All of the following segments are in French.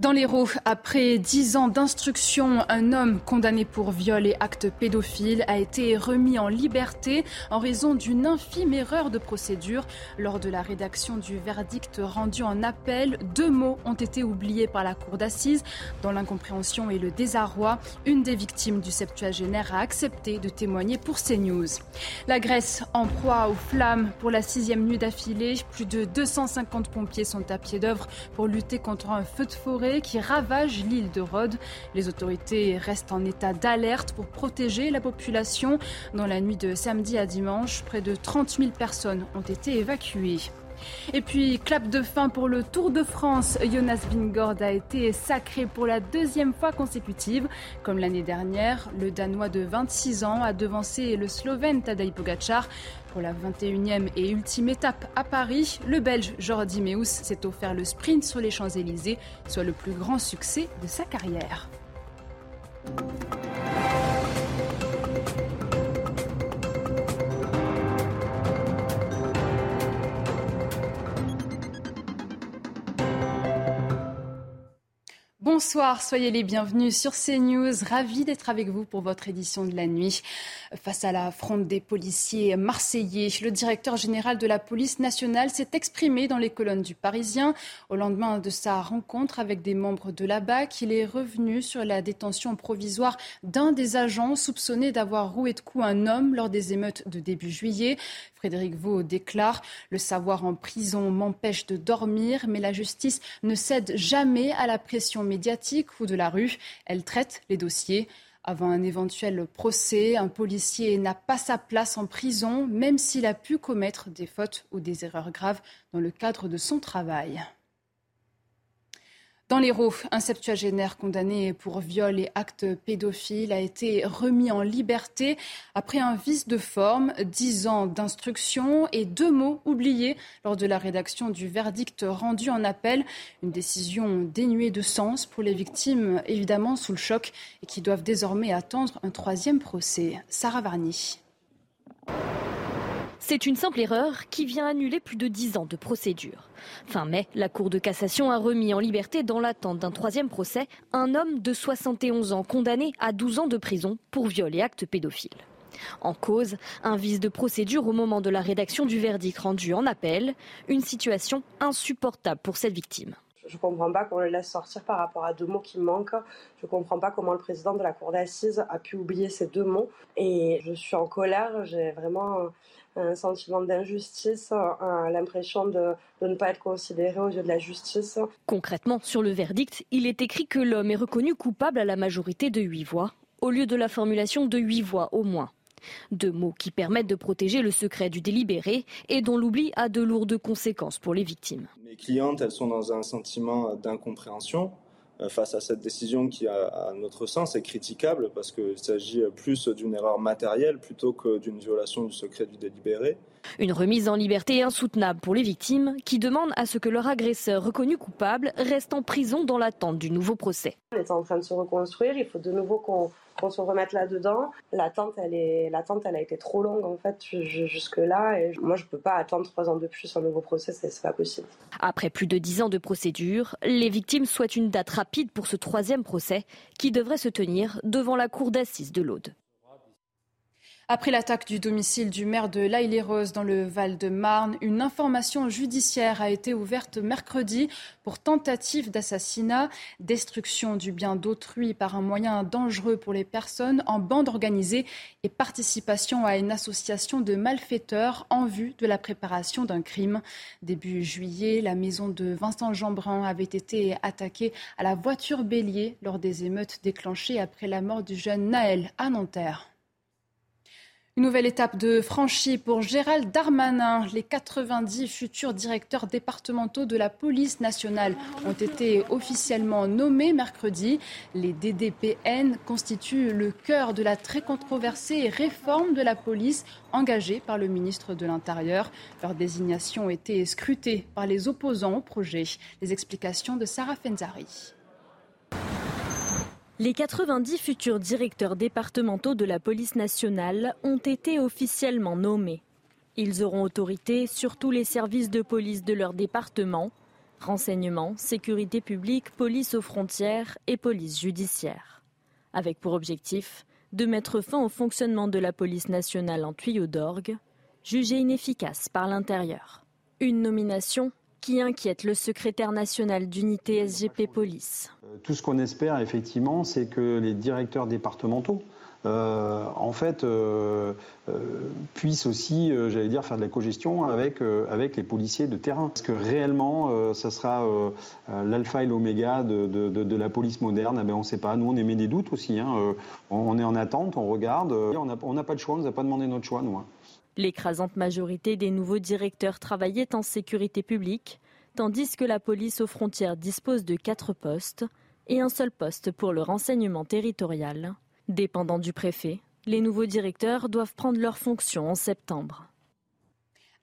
Dans l'Hérault, après dix ans d'instruction, un homme condamné pour viol et acte pédophile a été remis en liberté en raison d'une infime erreur de procédure. Lors de la rédaction du verdict rendu en appel, deux mots ont été oubliés par la cour d'assises. Dans l'incompréhension et le désarroi, une des victimes du septuagénaire a accepté de témoigner pour CNews. La Grèce en proie aux flammes pour la sixième nuit d'affilée. Plus de 250 pompiers sont à pied d'œuvre pour lutter contre un feu de forêt qui ravage l'île de Rhodes. Les autorités restent en état d'alerte pour protéger la population. Dans la nuit de samedi à dimanche, près de 30 000 personnes ont été évacuées. Et puis, clap de fin pour le Tour de France. Jonas Vingord a été sacré pour la deuxième fois consécutive. Comme l'année dernière, le Danois de 26 ans a devancé le Slovène Tadej Pogacar. Pour la 21e et ultime étape à Paris, le Belge Jordi Meus s'est offert le sprint sur les Champs-Élysées, soit le plus grand succès de sa carrière. Bonsoir, soyez les bienvenus sur CNews. Ravi d'être avec vous pour votre édition de la nuit. Face à la fronde des policiers marseillais, le directeur général de la police nationale s'est exprimé dans les colonnes du Parisien. Au lendemain de sa rencontre avec des membres de la BAC, il est revenu sur la détention provisoire d'un des agents soupçonné d'avoir roué de coups un homme lors des émeutes de début juillet. Frédéric Vaux déclare Le savoir en prison m'empêche de dormir, mais la justice ne cède jamais à la pression médiatique ou de la rue. Elle traite les dossiers. Avant un éventuel procès, un policier n'a pas sa place en prison, même s'il a pu commettre des fautes ou des erreurs graves dans le cadre de son travail. Dans l'Hérault, un septuagénaire condamné pour viol et acte pédophile a été remis en liberté après un vice de forme, dix ans d'instruction et deux mots oubliés lors de la rédaction du verdict rendu en appel. Une décision dénuée de sens pour les victimes, évidemment sous le choc, et qui doivent désormais attendre un troisième procès. Sarah Varny. C'est une simple erreur qui vient annuler plus de 10 ans de procédure. Fin mai, la Cour de cassation a remis en liberté dans l'attente d'un troisième procès un homme de 71 ans condamné à 12 ans de prison pour viol et acte pédophile. En cause, un vice de procédure au moment de la rédaction du verdict rendu en appel, une situation insupportable pour cette victime. Je comprends pas qu'on le laisse sortir par rapport à deux mots qui manquent. Je comprends pas comment le président de la cour d'assises a pu oublier ces deux mots. Et je suis en colère. J'ai vraiment un sentiment d'injustice, l'impression de, de, ne pas être considéré aux yeux de la justice. Concrètement, sur le verdict, il est écrit que l'homme est reconnu coupable à la majorité de huit voix, au lieu de la formulation de huit voix au moins. Deux mots qui permettent de protéger le secret du délibéré et dont l'oubli a de lourdes conséquences pour les victimes. Mes clientes, elles sont dans un sentiment d'incompréhension euh, face à cette décision qui, à notre sens, est critiquable parce qu'il s'agit plus d'une erreur matérielle plutôt que d'une violation du secret du délibéré. Une remise en liberté insoutenable pour les victimes qui demandent à ce que leur agresseur reconnu coupable reste en prison dans l'attente du nouveau procès. On est en train de se reconstruire, il faut de nouveau qu'on qu'on se remette là-dedans. L'attente, elle, est, l'attente, elle a été trop longue en fait jusque-là. Et moi, je peux pas attendre trois ans de plus un nouveau procès, c'est pas possible. Après plus de dix ans de procédure, les victimes souhaitent une date rapide pour ce troisième procès qui devrait se tenir devant la cour d'assises de l'Aude. Après l'attaque du domicile du maire de l'Aille-les-Roses dans le Val-de-Marne, une information judiciaire a été ouverte mercredi pour tentative d'assassinat, destruction du bien d'autrui par un moyen dangereux pour les personnes en bande organisée et participation à une association de malfaiteurs en vue de la préparation d'un crime. Début juillet, la maison de Vincent Jeanbrun avait été attaquée à la voiture bélier lors des émeutes déclenchées après la mort du jeune Naël à Nanterre. Une nouvelle étape de franchie pour Gérald Darmanin. Les 90 futurs directeurs départementaux de la police nationale ont été officiellement nommés mercredi. Les DDPN constituent le cœur de la très controversée réforme de la police engagée par le ministre de l'Intérieur. Leur désignation a été scrutée par les opposants au projet. Les explications de Sarah Fenzari. Les 90 futurs directeurs départementaux de la police nationale ont été officiellement nommés. Ils auront autorité sur tous les services de police de leur département, renseignement, sécurité publique, police aux frontières et police judiciaire. Avec pour objectif de mettre fin au fonctionnement de la police nationale en tuyau d'orgue, jugée inefficace par l'intérieur. Une nomination qui inquiète le secrétaire national d'unité SGP Police. Euh, tout ce qu'on espère effectivement, c'est que les directeurs départementaux euh, en fait, euh, puissent aussi, j'allais dire, faire de la cogestion avec, avec les policiers de terrain. Parce que réellement, ça sera l'alpha et l'oméga de, de, la police moderne? Eh ben, on ne sait pas. Nous, on émet des doutes aussi. Hein. On est en attente, on regarde. On n'a pas de choix, on ne nous a pas demandé notre choix, nous. Hein. L'écrasante majorité des nouveaux directeurs travaillaient en sécurité publique, tandis que la police aux frontières dispose de quatre postes et un seul poste pour le renseignement territorial. Dépendant du préfet, les nouveaux directeurs doivent prendre leurs fonctions en septembre.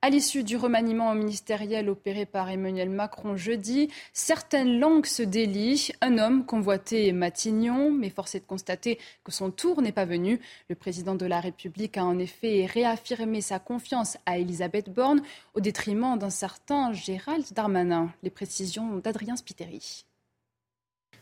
À l'issue du remaniement ministériel opéré par Emmanuel Macron jeudi, certaines langues se délient. Un homme convoité Matignon, mais force est de constater que son tour n'est pas venu. Le président de la République a en effet réaffirmé sa confiance à Elisabeth Borne au détriment d'un certain Gérald Darmanin. Les précisions d'Adrien Spiteri.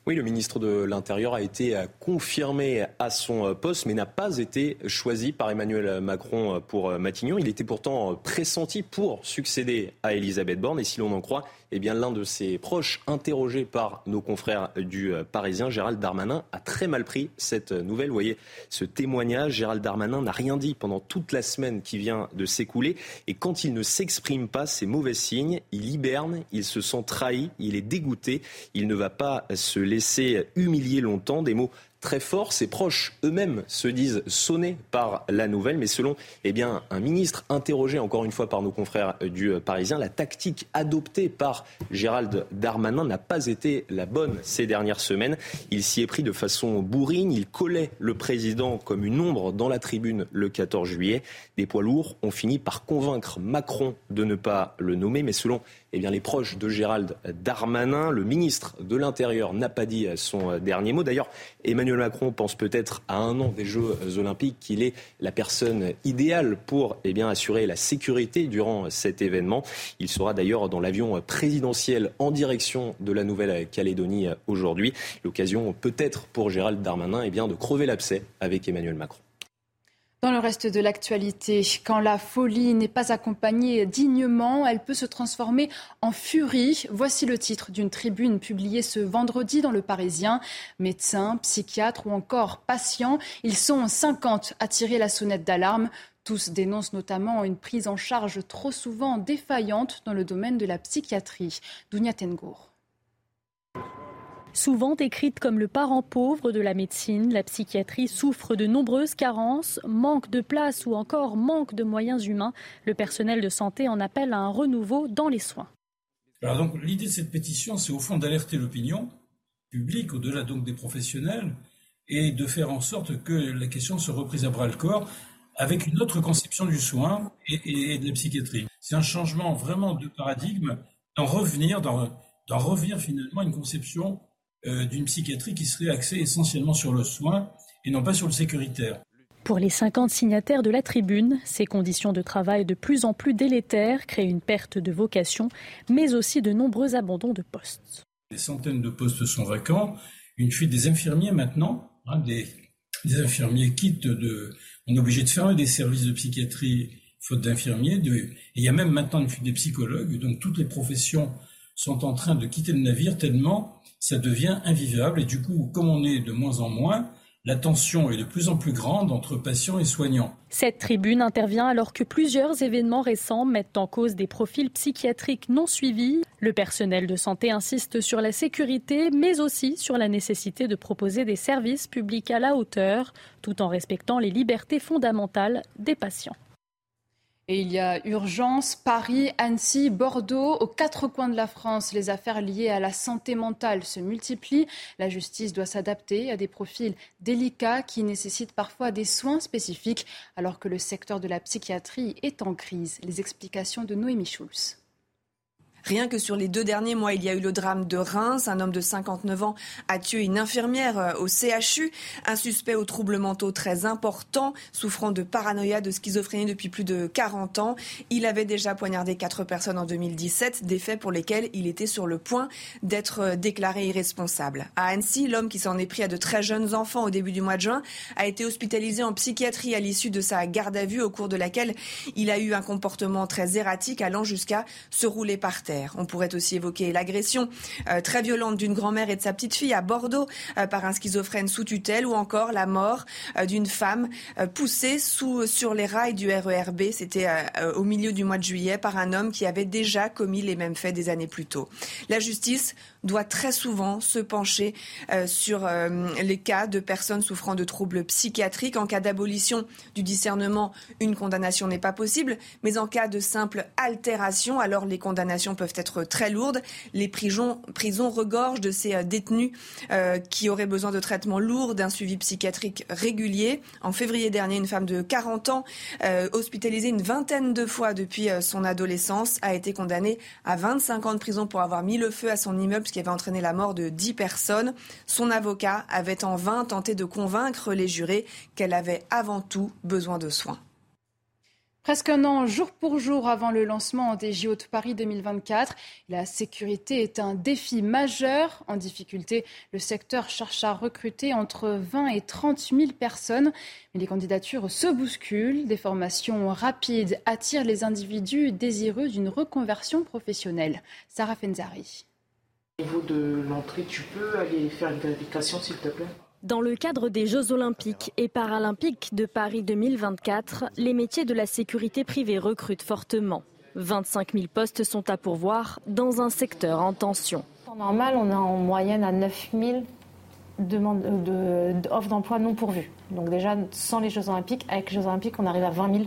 Oui, le ministre de l'Intérieur a été euh, confirmé à son euh, poste, mais n'a pas été choisi par Emmanuel Macron euh, pour Matignon. Il était pourtant pressenti pour succéder à Elisabeth Borne, et si l'on en croit, eh bien, l'un de ses proches, interrogé par nos confrères du euh, Parisien, Gérald Darmanin, a très mal pris cette nouvelle. Vous voyez ce témoignage. Gérald Darmanin n'a rien dit pendant toute la semaine qui vient de s'écouler. Et quand il ne s'exprime pas, c'est mauvais signe. Il hiberne, il se sent trahi, il est dégoûté. Il ne va pas se laisser humilier longtemps. Des mots très fort. Ses proches eux-mêmes se disent sonnés par la nouvelle, mais selon eh un ministre interrogé encore une fois par nos confrères du Parisien, la tactique adoptée par Gérald Darmanin n'a pas été la bonne ces dernières semaines. Il s'y est pris de façon bourrine, il collait le président comme une ombre dans la tribune le 14 juillet. Des poids lourds ont fini par convaincre Macron de ne pas le nommer, mais selon eh bien, les proches de Gérald Darmanin. Le ministre de l'Intérieur n'a pas dit son dernier mot. D'ailleurs, Emmanuel Macron pense peut-être à un an des Jeux Olympiques qu'il est la personne idéale pour eh assurer la sécurité durant cet événement. Il sera d'ailleurs dans l'avion présidentiel en direction de la Nouvelle-Calédonie aujourd'hui. L'occasion peut-être pour Gérald Darmanin eh de crever l'abcès avec Emmanuel Macron. Dans le reste de l'actualité, quand la folie n'est pas accompagnée dignement, elle peut se transformer en furie. Voici le titre d'une tribune publiée ce vendredi dans Le Parisien. Médecins, psychiatres ou encore patients, ils sont 50 à tirer la sonnette d'alarme. Tous dénoncent notamment une prise en charge trop souvent défaillante dans le domaine de la psychiatrie. Dounia Tengour. Souvent décrite comme le parent pauvre de la médecine, la psychiatrie souffre de nombreuses carences, manque de place ou encore manque de moyens humains. Le personnel de santé en appelle à un renouveau dans les soins. Alors donc l'idée de cette pétition, c'est au fond d'alerter l'opinion publique, au-delà donc des professionnels, et de faire en sorte que la question soit reprise à bras le corps avec une autre conception du soin et, de la psychiatrie. C'est un changement vraiment de paradigme, d'en revenir, d'en revenir finalement à une conception d'une psychiatrie qui serait axée essentiellement sur le soin et non pas sur le sécuritaire. Pour les 50 signataires de la tribune, ces conditions de travail de plus en plus délétères créent une perte de vocation, mais aussi de nombreux abandons de postes. Des centaines de postes sont vacants, une fuite des infirmiers maintenant, hein, des, infirmiers quittent de... On est obligé de fermer des services de psychiatrie faute d'infirmiers. il y a même maintenant une fuite des psychologues, donc toutes les professions sont en train de quitter le navire tellement ça devient invivable. Et du coup, comme on est de moins en moins, la tension est de plus en plus grande entre patients et soignants. Cette tribune intervient alors que plusieurs événements récents mettent en cause des profils psychiatriques non suivis. Le personnel de santé insiste sur la sécurité, mais aussi sur la nécessité de proposer des services publics à la hauteur, tout en respectant les libertés fondamentales des patients. Et il y a urgence, Paris, Annecy, Bordeaux, aux quatre coins de la France, les affaires liées à la santé mentale se multiplient. La justice doit s'adapter à des profils délicats qui nécessitent parfois des soins spécifiques, alors que le secteur de la psychiatrie est en crise. Les explications de Noémie Schulz. Rien que sur les deux derniers mois, il y a eu le drame de Reims. Un homme de 59 ans a tué une infirmière euh, au CHU. Un suspect aux troubles mentaux très importants, souffrant de paranoïa, de schizophrénie depuis plus de 40 ans. Il avait déjà poignardé quatre personnes en 2017, des faits pour lesquels il était sur le point d'être euh, déclaré irresponsable. À Annecy, l'homme qui s'en est pris à de très jeunes enfants au début du mois de juin a été hospitalisé en psychiatrie à l'issue de sa garde à vue au cours de laquelle il a eu un comportement très erratique allant jusqu'à se rouler par terre. On pourrait aussi évoquer l'agression euh, très violente d'une grand-mère et de sa petite fille à Bordeaux euh, par un schizophrène sous tutelle ou encore la mort euh, d'une femme poussée sur les rails du RERB. C'était au milieu du mois de juillet par un homme qui avait déjà commis les mêmes faits des années plus tôt. La justice doit très souvent se pencher sur les cas de personnes souffrant de troubles psychiatriques. En cas d'abolition du discernement, une condamnation n'est pas possible, mais en cas de simple altération, alors les condamnations peuvent être très lourdes. Les prisons, prisons regorgent de ces euh, détenus euh, qui auraient besoin de traitements lourds, d'un suivi psychiatrique régulier. En février dernier, une femme de 40 ans, euh, hospitalisée une vingtaine de fois depuis son adolescence, a été condamnée à 25 ans de prison pour avoir mis le feu à son immeuble, ce qui avait entraîné la mort de 10 personnes. Son avocat avait en vain tenté de convaincre les jurés qu'elle avait avant tout besoin de soins. Presque un an, jour pour jour, avant le lancement des JO de Paris 2024, la sécurité est un défi majeur. En difficulté, le secteur cherche à recruter entre 20 et 30 000 personnes. Mais les candidatures se bousculent. Des formations rapides attirent les individus désireux d'une reconversion professionnelle. Sarah Fenzari. Au niveau de l'entrée, tu peux aller faire une vérification, s'il te plaît? Dans le cadre des Jeux olympiques et paralympiques de Paris 2024, les métiers de la sécurité privée recrutent fortement. 25 000 postes sont à pourvoir dans un secteur en tension. En normal, on est en moyenne à 9 000 offres d'emploi non pourvues. Donc déjà, sans les Jeux olympiques, avec les Jeux olympiques, on arrive à 20 000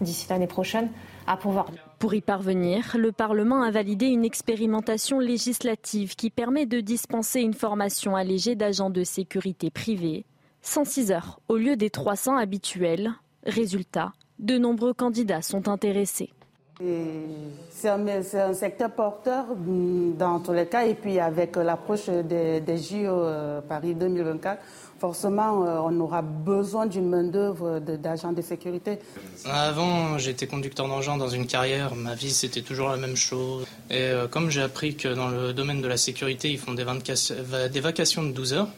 d'ici l'année prochaine à pourvoir. Pour y parvenir, le Parlement a validé une expérimentation législative qui permet de dispenser une formation allégée d'agents de sécurité privés, 106 heures au lieu des 300 habituels. Résultat, de nombreux candidats sont intéressés. C'est un, secteur porteur dans tous les cas, et puis avec l'approche des, des JO euh, Paris 2024, forcément, euh, on aura besoin d'une main-d'œuvre d'agents de, sécurité. Avant, j'étais conducteur d'engin dans une carrière. Ma vie, c'était toujours la même chose. Et euh, comme j'ai appris que dans le domaine de la sécurité, ils font des, des vacations de 12 heures,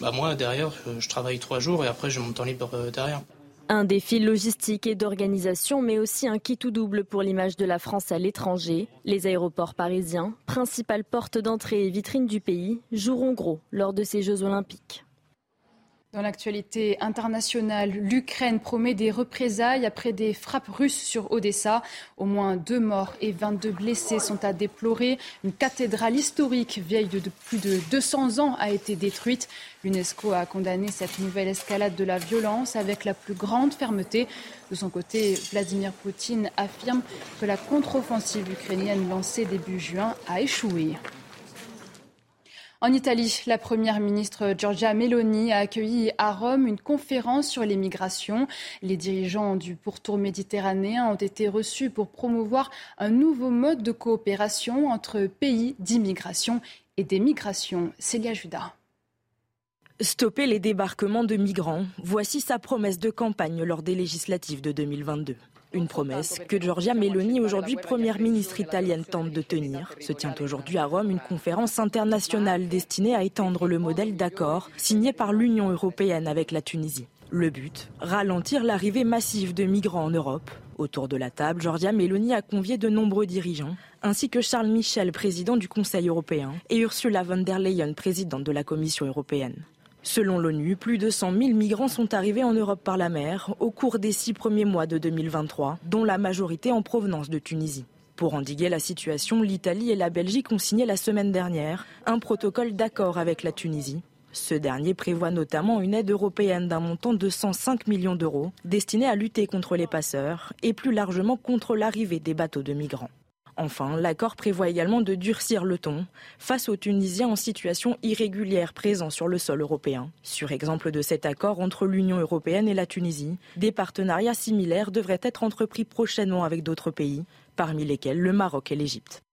bah moi, derrière, je travaille trois jours et après, je monte en libre euh, derrière. Un défi logistique et d'organisation, mais aussi un qui tout double pour l'image de la France à l'étranger. Les aéroports parisiens, principales portes d'entrée et vitrines du pays, joueront gros lors de ces Jeux olympiques. Dans l'actualité internationale, l'Ukraine promet des représailles après des frappes russes sur Odessa. Au moins deux morts et 22 blessés sont à déplorer. Une cathédrale historique vieille de plus de 200 ans a été détruite. L'UNESCO a condamné cette nouvelle escalade de la violence avec la plus grande fermeté. De son côté, Vladimir Poutine affirme que la contre-offensive ukrainienne lancée début juin a échoué. En Italie, la première ministre Giorgia Meloni a accueilli à Rome une conférence sur les migrations. Les dirigeants du pourtour méditerranéen ont été reçus pour promouvoir un nouveau mode de coopération entre pays d'immigration et des migrations. Célia Judas. Stopper les débarquements de migrants, voici sa promesse de campagne lors des législatives de 2022. Une promesse que Giorgia Meloni, aujourd'hui première ministre italienne, tente de tenir. Se tient aujourd'hui à Rome une conférence internationale destinée à étendre le modèle d'accord signé par l'Union européenne avec la Tunisie. Le but Ralentir l'arrivée massive de migrants en Europe. Autour de la table, Giorgia Meloni a convié de nombreux dirigeants, ainsi que Charles Michel, président du Conseil européen, et Ursula von der Leyen, présidente de la Commission européenne. Selon l'ONU, plus de 100 000 migrants sont arrivés en Europe par la mer au cours des six premiers mois de 2023, dont la majorité en provenance de Tunisie. Pour endiguer la situation, l'Italie et la Belgique ont signé la semaine dernière un protocole d'accord avec la Tunisie. Ce dernier prévoit notamment une aide européenne d'un montant de 105 millions d'euros destinée à lutter contre les passeurs et plus largement contre l'arrivée des bateaux de migrants. Enfin, l'accord prévoit également de durcir le ton face aux Tunisiens en situation irrégulière présents sur le sol européen. Sur exemple de cet accord entre l'Union européenne et la Tunisie, des partenariats similaires devraient être entrepris prochainement avec d'autres pays, parmi lesquels le Maroc et l'Égypte.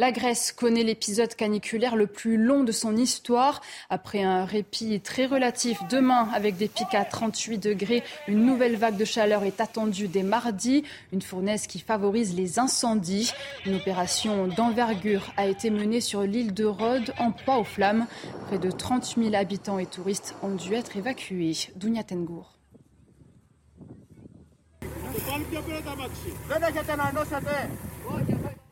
La Grèce connaît l'épisode caniculaire le plus long de son histoire. Après un répit très relatif demain avec des pics à 38 degrés, une nouvelle vague de chaleur est attendue dès mardi. Une fournaise qui favorise les incendies. Une opération d'envergure a été menée sur l'île de Rhodes en proie aux flammes. Près de 30 000 habitants et touristes ont dû être évacués. Dounia Tengour.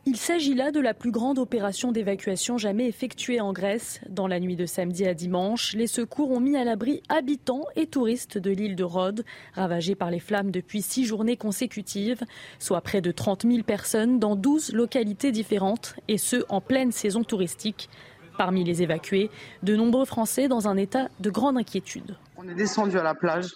Il s'agit là de la plus grande opération d'évacuation jamais effectuée en Grèce. Dans la nuit de samedi à dimanche, les secours ont mis à l'abri habitants et touristes de l'île de Rhodes, ravagée par les flammes depuis six journées consécutives, soit près de 30 000 personnes dans 12 localités différentes, et ce en pleine saison touristique. Parmi les évacués, de nombreux Français dans un état de grande inquiétude. On est descendu à la plage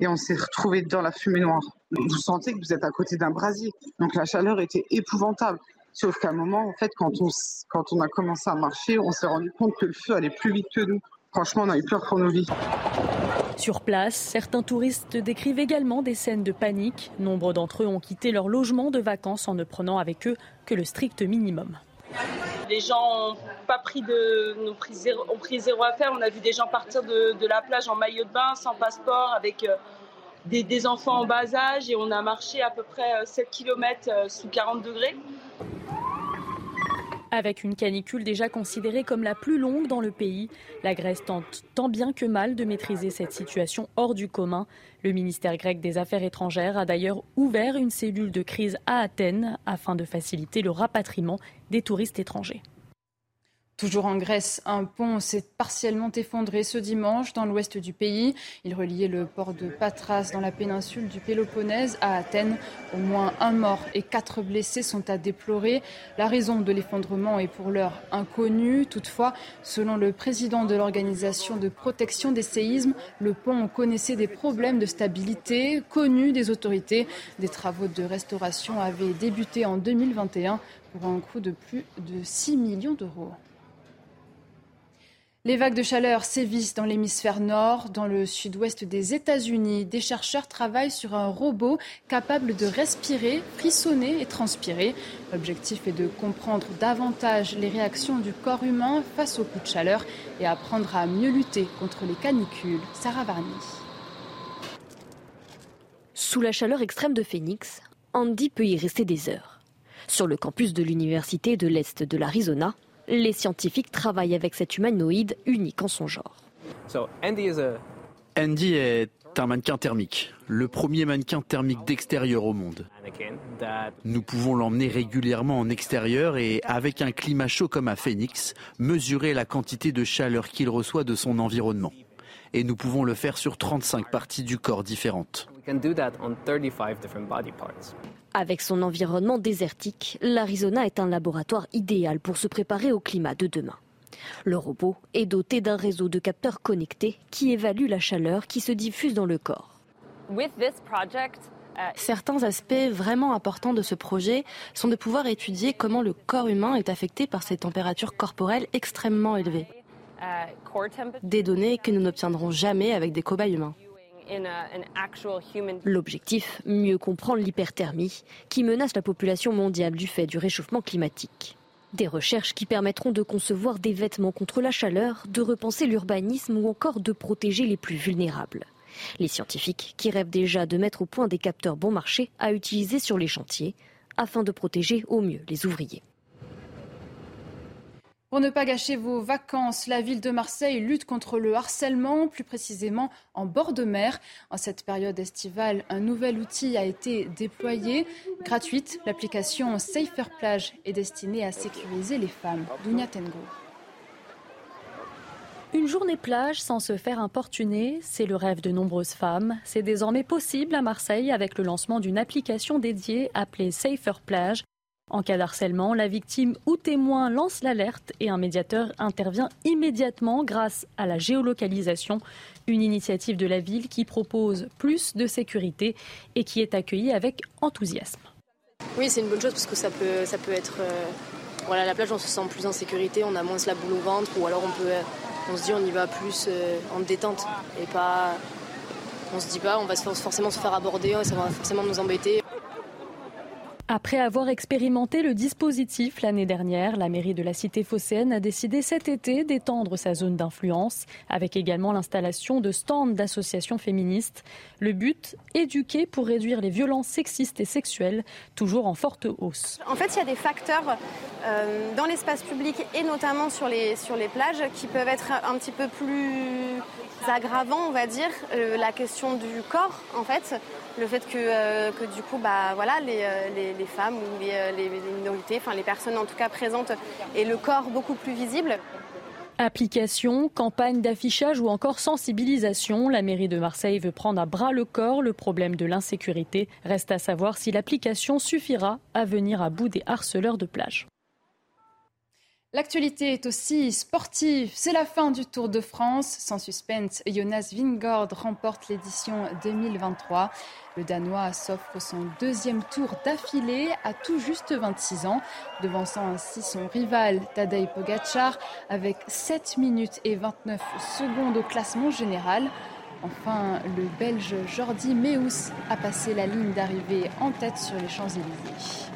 et on s'est retrouvé dans la fumée noire. Vous sentez que vous êtes à côté d'un brasier, donc la chaleur était épouvantable. Sauf qu'à un moment, en fait, quand on, quand on a commencé à marcher, on s'est rendu compte que le feu allait plus vite que nous. Franchement, on a eu peur pour nos vies. Sur place, certains touristes décrivent également des scènes de panique. Nombre d'entre eux ont quitté leur logement de vacances en ne prenant avec eux que le strict minimum. Les gens ont pas pris de, ont pris zéro, ont pris zéro affaire. On a vu des gens partir de, de la plage en maillot de bain, sans passeport, avec euh, des, des, enfants en bas âge, et on a marché à peu près 7 euh, km euh, sous 40 degrés. Avec une canicule déjà considérée comme la plus longue dans le pays, la Grèce tente tant bien que mal de maîtriser cette situation hors du commun. Le ministère grec des Affaires étrangères a d'ailleurs ouvert une cellule de crise à Athènes afin de faciliter le rapatriement des touristes étrangers. Toujours en Grèce, un pont s'est partiellement effondré ce dimanche dans l'ouest du pays. Il reliait le port de Patras dans la péninsule du Péloponnèse à Athènes. Au moins un mort et quatre blessés sont à déplorer. La raison de l'effondrement est pour l'heure inconnue. Toutefois, selon le président de l'organisation de protection des séismes, le pont connaissait des problèmes de stabilité connus des autorités. Des travaux de restauration avaient débuté en 2021 pour un coût de plus de 6 millions d'euros. Les vagues de chaleur sévissent dans l'hémisphère nord, dans le sud-ouest des États-Unis. Des chercheurs travaillent sur un robot capable de respirer, frissonner et transpirer. L'objectif est de comprendre davantage les réactions du corps humain face aux coups de chaleur et apprendre à mieux lutter contre les canicules. Sarah Varny. Sous la chaleur extrême de Phoenix, Andy peut y rester des heures. Sur le campus de l'Université de l'Est de l'Arizona, les scientifiques travaillent avec cet humanoïde unique en son genre. Andy est un mannequin thermique, le premier mannequin thermique d'extérieur au monde. Nous pouvons l'emmener régulièrement en extérieur et, avec un climat chaud comme à Phoenix, mesurer la quantité de chaleur qu'il reçoit de son environnement. Et nous pouvons le faire sur 35 parties du corps différentes. Avec son environnement désertique, l'Arizona est un laboratoire idéal pour se préparer au climat de demain. Le robot est doté d'un réseau de capteurs connectés qui évalue la chaleur qui se diffuse dans le corps. Certains aspects vraiment importants de ce projet sont de pouvoir étudier comment le corps humain est affecté par ces températures corporelles extrêmement élevées. Des données que nous n'obtiendrons jamais avec des cobayes humains. L'objectif, mieux comprendre l'hyperthermie qui menace la population mondiale du fait du réchauffement climatique. Des recherches qui permettront de concevoir des vêtements contre la chaleur, de repenser l'urbanisme ou encore de protéger les plus vulnérables. Les scientifiques qui rêvent déjà de mettre au point des capteurs bon marché à utiliser sur les chantiers afin de protéger au mieux les ouvriers. Pour ne pas gâcher vos vacances, la ville de Marseille lutte contre le harcèlement, plus précisément en bord de mer. En cette période estivale, un nouvel outil a été déployé. Gratuite, l'application Safer Plage est destinée à sécuriser les femmes. Dunia Tengo. Une journée plage sans se faire importuner, c'est le rêve de nombreuses femmes. C'est désormais possible à Marseille avec le lancement d'une application dédiée appelée Safer Plage. En cas d'harcèlement, la victime ou témoin lance l'alerte et un médiateur intervient immédiatement grâce à la géolocalisation, une initiative de la ville qui propose plus de sécurité et qui est accueillie avec enthousiasme. Oui, c'est une bonne chose parce que ça peut, ça peut être... Euh, voilà, la plage, on se sent plus en sécurité, on a moins la boule au ventre ou alors on peut euh, on se dit on y va plus euh, en détente et pas. On se dit pas on va forcément se faire aborder, ça va forcément nous embêter. Après avoir expérimenté le dispositif l'année dernière, la mairie de la cité phocéenne a décidé cet été d'étendre sa zone d'influence, avec également l'installation de stands d'associations féministes. Le but, éduquer pour réduire les violences sexistes et sexuelles, toujours en forte hausse. En fait, il y a des facteurs euh, dans l'espace public et notamment sur les, sur les plages qui peuvent être un petit peu plus aggravants, on va dire. Euh, la question du corps, en fait le fait que, euh, du coup, bah, voilà, les, euh, les, femmes ou les, les, minorités, enfin les personnes en tout cas présentes, aient le corps beaucoup plus visible. Application, campagne d'affichage ou encore sensibilisation, la mairie de Marseille veut prendre à bras le corps le problème de l'insécurité. Reste à savoir si l'application suffira à venir à bout des harceleurs de plage. L'actualité est aussi sportive. C'est la fin du Tour de France. Sans suspense, Jonas Vingord remporte l'édition 2023. Le Danois s'offre son deuxième tour d'affilée à tout juste 26 ans, devançant ainsi son rival Tadej Pogacar avec 7 minutes et 29 secondes au classement général. Enfin, le Belge Jordi Meus a passé la ligne d'arrivée en tête sur les Champs-Élysées.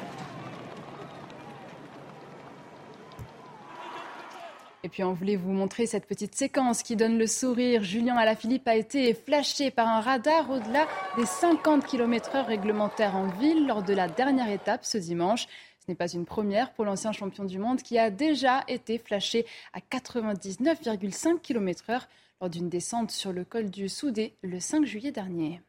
Et puis on voulait vous montrer cette petite séquence qui donne le sourire? Julien Alaphilippe a été flashé par un radar au-delà des 50 km/h réglementaires en ville lors de la dernière étape ce dimanche. Ce n'est pas une première pour l'ancien champion du monde qui a déjà été flashé à 99,5 km/h lors d'une descente sur le col du Soudé le 5 juillet dernier.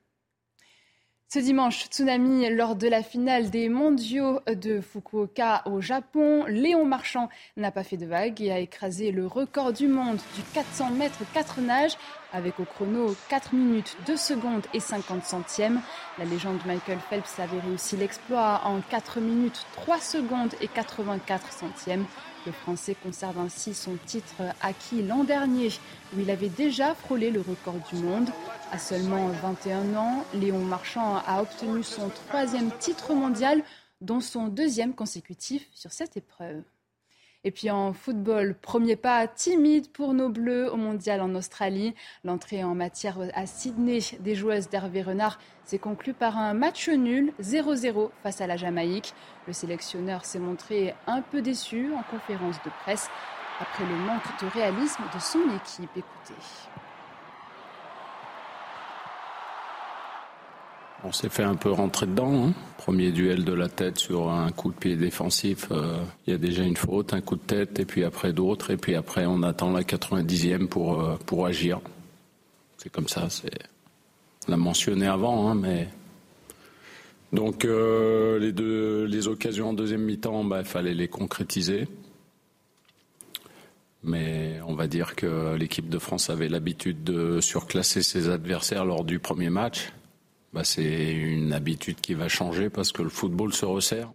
Ce dimanche, tsunami lors de la finale des mondiaux de Fukuoka au Japon. Léon Marchand n'a pas fait de vague et a écrasé le record du monde du 400 mètres 4 nages avec au chrono 4 minutes 2 secondes et 50 centièmes. La légende Michael Phelps avait réussi l'exploit en 4 minutes 3 secondes et 84 centièmes. Le Français conserve ainsi son titre acquis l'an dernier, où il avait déjà frôlé le record du monde. À seulement 21 ans, Léon Marchand a obtenu son troisième titre mondial, dont son deuxième consécutif sur cette épreuve. Et puis en football, premier pas timide pour nos Bleus au mondial en Australie. L'entrée en matière à Sydney des joueuses d'Hervé Renard s'est conclue par un match nul 0-0 face à la Jamaïque. Le sélectionneur s'est montré un peu déçu en conférence de presse après le manque de réalisme de son équipe. Écoutez. On s'est fait un peu rentrer dedans. Hein. Premier duel de la tête sur un coup de pied défensif. Euh, il y a déjà une faute, un coup de tête, et puis après d'autres. Et puis après, on attend la 90e pour, euh, pour agir. C'est comme ça. C'est... L'a mentionné avant, hein, mais. Donc, euh, les, deux, les occasions en deuxième mi-temps, bah, il fallait les concrétiser. Mais on va dire que l'équipe de France avait l'habitude de surclasser ses adversaires lors du premier match. Bah, c'est une habitude qui va changer parce que le football se resserre.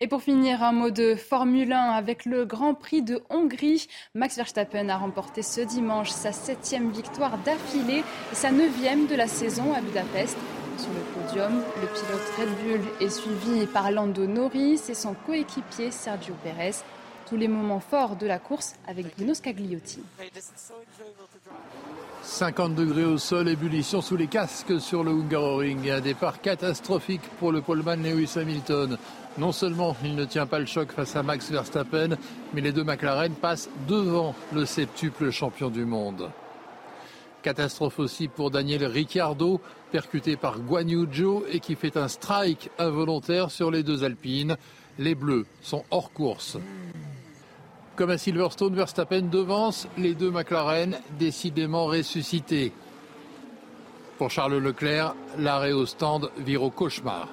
Et pour finir, un mot de Formule 1 avec le Grand Prix de Hongrie. Max Verstappen a remporté ce dimanche sa septième victoire d'affilée et sa neuvième de la saison à Budapest. Sur le podium, le pilote Red Bull est suivi par Lando Norris et son coéquipier Sergio Perez. Tous les moments forts de la course avec Bruno Scagliotti. 50 degrés au sol, ébullition sous les casques sur le Hungaroring un départ catastrophique pour le poleman Lewis Hamilton. Non seulement il ne tient pas le choc face à Max Verstappen, mais les deux McLaren passent devant le septuple champion du monde. Catastrophe aussi pour Daniel Ricciardo, percuté par Guan Yu et qui fait un strike involontaire sur les deux Alpines. Les Bleus sont hors course. Comme à Silverstone, Verstappen devance les deux McLaren, décidément ressuscités. Pour Charles Leclerc, l'arrêt au stand vire au cauchemar.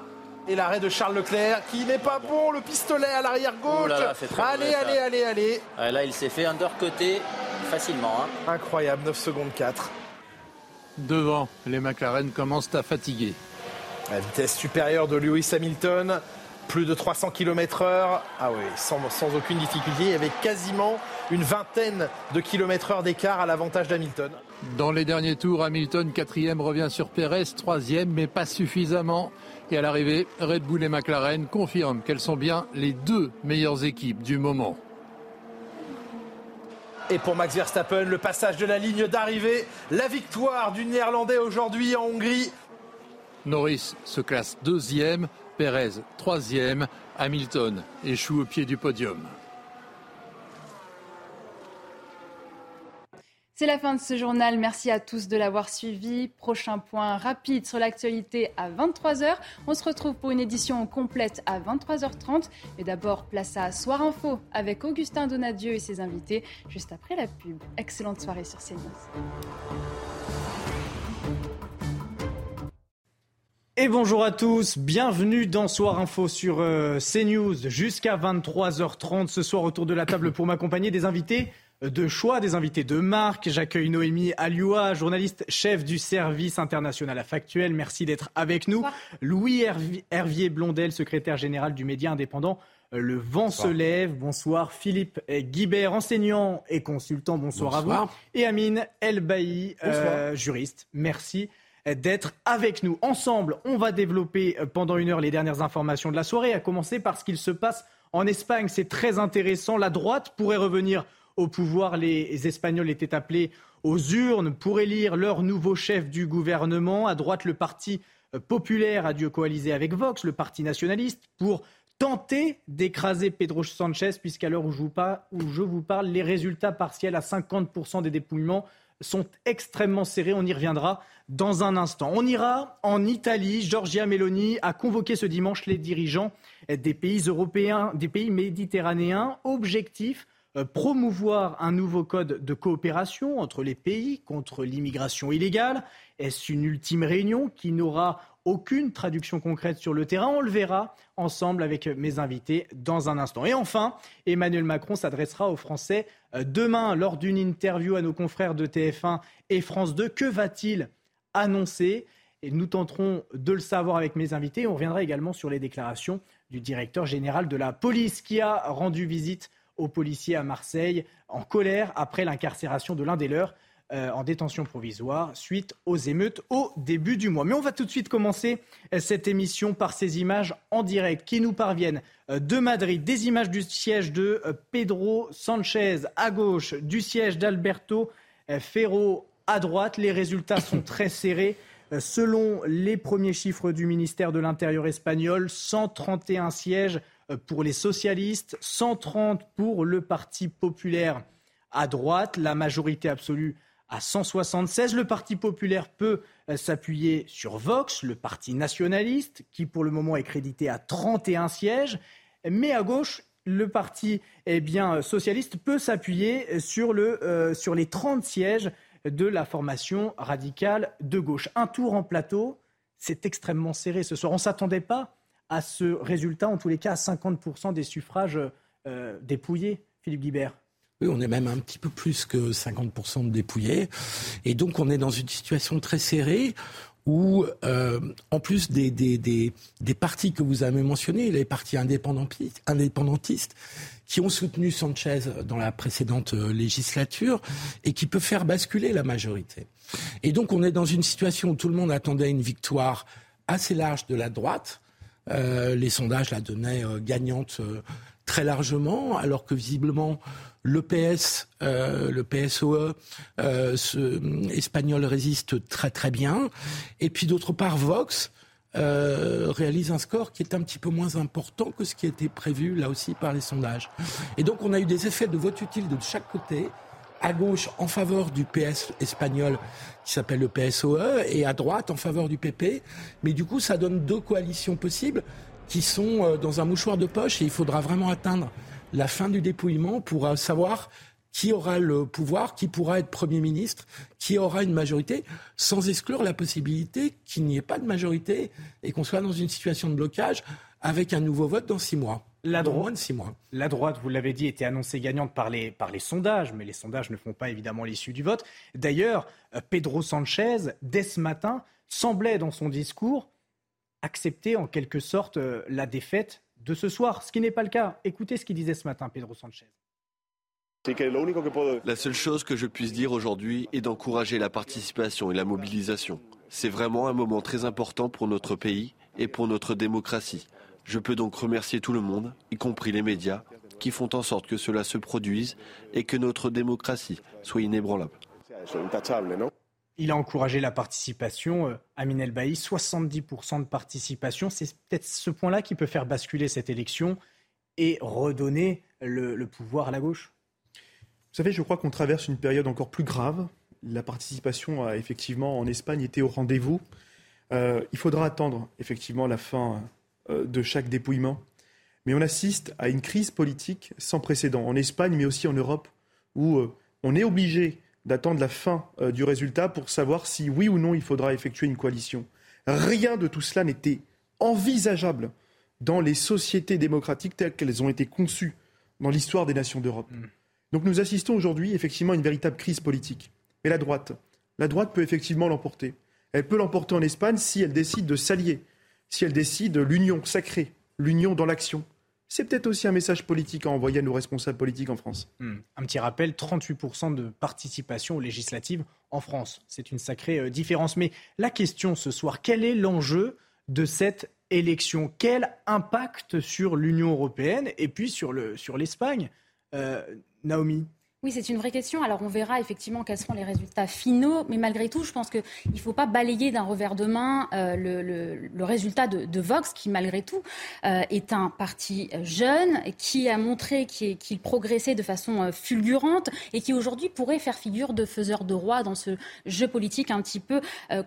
Et l'arrêt de Charles Leclerc qui n'est pas bon, le pistolet à l'arrière gauche. allez, allez, allez, allez, Là, il s'est fait undercuter. facilement. Hein. Incroyable, 9 secondes 4. Devant, les McLaren commencent à fatiguer. La vitesse supérieure de Lewis Hamilton, plus de 300 km/h. Ah oui, sans, sans, aucune difficulté. Il y avait quasiment une vingtaine de km heure d'écart à l'avantage d'Hamilton. Dans les derniers tours, Hamilton, quatrième, revient sur Pérez, troisième, mais pas suffisamment. Et à l'arrivée, Red Bull et McLaren confirment qu'elles sont bien les deux meilleures équipes du moment. Et pour Max Verstappen, le passage de la ligne d'arrivée, la victoire du Néerlandais aujourd'hui en Hongrie. Norris se classe deuxième, Perez troisième, Hamilton échoue au pied du podium. C'est la fin de ce journal. Merci à tous de l'avoir suivi. Prochain point rapide sur l'actualité à 23h. On se retrouve pour une édition complète à 23h30. Mais d'abord, place à Soir Info avec Augustin Donadieu et ses invités juste après la pub. Excellente soirée sur CNews. Et bonjour à tous, bienvenue dans Soir Info sur euh, CNews jusqu'à 23h30 ce soir autour de la table pour m'accompagner des invités de choix, des invités de marque. J'accueille Noémie Alioua, journaliste chef du service international à Factuel. Merci d'être avec nous. Louis Hervier Blondel, secrétaire général du média indépendant euh, le vent se lève. Bonsoir. Philippe Guibert, enseignant et consultant. Bonsoir, à vous. Et Amine Elbaï, euh, juriste. Merci d'être avec nous. Ensemble, on va développer euh, pendant une heure les dernières informations de la soirée, à commencer par ce qu'il se passe en Espagne. C'est très intéressant. La droite pourrait revenir au pouvoir, les Espagnols étaient appelés aux urnes pour élire leur nouveau chef du gouvernement. À droite, le Parti euh, populaire a dû coaliser avec Vox, le Parti nationaliste, pour tenter d'écraser Pedro Sanchez, puisqu'à l'heure où, où, je vous parle, les résultats partiels à 50% des dépouillements sont extrêmement serrés. On y reviendra dans un instant. On ira en Italie. Giorgia Meloni a convoqué ce dimanche les dirigeants des pays européens, des pays méditerranéens. Objectif euh, promouvoir un nouveau code de coopération entre les pays contre l'immigration illégale. Est-ce une ultime réunion qui n'aura aucune traduction concrète sur le terrain? On le verra ensemble avec mes invités dans un instant. Et enfin, Emmanuel Macron s'adressera aux Français euh, demain lors d'une interview à nos confrères de TF1 et France 2. Que va-t-il annoncer et nous tenterons de le savoir avec mes invités. On reviendra également sur les déclarations du directeur général de la police qui a rendu visite aux policiers à Marseille en colère après l'incarcération de l'un des leurs euh, en détention provisoire suite aux émeutes au début du mois. Mais on va tout de suite commencer euh, cette émission par ces images en direct qui nous parviennent euh, de Madrid, des images du siège de Pedro Sanchez à gauche, du siège d'Alberto Ferro à droite. Les résultats sont très serrés. Selon les premiers chiffres du ministère de l'Intérieur espagnol, 131 sièges euh, pour les socialistes, 130 pour le Parti populaire à droite, la majorité absolue à 176. Le Parti populaire peut euh, s'appuyer sur Vox, le parti nationaliste, qui pour le moment est crédité à 31 sièges. Mais à gauche, le parti eh socialiste peut s'appuyer sur, euh, sur les 30 sièges de la formation radicale de gauche. Un tour en plateau, c'est extrêmement serré ce soir. On ne s'attendait pas à ce résultat, en tous les cas à 50% des suffrages euh, dépouillés, Philippe Guibert oui, on est même un petit peu plus que 50% de dépouillés. Et donc, on est dans une situation très serrée où, euh, en plus des, des, des, partis que vous avez mentionnés, les partis indépendantistes, qui ont soutenu Sanchez dans la précédente euh, législature et qui peuvent faire basculer la majorité. Et donc, on est dans une situation où tout le monde attendait une victoire assez large de la droite, euh, les sondages la donnaient gagnante très largement, alors que visiblement le PS, le PSOE espagnol résiste très très bien. Et puis d'autre part, Vox réalise un score qui est un petit peu moins important que ce qui était prévu là aussi par les sondages. Et donc on a eu des effets de vote utile de chaque côté à gauche en faveur du PS espagnol qui s'appelle le PSOE et à droite en faveur du PP. Mais du coup, ça donne deux coalitions possibles qui sont euh, dans un mouchoir de poche et il faudra vraiment atteindre la fin du dépouillement pour euh, savoir qui aura le pouvoir, qui pourra être Premier ministre, qui aura une majorité, sans exclure la possibilité qu'il n'y ait pas de majorité et qu'on soit dans une situation de blocage avec un nouveau vote dans six mois. La droite, moins de six mois. La droite, vous l'avez dit, était annoncée gagnante par les, par les sondages, mais les sondages ne font pas évidemment l'issue du vote. D'ailleurs, euh, Pedro Sanchez, dès ce matin, semblait dans son discours accepter en quelque sorte euh, la défaite de ce soir, ce qui n'est pas le cas. Écoutez ce qu'il disait ce matin, Pedro Sanchez. La seule chose que je puisse dire aujourd'hui est d'encourager la participation et la mobilisation. C'est vraiment un moment très important pour notre pays et pour notre démocratie. Je peux donc remercier tout le monde, y compris les médias, qui font en sorte que cela se produise et que notre démocratie soit inébranlable. Il a encouragé la participation. Euh, Amin El 70% de participation. C'est peut-être ce point-là qui peut faire basculer cette élection et redonner le pouvoir à la gauche vous savez, je crois qu'on traverse une période encore plus grave. La participation a effectivement en Espagne été au rendez-vous. Euh, il faudra attendre effectivement la fin euh, de chaque dépouillement. Mais on assiste à une crise politique sans précédent en Espagne, mais aussi en Europe, où on est obligé d'attendre la fin du résultat pour savoir si oui ou non il faudra effectuer une coalition. Rien de tout cela n'était envisageable dans les sociétés démocratiques telles qu'elles ont été conçues dans l'histoire des nations d'Europe. Mm. Donc nous assistons aujourd'hui effectivement à une véritable crise politique. Mais la droite, la droite peut effectivement l'emporter. Elle peut l'emporter en Espagne si elle décide de s'allier, si elle décide l'union sacrée, l'union dans l'action. C'est peut-être aussi un message politique à envoyer à nos responsables politiques en France. Hmm. Un petit rappel, 38% de participation aux législatives en France. C'est une sacrée euh, différence. Mais la question ce soir, quel est l'enjeu de cette élection? Quel impact sur l'Union européenne et puis sur l'Espagne sur euh, Naomi? Oui, c'est une vraie question. Alors on verra effectivement quels seront les résultats finaux, mais malgré tout, je pense qu'il ne faut pas balayer d'un revers de main euh, le, résultat de, Vox, qui malgré tout euh, est un parti jeune, qui a montré qu'il progressait de façon euh, fulgurante et qui aujourd'hui pourrait faire figure de faiseur de roi dans ce jeu politique un petit peu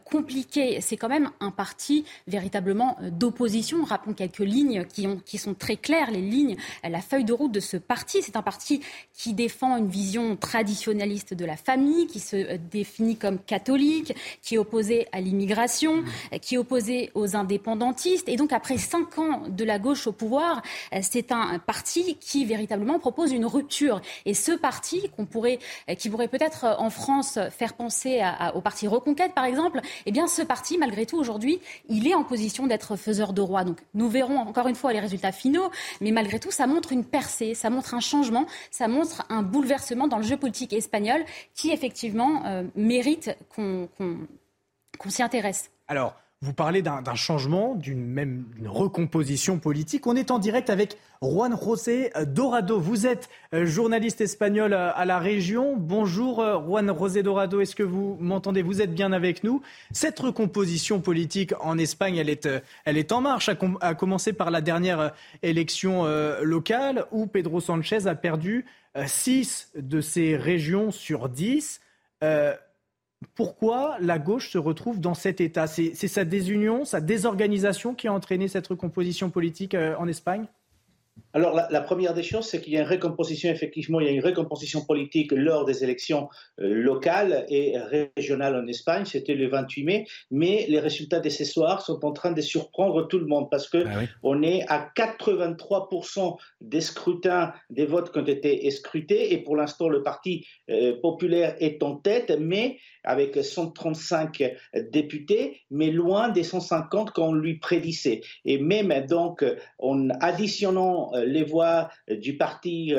compliqué. C'est quand même un parti véritablement d'opposition. Rappelons quelques lignes qui, qui sont très claires, les lignes, la feuille de route de ce parti. C'est un parti qui défend une vision vision traditionnaliste de la famille, qui se euh, définit comme catholique, qui est opposée à l'immigration, mmh. qui est opposée aux indépendantistes. Et donc, après cinq ans de la gauche au pouvoir, euh, c'est un parti qui véritablement propose une rupture. Et ce parti, qu'on pourrait, euh, qui pourrait peut-être en France faire penser au parti Reconquête, par exemple, eh bien, ce parti, malgré tout, aujourd'hui, il est en position d'être faiseur de roi. Donc, nous verrons encore une fois les résultats finaux, mais malgré tout, ça montre une percée, ça montre un changement, ça montre un bouleversement dans le jeu politique espagnol qui, effectivement, euh, mérite qu'on s'y intéresse. Vous parlez d'un changement, d'une même recomposition politique. On est en direct avec Juan José Dorado. Vous êtes euh, journaliste espagnol euh, à la région. Bonjour Juan José Dorado, est-ce que vous m'entendez? Vous êtes bien avec nous. Cette recomposition politique en Espagne, elle est, elle est en marche, à, commencer par la dernière élection locale où Pedro Sanchez a perdu 6 euh, de ces régions sur 10. Euh, pourquoi la gauche se retrouve dans cet état? C'est sa désunion, sa désorganisation qui a entraîné cette recomposition politique euh, en Espagne? Alors, la, première des choses, c'est qu'il y a une recomposition, effectivement, il y a une recomposition politique lors des élections euh, locales et régionales en Espagne, c'était le 28 mai, mais les résultats de ce soir sont en train de surprendre tout le monde parce que ah on est à 83% des scrutins, des votes qui ont été scrutés. Et pour l'instant, le Parti euh, populaire est en tête, mais avec 135 députés, mais loin des 150 qu'on lui prédisait. Et même donc, en additionnant euh, les voix du parti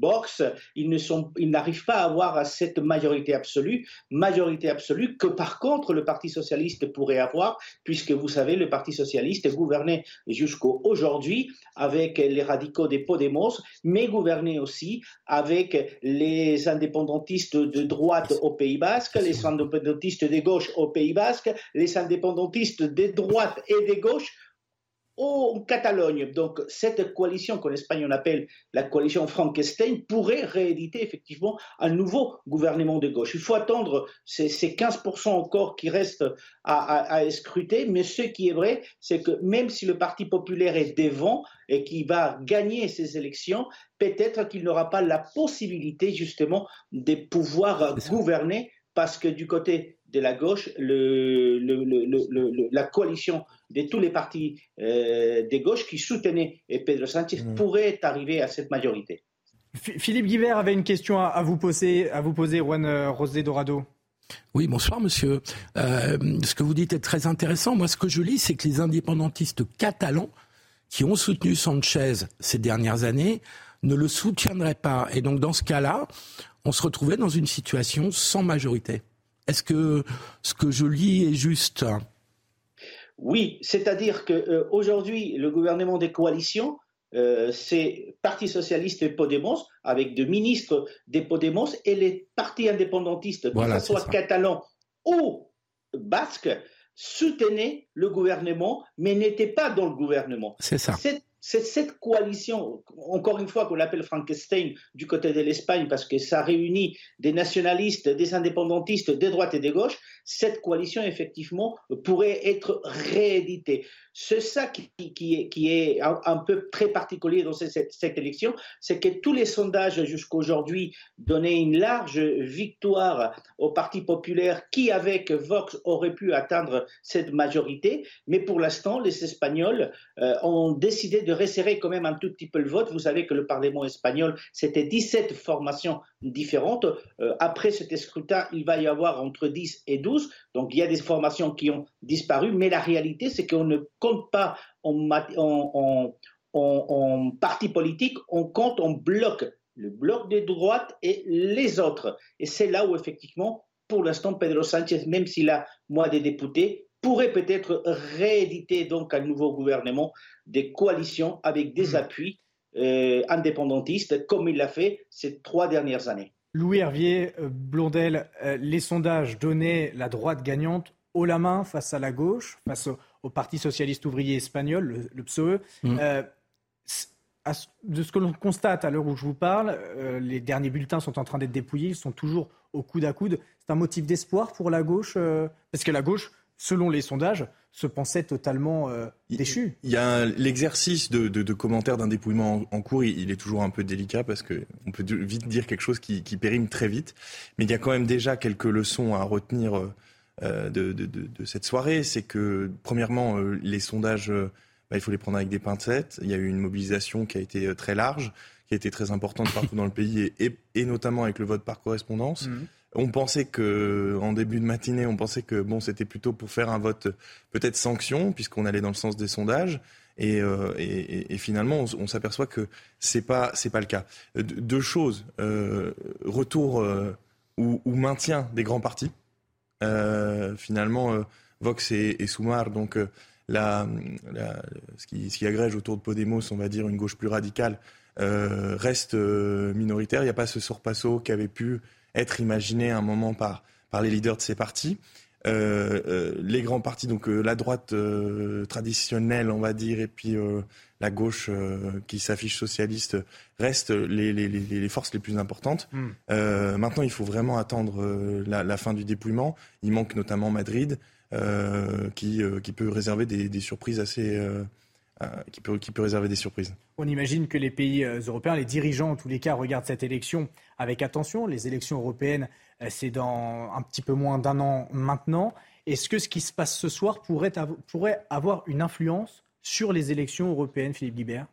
Vox, euh, ils ils n'arrivent pas à avoir cette majorité absolue, majorité absolue que par contre le Parti socialiste pourrait avoir, puisque vous savez, le Parti socialiste gouvernait jusqu'au aujourd'hui avec les radicaux des Podemos, mais gouvernait aussi avec les indépendantistes de droite au Pays Basque, les indépendantistes de gauche au Pays Basque, les indépendantistes de droite et de gauche en Catalogne. Donc, cette coalition qu'en Espagne on appelle la coalition Frankenstein pourrait rééditer effectivement un nouveau gouvernement de gauche. Il faut attendre ces, 15% encore qui restent à, à, scruter, mais ce qui est vrai, c'est que même si le Parti populaire est devant et qui va gagner ces élections, peut-être qu'il n'aura pas la possibilité justement de pouvoir gouverner parce que du côté de la gauche, le, la coalition de tous les partis euh, des gauches qui soutenaient Pedro Sanchez mmh. pourrait arriver à cette majorité. Philippe Guibert avait une question à, vous poser, à vous poser, Juan euh, Rosé Dorado. Oui, bonsoir monsieur. Euh, ce que vous dites est très intéressant. Moi, ce que je lis, c'est que les indépendantistes catalans qui ont soutenu Sanchez ces dernières années ne le soutiendraient pas. Et donc, dans ce cas-là, on se retrouvait dans une situation sans majorité. Est-ce que ce que je lis est juste? Oui, c'est-à-dire qu'aujourd'hui, le gouvernement des coalitions euh, c'est Parti socialiste et Podemos, avec deux ministres des Podemos, et les partis indépendantistes, que ce soit catalans ou basques, soutenaient le gouvernement, mais n'étaient pas dans le gouvernement. C'est ça c'est cette coalition, encore une fois qu'on l'appelle Frankenstein du côté de l'Espagne parce que ça réunit des nationalistes, des indépendantistes, des droites et des gauches, cette coalition effectivement pourrait être rééditée. C'est ça qui, est, un, peu très particulier dans cette, cette élection, c'est que tous les sondages jusqu'à aujourd'hui donnaient une large victoire au Parti populaire qui, avec Vox, aurait pu atteindre cette majorité, mais pour l'instant, les Espagnols euh, ont décidé de resserrer quand même un tout petit peu le vote. Vous savez que le Parlement espagnol, c'était 17 formations différentes. Euh, après cet scrutin, il va y avoir entre 10 et 12. Donc il y a des formations qui ont disparu, mais la réalité, c'est qu'on ne compte pas en, en, en, parti politique, on compte en bloc. Le bloc des droites et les autres. Et c'est là où, effectivement, pour l'instant, Pedro Sánchez, même s'il a moins des députés, pourrait peut-être rééditer donc un nouveau gouvernement des coalitions avec des hmm. appuis euh, indépendantistes, comme il l'a fait ces trois dernières années. Louis Hervier, euh, Blondel, euh, les sondages donnaient la droite gagnante haut la main face à la gauche, face au, Parti socialiste ouvrier espagnol, le, PSOE. Hmm. de ce que l'on constate à l'heure où je vous parle, les derniers bulletins sont en train d'être dépouillés, ils sont toujours au coude à coude. C'est un motif d'espoir pour la gauche, parce que la gauche selon les sondages, se pensait totalement euh, déchu. Il y a l'exercice de, commentaires d'un dépouillement en, cours, il, est toujours un peu délicat parce qu'on peut vite dire quelque chose qui, périme très vite. Mais il y a quand même déjà quelques leçons à retenir euh, de, cette soirée. C'est que, premièrement, euh, les sondages, bah, il faut les prendre avec des pincettes. Il y a eu une mobilisation qui a été très large, qui a été très importante partout dans le pays et, notamment avec le vote par correspondance. Mmh. On pensait que, en début de matinée, on pensait que bon, c'était plutôt pour faire un vote peut-être sanction, puisqu'on allait dans le sens des sondages. Et, euh, finalement, on, s'aperçoit que c'est pas c'est pas le cas. deux choses euh, retour euh, ou, maintien des grands partis. finalement, Vox et, Soumar, donc la, ce, qui, ce agrège autour de Podemos, on va dire une gauche plus radicale, reste minoritaire. Il n'y a pas ce sorpasso qui avait pu être imaginé à un moment par, par les leaders de ces partis. Euh, euh, les grands partis, donc euh, la droite traditionnelle, on va dire, et puis la gauche qui s'affiche socialiste, restent les, les, les, forces les plus importantes. Hmm. maintenant, il faut vraiment attendre la, la, fin du dépouillement. Il manque notamment Madrid, qui, qui peut réserver des, des surprises assez qui, peut, qui peut réserver des surprises. On imagine que les pays euh, européens, les dirigeants en tous les cas, regardent cette élection avec attention. Les élections européennes, euh, c'est dans un petit peu moins d'un an maintenant. Est-ce que ce qui se passe ce soir pourrait, pourrait avoir une influence sur les élections européennes, Philippe Guibert?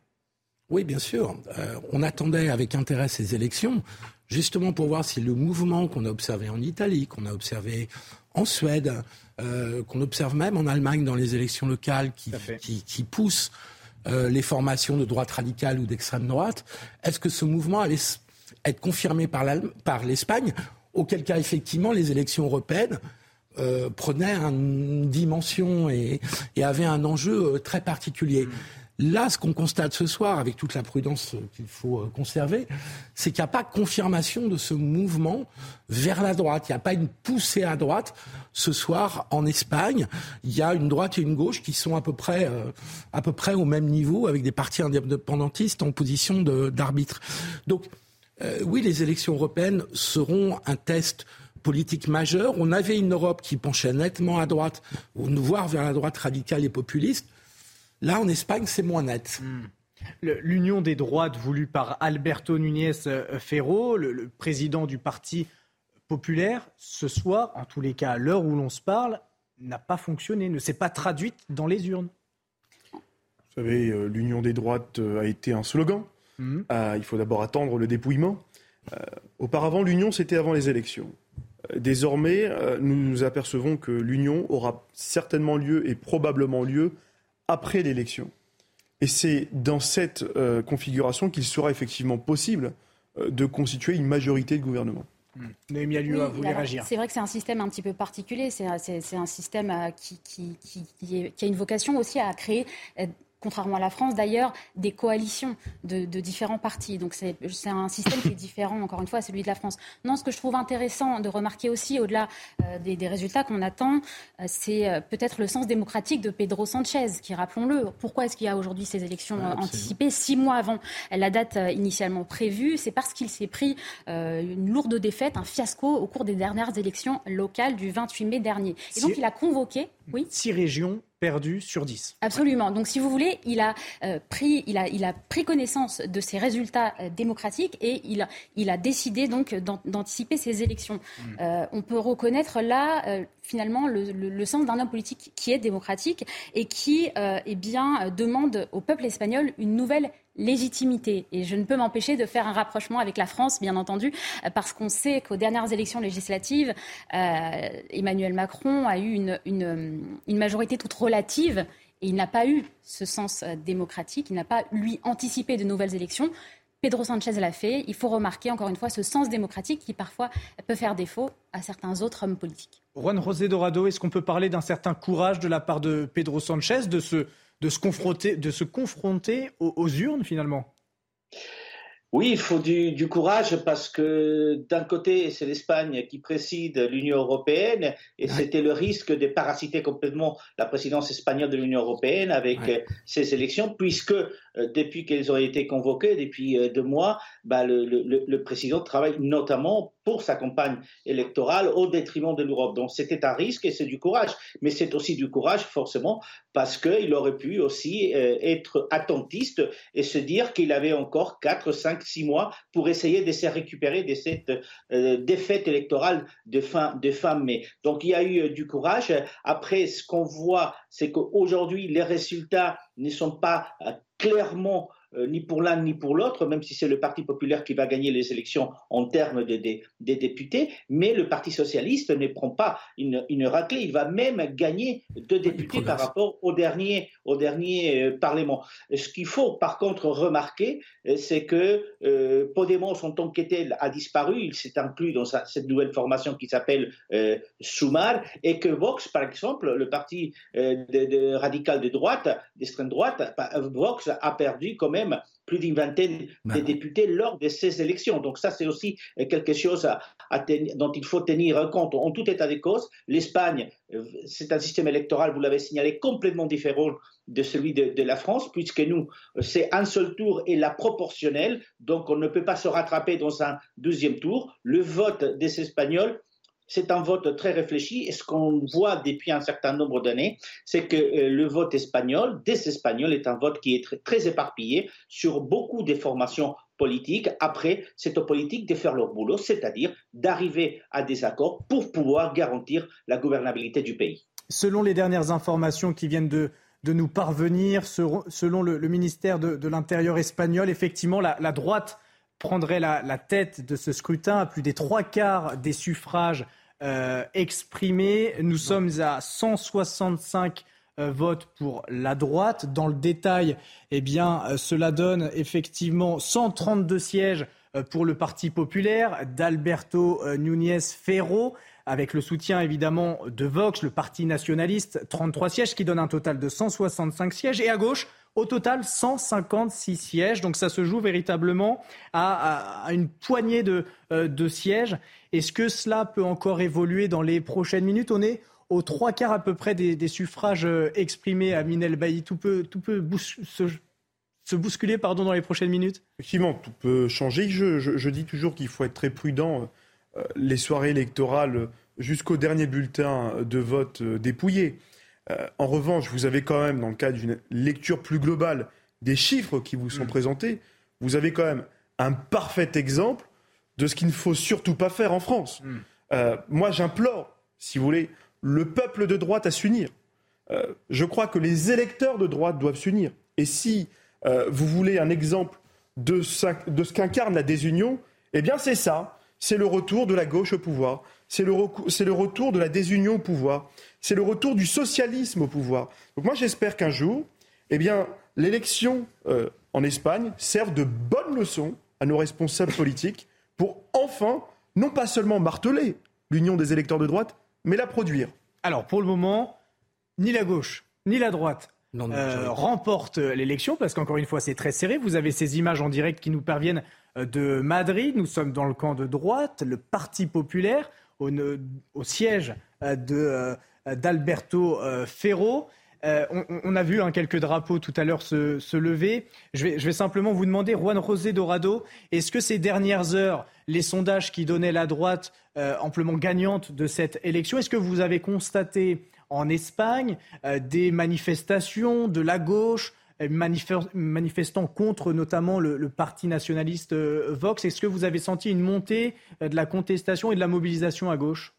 Oui, bien sûr. on attendait avec intérêt ces élections, justement pour voir si le mouvement qu'on a observé en Italie, qu'on a observé en Suède, euh, qu'on observe même en Allemagne dans les élections locales qui, qui, poussent euh, les formations de droite radicale ou d'extrême droite, est-ce que ce mouvement allait être confirmé par l'Espagne Auquel cas, effectivement, les élections européennes euh, prenaient une dimension et, et avaient un enjeu très particulier? Mm. Là, ce qu'on constate ce soir, avec toute la prudence qu'il faut euh, conserver, c'est qu'il n'y a pas confirmation de ce mouvement vers la droite. Il n'y a pas une poussée à droite. Ce soir, en Espagne, il y a une droite et une gauche qui sont à peu près, euh, au même niveau, avec des partis indépendantistes en position d'arbitre. Donc, euh, oui, les élections européennes seront un test politique majeur. On avait une Europe qui penchait nettement à droite, voire vers la droite radicale et populiste. Là, en Espagne, c'est moins net. Hmm. L'union des droites voulue par Alberto Núñez euh, Ferro, le, président du parti populaire, ce soir, en tous les cas à l'heure où l'on se parle, n'a pas fonctionné, ne s'est pas traduite dans les urnes. Vous savez, euh, l'union des droites euh, a été un slogan. Euh, il faut d'abord attendre le dépouillement. auparavant, l'union, c'était avant les élections. Désormais, nous nous apercevons que l'union aura certainement lieu et probablement lieu après l'élection. Et c'est dans cette configuration qu'il sera effectivement possible de constituer une majorité de gouvernement. Hmm. Noémie Alua, vous voulez réagir C'est vrai que c'est un système un petit peu particulier. C'est un système euh, qui, qui, a une vocation aussi à créer euh, contrairement à la France d'ailleurs, des coalitions de, différents partis. Donc c'est un système qui est différent, encore une fois, à celui de la France. Non, ce que je trouve intéressant de remarquer aussi, au-delà euh, des, résultats qu'on attend, euh, c'est euh, peut-être le sens démocratique de Pedro Sanchez, qui, rappelons-le, pourquoi est-ce qu'il y a aujourd'hui ces élections anticipées six mois avant la date initialement prévue? C'est parce qu'il s'est pris une lourde défaite, un fiasco au cours des dernières élections locales du 28 mai dernier. Et donc il a convoqué... Oui? Six régions perdu sur 10. Absolument. Donc, si vous voulez, il a, euh, pris, il a, il a pris connaissance de ces résultats euh, démocratiques et il, il a décidé donc d'anticiper ces élections. Hmm. Euh, on peut reconnaître là, finalement, le, sens d'un homme politique qui est démocratique et qui, eh bien, demande au peuple espagnol une nouvelle légitimité. Et je ne peux m'empêcher de faire un rapprochement avec la France, bien entendu, parce qu'on sait qu'aux dernières élections législatives, euh, Emmanuel Macron a eu une, une, majorité toute relative et il n'a pas eu ce sens euh, démocratique, il n'a pas, lui, anticipé de nouvelles élections. Pedro Sanchez l'a fait. Il faut remarquer, encore une fois, ce sens démocratique qui parfois peut faire défaut à certains autres hommes politiques. Juan José Dorado, est-ce qu'on peut parler d'un certain courage de la part de Pedro Sanchez de se de se confronter, de se confronter aux, urnes finalement? Oui, il faut du, courage parce que d'un côté, c'est l'Espagne qui préside l'Union européenne et c'était le risque de parasiter complètement la présidence espagnole de l'Union européenne avec ces élections, puisque euh, depuis qu'elles ont été convoquées, depuis euh, deux mois, bah, le, président travaille notamment pour sa campagne électorale au détriment de l'Europe. Donc c'était un risque et c'est du courage. Mais c'est aussi du courage forcément parce qu'il aurait pu aussi euh, être attentiste et se dire qu'il avait encore 4, 5, 6 mois pour essayer de se récupérer de cette défaite électorale de fin, de fin mai. Donc il y a eu du courage. Après, ce qu'on voit, c'est qu'aujourd'hui, les résultats ne sont pas clairement euh, ni pour l'un ni pour l'autre, même si c'est le Parti populaire qui va gagner les élections en termes des députés, mais le Parti socialiste ne prend pas une, une raclée, il va même gagner deux députés par rapport au dernier, au dernier euh, Parlement. Ce qu'il faut par contre remarquer, euh, c'est que Podemos, en tant qu'était, a disparu, il s'est inclus dans cette nouvelle formation qui s'appelle Sumar, et que Vox, par exemple, le parti de, radical de droite, d'extrême droite, Vox a perdu quand même plus d'une vingtaine de députés lors de ces élections. Donc ça, c'est aussi quelque chose dont il faut tenir compte. En tout état de cause, l'Espagne, euh, c'est un système électoral, vous l'avez signalé, complètement différent de celui de, de la France, puisque nous, c'est un seul tour et la proportionnelle, donc on ne peut pas se rattraper dans un deuxième tour. Le vote des Espagnols c'est un vote très réfléchi et ce qu'on voit depuis un certain nombre d'années, c'est que euh, le vote espagnol, des Espagnols, est un vote qui est très, éparpillé sur beaucoup de formations politiques. Après, c'est aux politiques de faire leur boulot, c'est-à-dire d'arriver à des accords pour pouvoir garantir la gouvernabilité du pays. Selon les dernières informations qui viennent de, nous parvenir, selon le, ministère de, l'Intérieur espagnol, effectivement, la, droite prendrait la, la, tête de ce scrutin à plus des trois quarts des suffrages euh, exprimé. Nous sommes à 165 euh, votes pour la droite. Dans le détail, eh bien, euh, cela donne effectivement 132 sièges pour le Parti populaire d'Alberto Núñez Ferro, avec le soutien évidemment de Vox, le Parti nationaliste, 33 sièges, qui donne un total de 165 sièges. Et à gauche, au total, 156 sièges. Donc ça se joue véritablement à, une poignée de, de sièges. Est-ce que cela peut encore évoluer dans les prochaines minutes? On est aux trois quarts à peu près des, suffrages euh, exprimés à Minel Bailly. Tout peut, tout peut se, bousculer pardon, dans les prochaines minutes? Effectivement, tout peut changer. Je, dis toujours qu'il faut être très prudent. Euh, les soirées électorales jusqu'au dernier bulletin de vote euh, en revanche, vous avez quand même, dans le cadre d'une lecture plus globale des chiffres qui vous sont mm. présentés, vous avez quand même un parfait exemple de ce qu'il ne faut surtout pas faire en France. Hmm. Euh, moi, j'implore, si vous voulez, le peuple de droite à s'unir. Euh, je crois que les électeurs de droite doivent s'unir. Et si vous voulez un exemple de ce, de ce qu'incarne la désunion, eh bien c'est ça. C'est le retour de la gauche au pouvoir. C'est le, retour de la désunion au pouvoir. C'est le retour du socialisme au pouvoir. Donc moi j'espère qu'un jour, eh bien, l'élection euh, en Espagne serve de bonne leçon à nos responsables politiques pour enfin, non pas seulement marteler l'union des électeurs de droite, mais la produire. Alors pour le moment, ni la gauche, ni la droite euh, remportent l'élection, parce qu'encore une fois, c'est très serré. Vous avez ces images en direct qui nous parviennent euh, de Madrid. Nous sommes dans le camp de droite, le Parti populaire, au, siège de, d'Alberto Ferro. Euh, on, a vu hein, quelques drapeaux tout à l'heure se, lever. Je vais, simplement vous demander, Juan José Dorado, est-ce que ces dernières heures, les sondages qui donnaient la droite euh, amplement gagnante de cette élection, est-ce que vous avez constaté en Espagne euh, des manifestations de la gauche manifestant contre notamment le parti nationaliste Vox Est-ce que vous avez senti une montée de la contestation et de la mobilisation à gauche?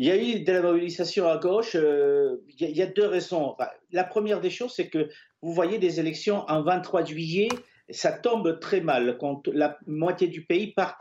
Il y a eu de la mobilisation à gauche. Euh, il, y a, deux raisons. la première des choses, c'est que vous voyez des élections en 23 juillet. Ça tombe très mal quand la moitié du pays part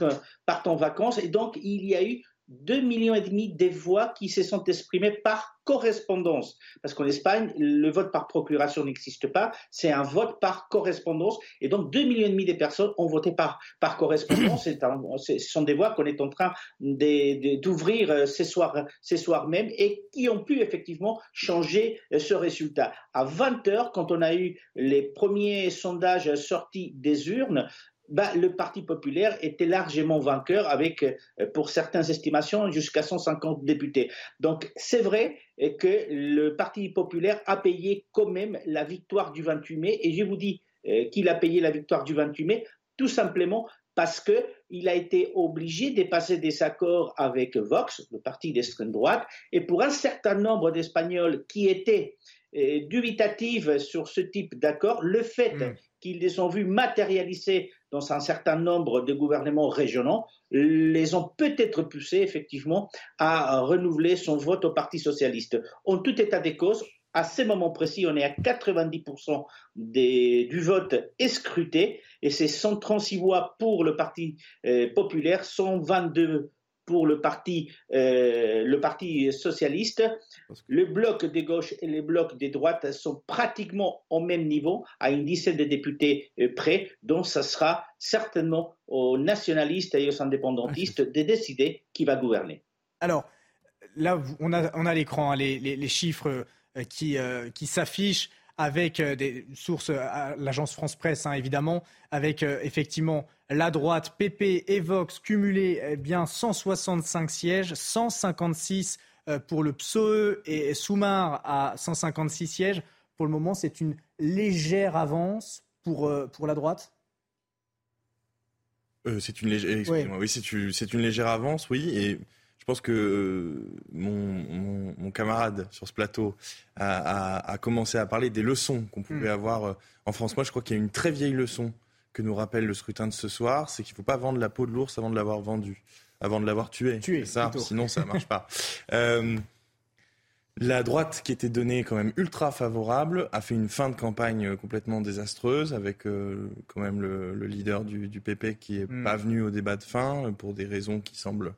en vacances. Et donc, il y a eu 2,5 millions et demi des voix qui se sont exprimées par correspondance. Parce qu'en Espagne, le vote par procuration n'existe pas, c'est un vote par correspondance. Et donc, 2,5 millions et demi des personnes ont voté par, correspondance. ce sont des voix qu'on est en train d'ouvrir euh, ces soirs, ces soirs même et qui ont pu effectivement changer euh, ce résultat. À 20 heures, quand on a eu les premiers sondages sortis des urnes, bah, le Parti populaire était largement vainqueur avec, euh, pour certaines estimations, jusqu'à 150 députés. Donc c'est vrai que le Parti populaire a payé quand même la victoire du 28 mai, et je vous dis euh, qu'il a payé la victoire du 28 mai tout simplement parce qu'il a été obligé de passer des accords avec Vox, le parti d'extrême droite, et pour un certain nombre d'Espagnols qui étaient euh, dubitatifs sur ce type d'accord, le fait hmm. qu'ils les ont vus matérialiser dans un certain nombre de gouvernements régionaux, les ont peut-être poussés effectivement à renouveler son vote au Parti socialiste. En tout état des causes, à ce moment précis, on est à 90% du vote escruté et c'est 136 voix pour le Parti euh, populaire, 122 pour le parti, euh, le parti socialiste. Le bloc des gauches et les blocs des droites sont pratiquement au même niveau, à une dizaine de députés euh, près, donc ça sera certainement aux nationalistes et aux indépendantistes de décider qui va gouverner. Alors, là, on a, on a l'écran, hein, les, les, chiffres euh, qui s'affichent avec des sources, l'agence France Presse hein, évidemment, avec effectivement la droite, PP et Vox cumulés eh bien 165 sièges, 156 euh, pour le PSOE et Soumar à 156 sièges. Pour le moment, c'est une légère avance pour, euh, pour la droite. Euh, c'est une légère, oui, c'est une, légère avance, oui, et pense que mon, camarade sur ce plateau a, commencé à parler des leçons qu'on pouvait hmm. avoir en France. Moi, je crois qu'il y a une très vieille leçon que nous rappelle le scrutin de ce soir, c'est qu'il ne faut pas vendre la peau de l'ours avant de l'avoir vendu, avant de l'avoir tué. tué ça, sinon ça ne marche pas. Euh, la droite, qui était donnée quand même ultra favorable, a fait une fin de campagne complètement désastreuse, avec euh, quand même le, leader du, PP qui n'est hmm. pas venu au débat de fin pour des raisons qui semblent euh,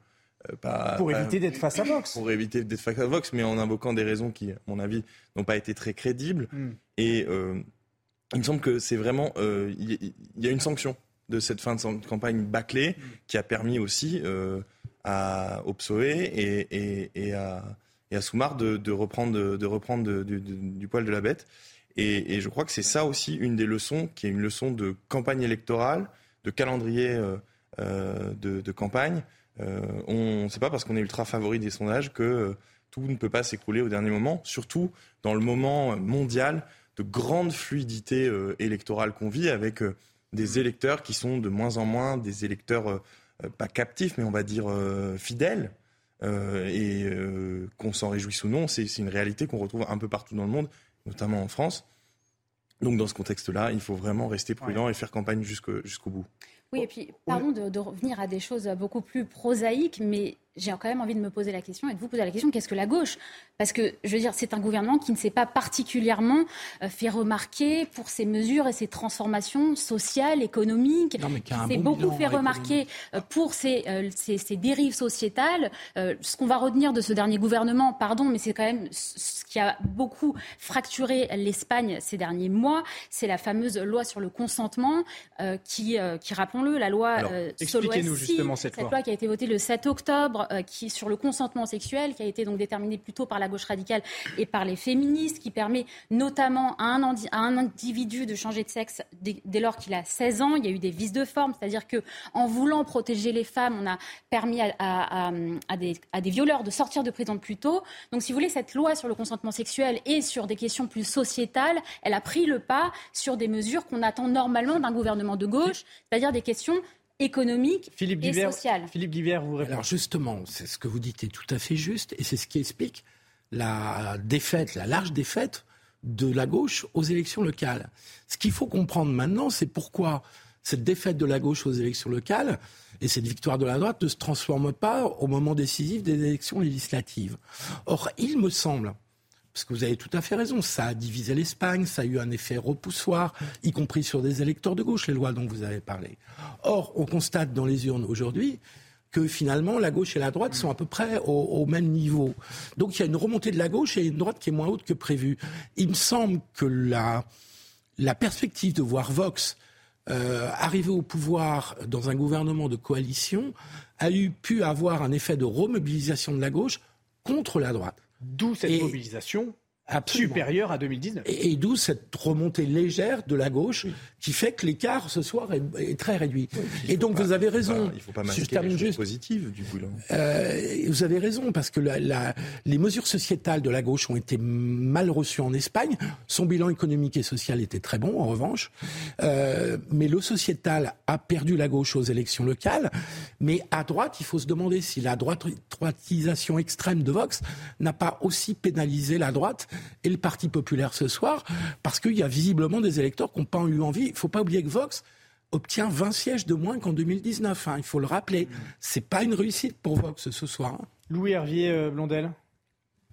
pas. Pour éviter d'être face à Vox. Pour éviter d'être face à Vox, mais en invoquant des raisons qui, à mon avis, n'ont pas été très crédibles. Hmm. Et il me semble que c'est vraiment. Euh, il y, a une sanction de cette fin de campagne bâclée qui a permis aussi euh, à Opsoe et, et, à, et à Soumar de, reprendre, de reprendre du poil de la bête. Et, je crois que c'est ça aussi une des leçons, qui est une leçon de campagne électorale, de calendrier euh, de, campagne. On ne sait pas parce qu'on est ultra favori des sondages que tout ne peut pas s'écrouler au dernier moment, surtout dans le moment mondial de grande fluidité euh, électorale qu'on vit avec euh, des électeurs qui sont de moins en moins des électeurs euh, pas captifs, mais on va dire fidèles. et qu'on s'en réjouisse ou non, c'est une réalité qu'on retrouve un peu partout dans le monde, notamment en France. Donc dans ce contexte-là, il faut vraiment rester prudent et faire campagne jusqu'au bout. Oui, et puis, pardon de, revenir à des choses beaucoup plus prosaïques, mais j'ai quand même envie de me poser la question et de vous poser la question qu'est-ce que la gauche? Parce que, je veux dire, c'est un gouvernement qui ne s'est pas particulièrement euh, fait remarquer pour ses mesures et ses transformations sociales, économiques. C'est beaucoup fait remarquer euh, pour ses, euh, ses, ses, dérives sociétales. ce qu'on va retenir de ce dernier gouvernement, pardon, mais c'est quand même ce qui a beaucoup fracturé l'Espagne ces derniers mois, c'est la fameuse loi sur le consentement qui, qui rappelons-le, la loi Alors, expliquez-nous justement cette, cette loi qui a été votée le 7 octobre euh, qui sur le consentement sexuel, qui a été donc déterminé plutôt par la gauche radicale et par les féministes, qui permet notamment à un, individu de changer de sexe dès, lors qu'il a 16 ans. Il y a eu des vices de forme, c'est-à-dire que en voulant protéger les femmes, on a permis à, des, à, des, violeurs de sortir de prison plus tôt. Donc, si vous voulez, cette loi sur le consentement sexuel et sur des questions plus sociétales, elle a pris le pas sur des mesures qu'on attend normalement d'un gouvernement de gauche, c'est-à-dire des questions économique Philippe et social. Philippe Guibert, vous répondez. Alors justement, c'est ce que vous dites est tout à fait juste et c'est ce qui explique la défaite, la large défaite de la gauche aux élections locales. Ce qu'il faut comprendre maintenant, c'est pourquoi cette défaite de la gauche aux élections locales et cette victoire de la droite ne se transforme pas au moment décisif des élections législatives. Or, il me semble parce que vous avez tout à fait raison, ça a divisé l'Espagne, ça a eu un effet repoussoir, y compris sur des électeurs de gauche, les lois dont vous avez parlé. Or, on constate dans les urnes aujourd'hui que finalement la gauche et la droite sont à peu près au, même niveau. Donc il y a une remontée de la gauche et une droite qui est moins haute que prévu. Il me semble que la, perspective de voir Vox euh, arriver au pouvoir dans un gouvernement de coalition a eu pu avoir un effet de remobilisation de la gauche contre la droite. D'où cette mobilisation supérieure à 2019. Et, d'où cette remontée légère de la gauche qui fait que l'écart ce soir est, très réduit. et donc vous avez raison. il ne faut pas masquer les positives du boulot. Euh, vous avez raison parce que la, les mesures sociétales de la gauche ont été mal reçues en Espagne. Son bilan économique et social était très bon en revanche. Euh, mais le sociétal a perdu la gauche aux élections locales. Mais à droite, il faut se demander si la droitisation extrême de Vox n'a pas aussi pénalisé la droite et le Parti populaire ce soir, parce qu'il y a visiblement des électeurs qui n'ont pas eu envie. Il ne faut pas oublier que Vox obtient 20 sièges de moins qu'en 2019. Hein, il faut le rappeler. C'est pas une réussite pour Vox ce soir. Hein. Louis Hervier euh, Blondel.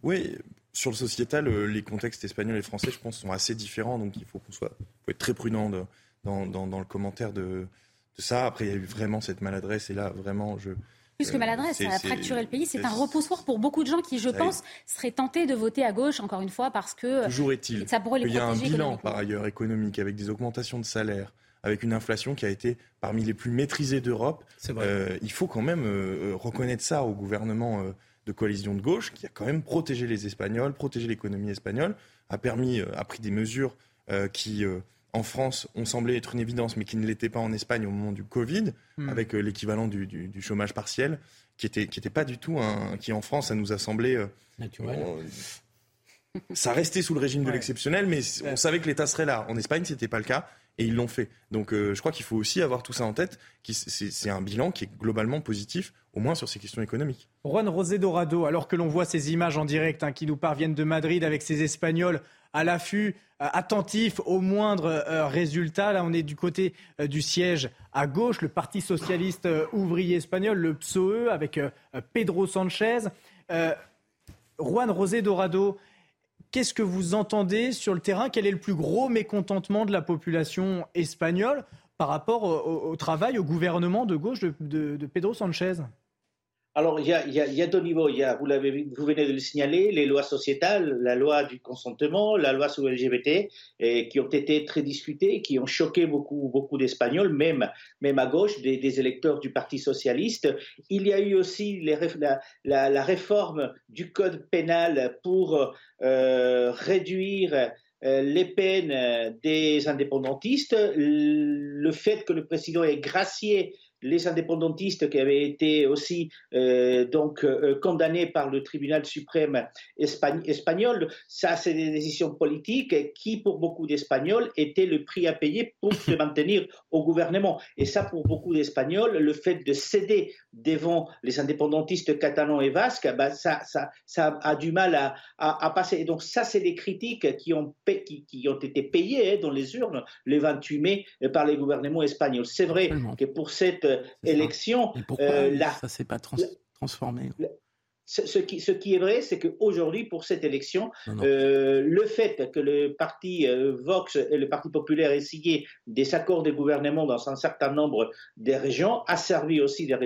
Oui, sur le sociétal, euh, les contextes espagnols et français, je pense, sont assez différents. Donc il faut qu'on soit faut être très prudent dans, dans, le commentaire de, de, ça. Après, il y a eu vraiment cette maladresse. Et là, vraiment, je, plus que euh, maladresse, ça a fracturé le pays. C'est un repoussoir pour beaucoup de gens qui, je pense, seraient tentés de voter à gauche, encore une fois, parce que Toujours est-il ça pourrait les Il y a un bilan, par ailleurs, économique, avec des augmentations de salaires, avec une inflation qui a été parmi les plus maîtrisées d'Europe. Euh, il faut quand même euh, reconnaître ça au gouvernement de coalition de gauche, qui a quand même protégé les Espagnols, protégé l'économie espagnole, a permis, a pris des mesures qui en France ont semblé être une évidence, mais qui ne l'étaient pas en Espagne au moment du Covid, hmm. avec euh, l'équivalent du, chômage partiel, qui était, qui était pas du tout un, qui en France, ça nous a semblé euh, naturel. ça restait sous le régime de l'exceptionnel, mais on savait que l'État serait là. En Espagne, c'était pas le cas. Et ils l'ont fait. Donc euh, je crois qu'il faut aussi avoir tout ça en tête. C'est un bilan qui est globalement positif, au moins sur ces questions économiques. Juan Rosé Dorado, alors que l'on voit ces images en direct hein, qui nous parviennent de Madrid avec ces Espagnols à l'affût, euh, attentif aux moindres euh, résultats. Là, on est du côté euh, du siège à gauche, le Parti socialiste ouvrier espagnol, le PSOE, avec Pedro Sanchez. Juan Rosé Dorado, qu'est-ce que vous entendez sur le terrain? Quel est le plus gros mécontentement de la population espagnole par rapport au, travail, au gouvernement de gauche de Pedro Sanchez? Alors, il y, a, deux niveaux. Vous, l'avez, vous venez de le signaler, les lois sociétales, la loi du consentement, la loi sur LGBT, qui ont été très discutées, qui ont choqué beaucoup, beaucoup d'Espagnols, même, même à gauche, des, électeurs du Parti socialiste. Il y a eu aussi la, réforme du code pénal pour euh, réduire euh, les peines des indépendantistes, le fait que le président ait gracié les indépendantistes qui avaient été aussi euh, donc euh, condamnés par le tribunal suprême espagnol. Ça, c'est des décisions politiques qui, pour beaucoup d'Espagnols, étaient le prix à payer pour se maintenir au gouvernement. Et ça, pour beaucoup d'Espagnols, le fait de céder devant les indépendantistes catalans et basques, bah, ça, ça, ça, a du mal à, à, passer. Et donc ça, c'est des critiques qui ont, qui, qui ont été payées hein, dans les urnes le 28 mai par les gouvernements espagnols. C'est vrai que pour cette élection. Euh, ça, c'est pas transformé ce qui, ce qui, est vrai, c'est qu'aujourd'hui, pour cette élection, euh, le fait que le parti euh, Vox et le Parti populaire aient signé des accords de gouvernement dans un certain nombre de régions a servi aussi des,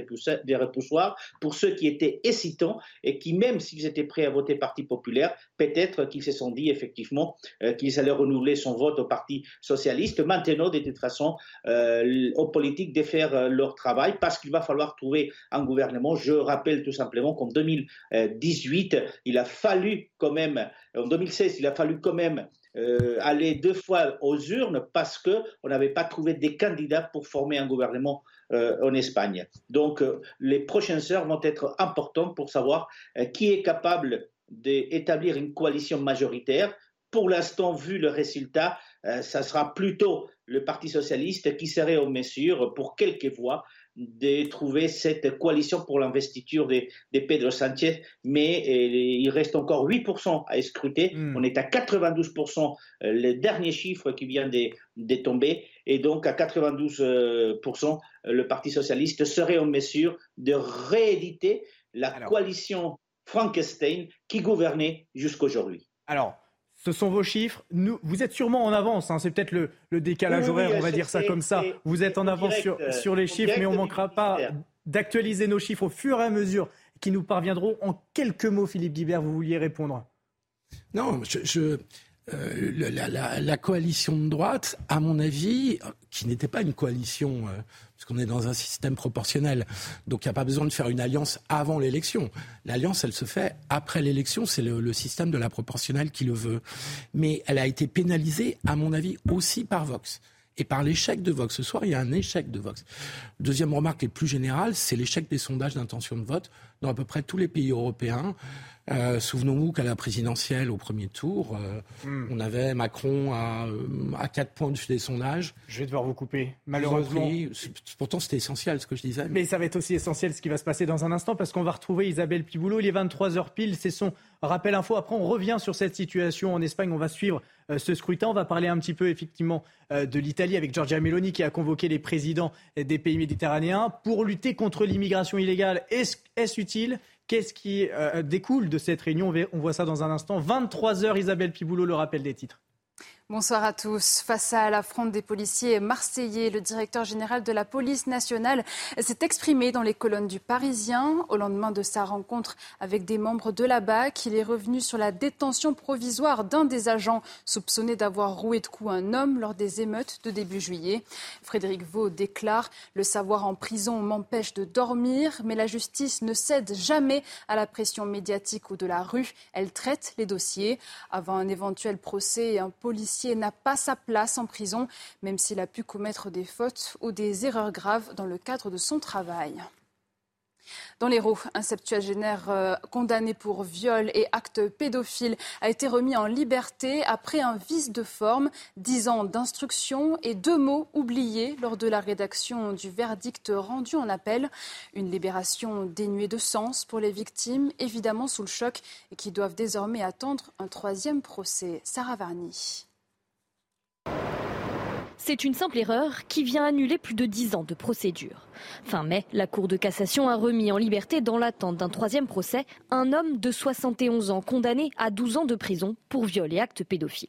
des repoussoirs pour ceux qui étaient hésitants et qui, même s'ils étaient prêts à voter Parti populaire, peut-être qu'ils se sont dit effectivement euh, qu'ils allaient renouveler son vote au Parti socialiste. Maintenant, de toute façon, euh, aux politiques de faire leur travail parce qu'il va falloir trouver un gouvernement. Je rappelle tout simplement qu'en 2000 18, il a fallu quand même, en 2016, il a fallu quand même euh, aller deux fois aux urnes parce qu'on n'avait pas trouvé des candidats pour former un gouvernement euh, en Espagne. Donc euh, les prochaines heures vont être importantes pour savoir qui est capable d'établir une coalition majoritaire. Pour l'instant, vu le résultat, ça sera plutôt le Parti socialiste qui serait aux mesures pour quelques voix de trouver cette coalition pour l'investiture de, Pedro Sanchez, mais euh, il reste encore 8% à escruter. Hmm. On est à 92%, euh, le dernier chiffre qui vient de, tomber, et donc à 92%, euh, le Parti socialiste serait en mesure de rééditer la coalition Frankenstein qui gouvernait jusqu'aujourd'hui. Alors, ce sont vos chiffres. Nous, vous êtes sûrement en avance. Hein. c'est peut-être le, décalage horaire, on va dire ça comme ça. Vous êtes en avance sur, sur les chiffres, mais on ne manquera pas d'actualiser nos chiffres au fur et à mesure qui nous parviendront. En quelques mots, Philippe Guibert, vous vouliez répondre Non, je, euh, la, coalition de droite, à mon avis, qui n'était pas une coalition, euh, puisqu'on est dans un système proportionnel, donc il n'y a pas besoin de faire une alliance avant l'élection. L'alliance, elle se fait après l'élection, c'est le, système de la proportionnelle qui le veut. Mais elle a été pénalisée, à mon avis, aussi par Vox et par l'échec de Vox. Ce soir, il y a un échec de Vox. Deuxième remarque, et plus générale, c'est l'échec des sondages d'intention de vote dans à peu près tous les pays européens. Euh, souvenons-nous qu'à la présidentielle, au premier tour, euh, hmm. on avait Macron à, euh, à 4 points des sondages. Je vais devoir vous couper, malheureusement. Pourtant, c'était essentiel ce que je disais. Mais... ça va être aussi essentiel ce qui va se passer dans un instant, parce qu'on va retrouver Isabelle Piboulot. Il est 23h pile, c'est son rappel info. Après, on revient sur cette situation en Espagne. On va suivre ce scrutin. On va parler un petit peu, effectivement, de l'Italie avec Giorgia Meloni qui a convoqué les présidents des pays méditerranéens pour lutter contre l'immigration illégale. Est-ce utile? Qu'est-ce qui euh, découle de cette réunion? On voit ça dans un instant. 23 heures, Isabelle Piboulot, le rappel des titres. Bonsoir à tous. Face à l'affront des policiers marseillais, le directeur général de la police nationale s'est exprimé dans les colonnes du Parisien au lendemain de sa rencontre avec des membres de la BAC. Il est revenu sur la détention provisoire d'un des agents soupçonné d'avoir roué de coups un homme lors des émeutes de début juillet. Frédéric Vaux déclare Le savoir en prison m'empêche de dormir, mais la justice ne cède jamais à la pression médiatique ou de la rue. Elle traite les dossiers. Avant un éventuel procès, un policier n'a pas sa place en prison, même s'il a pu commettre des fautes ou des erreurs graves dans le cadre de son travail. Dans l'Hérault, un septuagénaire euh, condamné pour viol et acte pédophile a été remis en liberté après un vice de forme, dix ans d'instruction et deux mots oubliés lors de la rédaction du verdict rendu en appel. Une libération dénuée de sens pour les victimes, évidemment sous le choc, et qui doivent désormais attendre un troisième procès. Sarah Varny. C'est une simple erreur qui vient annuler plus de 10 ans de procédure. Fin mai, la Cour de cassation a remis en liberté dans l'attente d'un troisième procès un homme de 71 ans condamné à 12 ans de prison pour viol et acte pédophile.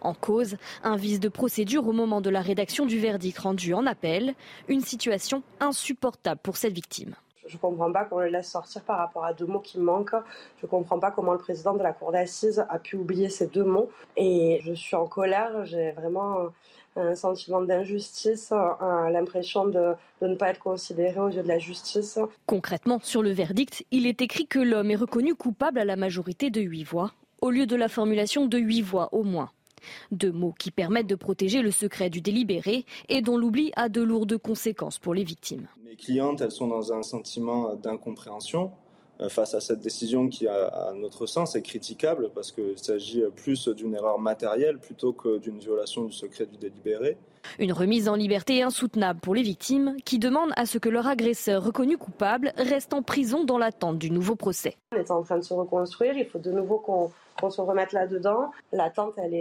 En cause, un vice de procédure au moment de la rédaction du verdict rendu en appel, une situation insupportable pour cette victime. Je ne comprends pas qu'on le laisse sortir par rapport à deux mots qui manquent. Je ne comprends pas comment le président de la Cour d'assises a pu oublier ces deux mots. Et je suis en colère. J'ai vraiment un sentiment d'injustice, l'impression de, ne pas être considéré aux yeux de la justice. Concrètement, sur le verdict, il est écrit que l'homme est reconnu coupable à la majorité de huit voix, au lieu de la formulation de huit voix au moins. Deux mots qui permettent de protéger le secret du délibéré et dont l'oubli a de lourdes conséquences pour les victimes. Mes clientes, elles sont dans un sentiment d'incompréhension euh, face à cette décision qui, à notre sens, est critiquable parce qu'il s'agit plus d'une erreur matérielle plutôt que d'une violation du secret du délibéré. Une remise en liberté insoutenable pour les victimes qui demandent à ce que leur agresseur reconnu coupable reste en prison dans l'attente du nouveau procès. On est en train de se reconstruire, il faut de nouveau qu'on qu'on se remette là-dedans. L'attente, elle,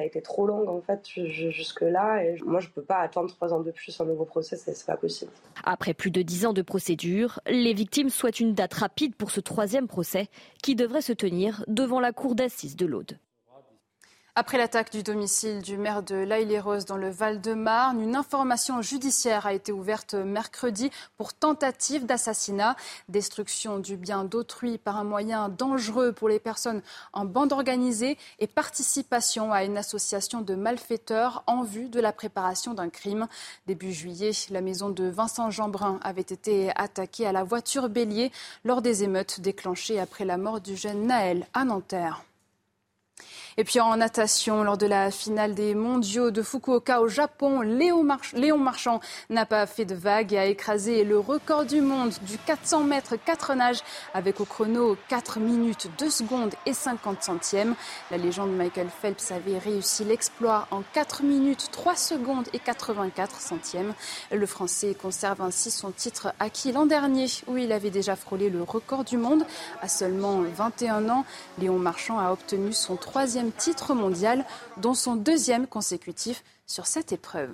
a été trop longue en fait jusque-là. Et moi, je peux pas attendre trois ans de plus un nouveau procès, c'est pas possible. Après plus de dix ans de procédure, les victimes souhaitent une date rapide pour ce troisième procès qui devrait se tenir devant la cour d'assises de l'Aude. Après l'attaque du domicile du maire de l'Aïle-les-Roses dans le Val-de-Marne, une information judiciaire a été ouverte mercredi pour tentative d'assassinat, destruction du bien d'autrui par un moyen dangereux pour les personnes en bande organisée et participation à une association de malfaiteurs en vue de la préparation d'un crime. Début juillet, la maison de Vincent Jeanbrun avait été attaquée à la voiture bélier lors des émeutes déclenchées après la mort du jeune Naël à Nanterre. Et puis en natation, lors de la finale des mondiaux de Fukuoka au Japon, Léon, Marchand n'a pas fait de vague et a écrasé le record du monde du 400 mètres 4 nages avec au chrono 4 minutes 2 secondes et 50 centièmes. La légende Michael Phelps avait réussi l'exploit en 4 minutes 3 secondes et 84 centièmes. Le Français conserve ainsi son titre acquis l'an dernier où il avait déjà frôlé le record du monde. À seulement 21 ans, Léon Marchand a obtenu son troisième titre mondial, dont son deuxième consécutif sur cette épreuve.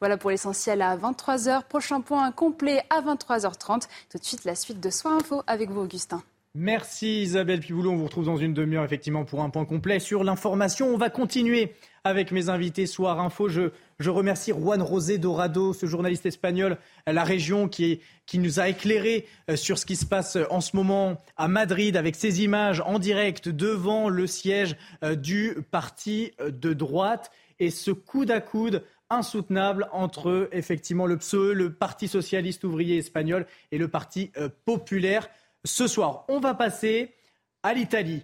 Voilà pour l'essentiel à 23h. Prochain point complet à 23h30. Tout de suite, la suite de Soir Info avec vous, Augustin. Merci Isabelle Piboulot. On vous retrouve dans une demi-heure effectivement pour un point complet sur l'information. On va continuer avec mes invités Soir Info. Je, remercie Juan Rosé Dorado, ce journaliste espagnol, à la région qui, qui nous a éclairé euh, sur ce qui se passe euh, en ce moment à Madrid avec ces images en direct devant le siège euh, du parti de droite et ce coude à coude insoutenable entre effectivement le PSOE, le Parti socialiste ouvrier espagnol et le Parti populaire ce soir. On va passer à l'Italie.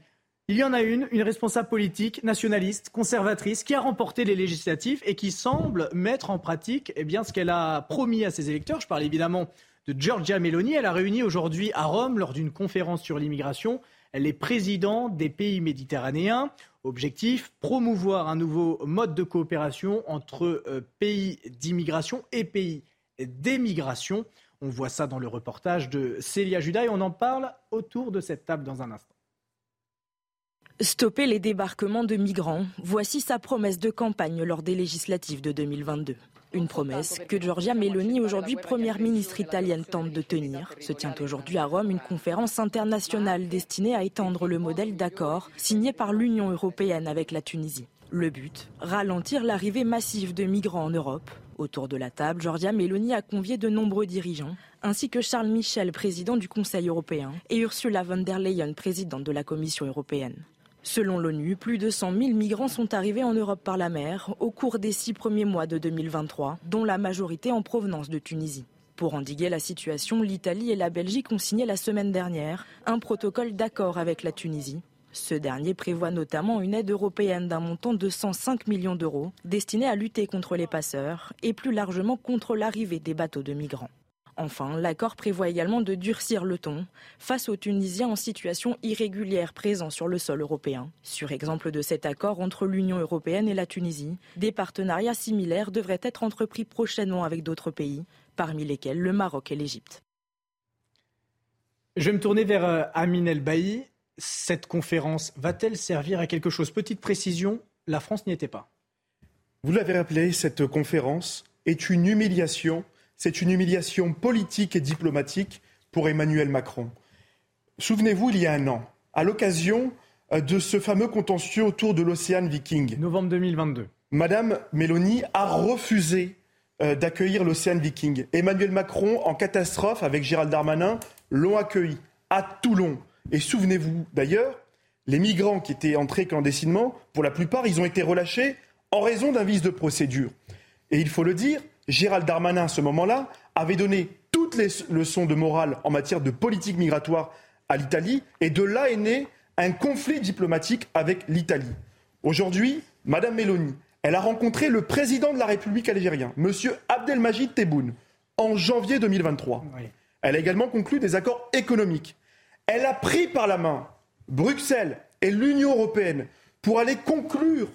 Il y en a une, une responsable politique, nationaliste, conservatrice, qui a remporté les législatives et qui semble mettre en pratique eh bien, ce qu'elle a promis à ses électeurs. Je parle évidemment de Giorgia Meloni. Elle a réuni aujourd'hui à Rome, lors d'une conférence sur l'immigration, les présidents des pays méditerranéens. Objectif, promouvoir un nouveau mode de coopération entre euh, pays d'immigration et pays d'émigration. On voit ça dans le reportage de Célia Judas et on en parle autour de cette table dans un instant. Stopper les débarquements de migrants, voici sa promesse de campagne lors des législatives de 2022. Une promesse que Giorgia Meloni, aujourd'hui première ministre italienne, tente de tenir. Se tient aujourd'hui à Rome une conférence internationale destinée à étendre le modèle d'accord signé par l'Union européenne avec la Tunisie. Le but Ralentir l'arrivée massive de migrants en Europe Autour de la table, Giorgia Meloni a convié de nombreux dirigeants, ainsi que Charles Michel, président du Conseil européen, et Ursula von der Leyen, présidente de la Commission européenne. Selon l'ONU, plus de 100 000 migrants sont arrivés en Europe par la mer au cours des six premiers mois de 2023, dont la majorité en provenance de Tunisie. Pour endiguer la situation, l'Italie et la Belgique ont signé la semaine dernière un protocole d'accord avec la Tunisie ce dernier prévoit notamment une aide européenne d'un montant de 105 millions d'euros destinée à lutter contre les passeurs et plus largement contre l'arrivée des bateaux de migrants. Enfin, l'accord prévoit également de durcir le ton face aux Tunisiens en situation irrégulière présents sur le sol européen. Sur exemple de cet accord entre l'Union européenne et la Tunisie, des partenariats similaires devraient être entrepris prochainement avec d'autres pays, parmi lesquels le Maroc et l'Égypte. Je vais me tourner vers euh, Amin El Bailly cette conférence va-t-elle servir à quelque chose? Petite précision, la France n'y était pas. Vous l'avez rappelé, cette conférence est une humiliation, c'est une humiliation politique et diplomatique pour Emmanuel Macron. Souvenez-vous, il y a un an, à l'occasion euh, de ce fameux contentieux autour de l'Océan Viking. Novembre 2022. Madame Mélanie a refusé euh, d'accueillir l'Océan Viking. Emmanuel Macron, en catastrophe, avec Gérald Darmanin, l'ont accueilli à Toulon. Et souvenez-vous d'ailleurs, les migrants qui étaient entrés clandestinement, pour la plupart, ils ont été relâchés en raison d'un vice de procédure. Et il faut le dire, Gérald Darmanin, à ce moment-là, avait donné toutes les leçons de morale en matière de politique migratoire à l'Italie, et de là est né un conflit diplomatique avec l'Italie. Aujourd'hui, Madame Meloni, elle a rencontré le président de la République algérien, M. Abdelmajid Tebboune, en janvier 2023. Elle a également conclu des accords économiques elle a pris par la main Bruxelles et l'Union européenne pour aller conclure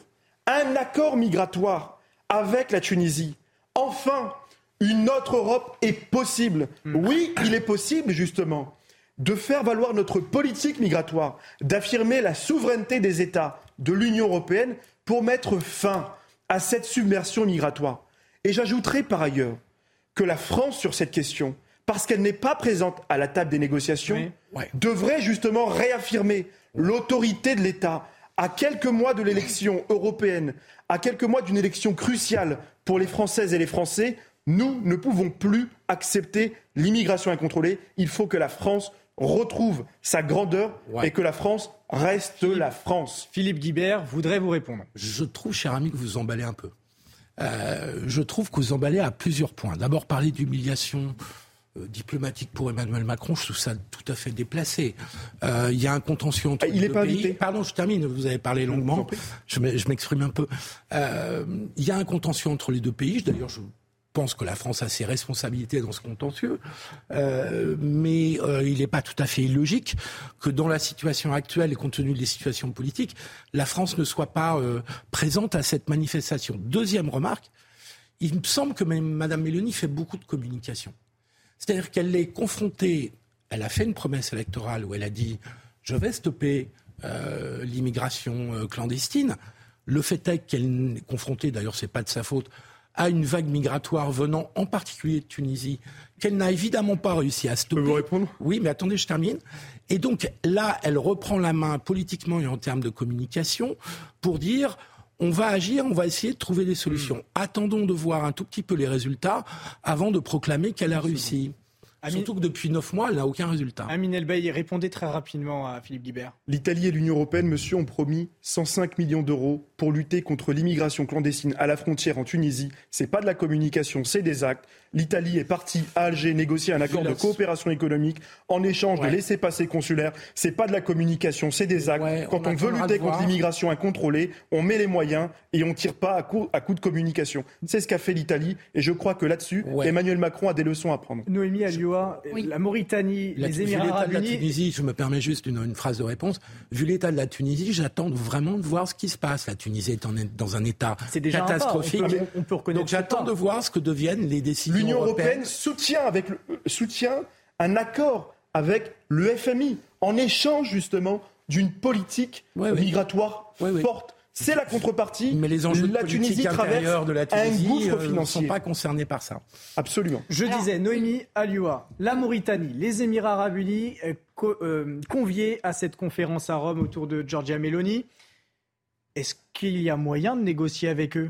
un accord migratoire avec la Tunisie. Enfin, une autre Europe est possible. Oui, il est possible, justement, de faire valoir notre politique migratoire, d'affirmer la souveraineté des États de l'Union européenne pour mettre fin à cette submersion migratoire. Et j'ajouterai par ailleurs que la France, sur cette question, parce qu'elle n'est pas présente à la table des négociations, devrait justement réaffirmer l'autorité de l'État à quelques mois de l'élection européenne, à quelques mois d'une élection cruciale pour les Françaises et les Français. Nous ne pouvons plus accepter l'immigration incontrôlée. Il faut que la France retrouve sa grandeur et que la France reste la France. Philippe Guibert voudrait vous répondre. Je trouve, cher ami, que vous emballez un peu. Euh, je trouve que vous emballez à plusieurs points. D'abord, parler d'humiliation euh, diplomatique pour Emmanuel Macron, je trouve ça tout à fait déplacé. Euh, il y a un contentieux entre il les pas pays. invité. Pardon, je termine. Vous avez parlé longuement. Je m'e- je m'exprime un peu. Euh, il y a un contentieux entre les deux pays. D'ailleurs, je pense que la France a ses responsabilités dans ce contentieux, Euh, mais euh, il n'est pas tout à fait illogique que dans la situation actuelle et compte tenu des situations politiques, la France ne soit pas présente à cette manifestation. Deuxième remarque, il me semble que Mme Mélanie fait beaucoup de communication. C'est-à-dire qu'elle est confrontée, elle a fait une promesse électorale où elle a dit je vais stopper euh, l'immigration euh, clandestine. Le fait est qu'elle est confrontée, d'ailleurs c'est pas de sa faute, à une vague migratoire venant en particulier de Tunisie, qu'elle n'a évidemment pas réussi à stopper. vous répondre? Oui, mais attendez, je termine. Et donc là, elle reprend la main politiquement et en termes de communication pour dire on va agir, on va essayer de trouver des solutions. Attendons de voir un tout petit peu les résultats avant de proclamer qu'elle a réussi. Surtout que depuis neuf mois, elle n'a aucun résultat. Amine Elbaï, répondez très rapidement à Philippe Guibert. L'Italie et l'Union européenne, monsieur, ont promis 105 millions d'euros pour lutter contre l'immigration clandestine à la frontière en Tunisie. C'est pas de la communication, c'est des actes. L'Italie est partie à Alger négocier un accord de coopération économique en échange Ouais. de laissez-passer consulaires. C'est pas de la communication, c'est des actes. Quand on on, veut lutter contre l'immigration incontrôlée, on met les moyens et on tire pas à coup, à coup de communication. C'est ce qu'a fait l'Italie et je crois que là-dessus, Emmanuel Macron a des leçons à prendre. Noémie Alioua, la Mauritanie, La- les vu Émirats l'état arabes de la unis. Tunisie, je me permets juste une, une phrase de réponse. Vu l'état de la Tunisie, j'attends vraiment de voir ce qui se passe. La Tunisie est en- dans un état déjà un pas. catastrophique. On peut- on peut reconnaître Donc j'attends de voir ce que deviennent les décisions L'Union européenne soutient, avec le- euh, soutient un accord avec le FMI en échange justement d'une politique Ouais, ouais. migratoire Ouais, ouais. forte. C'est la contrepartie. Mais les enjeux de la politique Tunisie traverse intérieure de la un Tunisie gouffre euh, ne sont pas concernés par ça. Absolument. Je disais, Noémie Alioua, la Mauritanie, les Émirats arabes unis, co- euh, conviés à cette conférence à Rome autour de Giorgia Meloni. Est-ce qu'il y a moyen de négocier avec eux?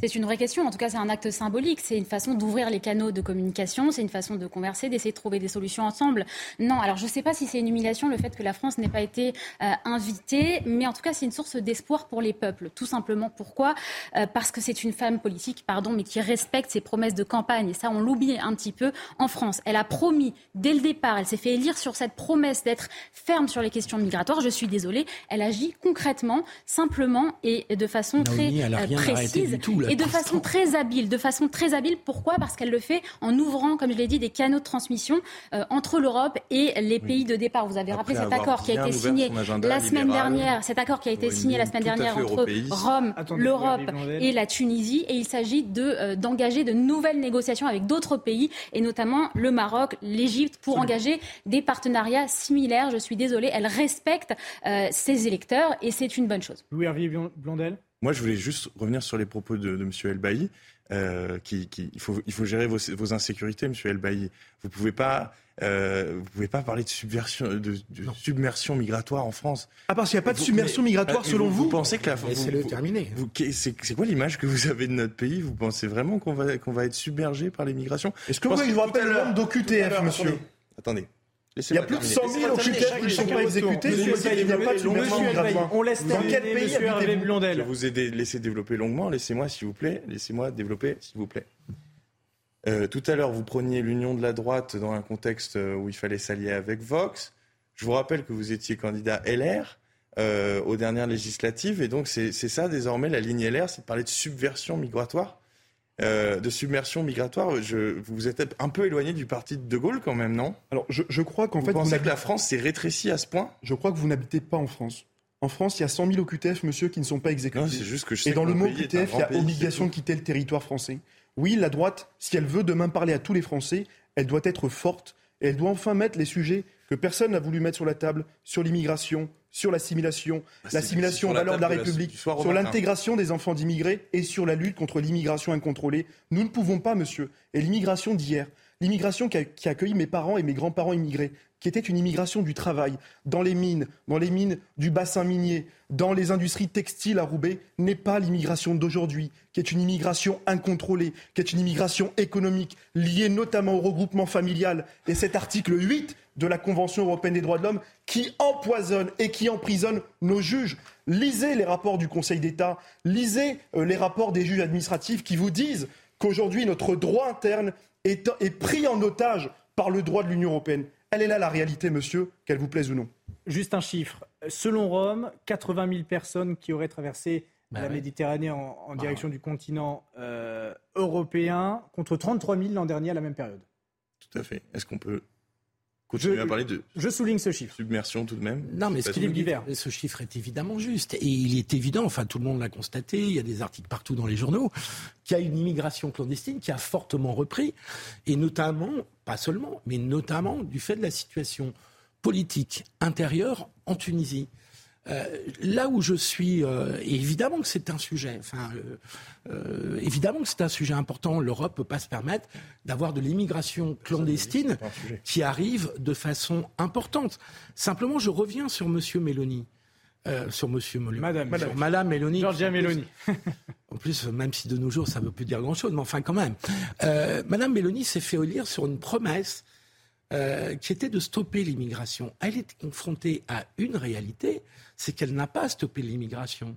C'est une vraie question. En tout cas, c'est un acte symbolique. C'est une façon d'ouvrir les canaux de communication. C'est une façon de converser, d'essayer de trouver des solutions ensemble. Non, alors je ne sais pas si c'est une humiliation le fait que la France n'ait pas été euh, invitée, mais en tout cas, c'est une source d'espoir pour les peuples. Tout simplement. Pourquoi? Euh, Parce que c'est une femme politique, pardon, mais qui respecte ses promesses de campagne. Et ça, on l'oublie un petit peu en France. Elle a promis dès le départ, elle s'est fait élire sur cette promesse d'être ferme sur les questions migratoires. Je suis désolée. Elle agit concrètement, simplement et de façon Naomi, très euh, précise tout, là, et de façon très habile. De façon très habile. Pourquoi? Parce qu'elle le fait en ouvrant, comme je l'ai dit, des canaux de transmission euh, entre l'Europe et les pays de départ. Vous avez Après rappelé cet accord qui a été signé la semaine libéral dernière. Cet accord qui a été signé la semaine dernière entre. Rome, l'Europe et la Tunisie. Et il s'agit de euh, d'engager de nouvelles négociations avec d'autres pays et notamment le Maroc, l'Égypte pour engager des partenariats similaires. Je suis désolée, elle respecte euh, ses électeurs et c'est une bonne chose. Louis-Hervier Blondel Moi, je voulais juste revenir sur les propos de, de M. Elbaï. Euh, qui, qui- il, faut, il faut gérer vos, vos insécurités, M. Elbaï. Vous pouvez pas, euh, vous pouvez pas parler de subversion, de, de submersion migratoire en France. Ah, parce qu'il n'y a pas de Vous- submersion mais- migratoire euh, selon vous, vous pensez que la vous- Laissez-le terminer. c'est quoi l'image que vous avez de notre pays? Vous pensez vraiment qu'on va, qu'on va être submergé par l'immigration? Est-ce que vous voulez que je vous rappelle le nombre d'OQTF, monsieur? Attendez. Il y a plus de 100 000 OQTF qui ne sont pas exécutés. Qu'il n'y a pas de on laisse Dans quel terminer pays Je vous ai laissé développer longuement. Laissez-moi, s'il vous plaît. Laissez-moi développer, s'il vous plaît. Euh, tout à l'heure, vous preniez l'union de la droite dans un contexte euh, où il fallait s'allier avec Vox. Je vous rappelle que vous étiez candidat LR euh, aux dernières législatives. Et donc, c'est c'est ça, désormais, la ligne LR, c'est de parler de subversion migratoire. Euh, de submersion migratoire. Je, vous vous êtes un peu éloigné du parti de De Gaulle, quand même, non? Alors, je, je crois qu'en Vous fait, pensez n'habitez- que la France s'est rétrécie à ce point? Je crois que vous n'habitez pas en France. En France, il y a 100 000 OQTF, monsieur, qui ne sont pas exécutés. juste que je Et dans le mot OQTF, OQTF, il y a obligation de quitter le territoire français. Oui, la droite, si elle veut demain parler à tous les Français, elle doit être forte et elle doit enfin mettre les sujets que personne n'a voulu mettre sur la table, sur l'immigration, sur l'assimilation, Bah, l'assimilation aux valeurs de la République, sur l'intégration des enfants d'immigrés et sur la lutte contre l'immigration incontrôlée. Nous ne pouvons pas, monsieur. Et l'immigration d'hier, l'immigration qui qui a accueilli mes parents et mes grands-parents immigrés, qui était une immigration du travail, dans les mines, dans les mines du bassin minier, dans les industries textiles à Roubaix, n'est pas l'immigration d'aujourd'hui, qui est une immigration incontrôlée, qui est une immigration économique, liée notamment au regroupement familial. Et cet article 8 de la Convention européenne des droits de l'homme qui empoisonne et qui emprisonne nos juges. Lisez les rapports du Conseil d'État, lisez euh, les rapports des juges administratifs qui vous disent qu'aujourd'hui notre droit interne est, est pris en otage par le droit de l'Union européenne. Elle est là la réalité, monsieur, qu'elle vous plaise ou non. Juste un chiffre. Selon Rome, 80 000 personnes qui auraient traversé Bah la ouais. Méditerranée en, en direction du continent euh, européen, contre 33 000 l'an dernier à la même période. Tout à fait. Est-ce qu'on peut Je- à parler de Je souligne ce chiffre. submersion tout de même Non, mais ce, qu'il est- ce chiffre est évidemment juste. Et il est évident, enfin tout le monde l'a constaté, il y a des articles partout dans les journaux, qu'il y a une immigration clandestine qui a fortement repris, et notamment, pas seulement, mais notamment du fait de la situation politique intérieure en Tunisie. Euh, là où je suis, euh, évidemment que c'est un sujet, enfin, euh, euh, évidemment que c'est un sujet important. L'Europe peut pas se permettre d'avoir de l'immigration clandestine qui arrive de façon importante. Simplement, je reviens sur Monsieur Mélanie. Euh, sur Monsieur Mélanie. Madame. Sur Madame Mélanie. Georgia Meloni. En plus, même si de nos jours, ça ne veut plus dire grand-chose, mais enfin quand même. Euh, Madame Mélanie s'est fait élire sur une promesse euh, qui était de stopper l'immigration. Elle est confrontée à une réalité, c'est qu'elle n'a pas stoppé l'immigration.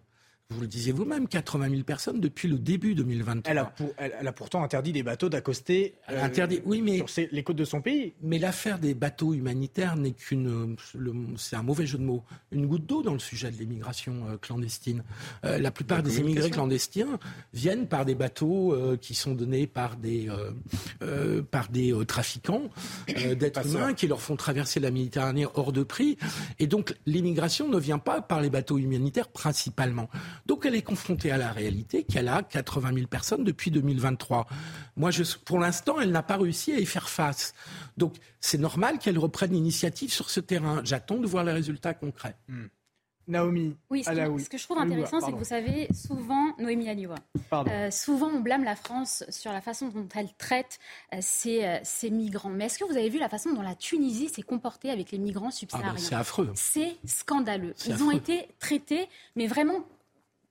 Vous le disiez vous-même, 80 000 personnes depuis le début 2023. Elle a, pour- elle- elle a pourtant interdit des bateaux d'accoster interdit, oui, mais sur ses- les côtes de son pays. Mais l'affaire des bateaux humanitaires n'est qu'une, c'est un mauvais jeu de mots, une goutte d'eau dans le sujet de l'immigration euh, clandestine. Euh, la plupart La des immigrés clandestins viennent par des bateaux euh, qui sont donnés par des, euh, euh, par des euh, trafiquants euh, d'êtres humains qui leur font traverser la Méditerranée hors de prix. Et donc l'immigration ne vient pas par les bateaux humanitaires principalement. Donc elle est confrontée à la réalité qu'elle a 80 000 personnes depuis 2023. Moi, je, pour l'instant, elle n'a pas réussi à y faire face. Donc c'est normal qu'elle reprenne l'initiative sur ce terrain. J'attends de voir les résultats concrets. Naomi Oui, ce, que je trouve intéressant, c'est que vous savez, souvent, Noémie Alioua, Pardon. euh, souvent on blâme la France sur la façon dont elle traite euh, ses, euh, ses migrants. Mais est-ce que vous avez vu la façon dont la Tunisie s'est comportée avec les migrants Ah subsahariens? ben, c'est affreux. C'est scandaleux. Ils ont été traités, mais vraiment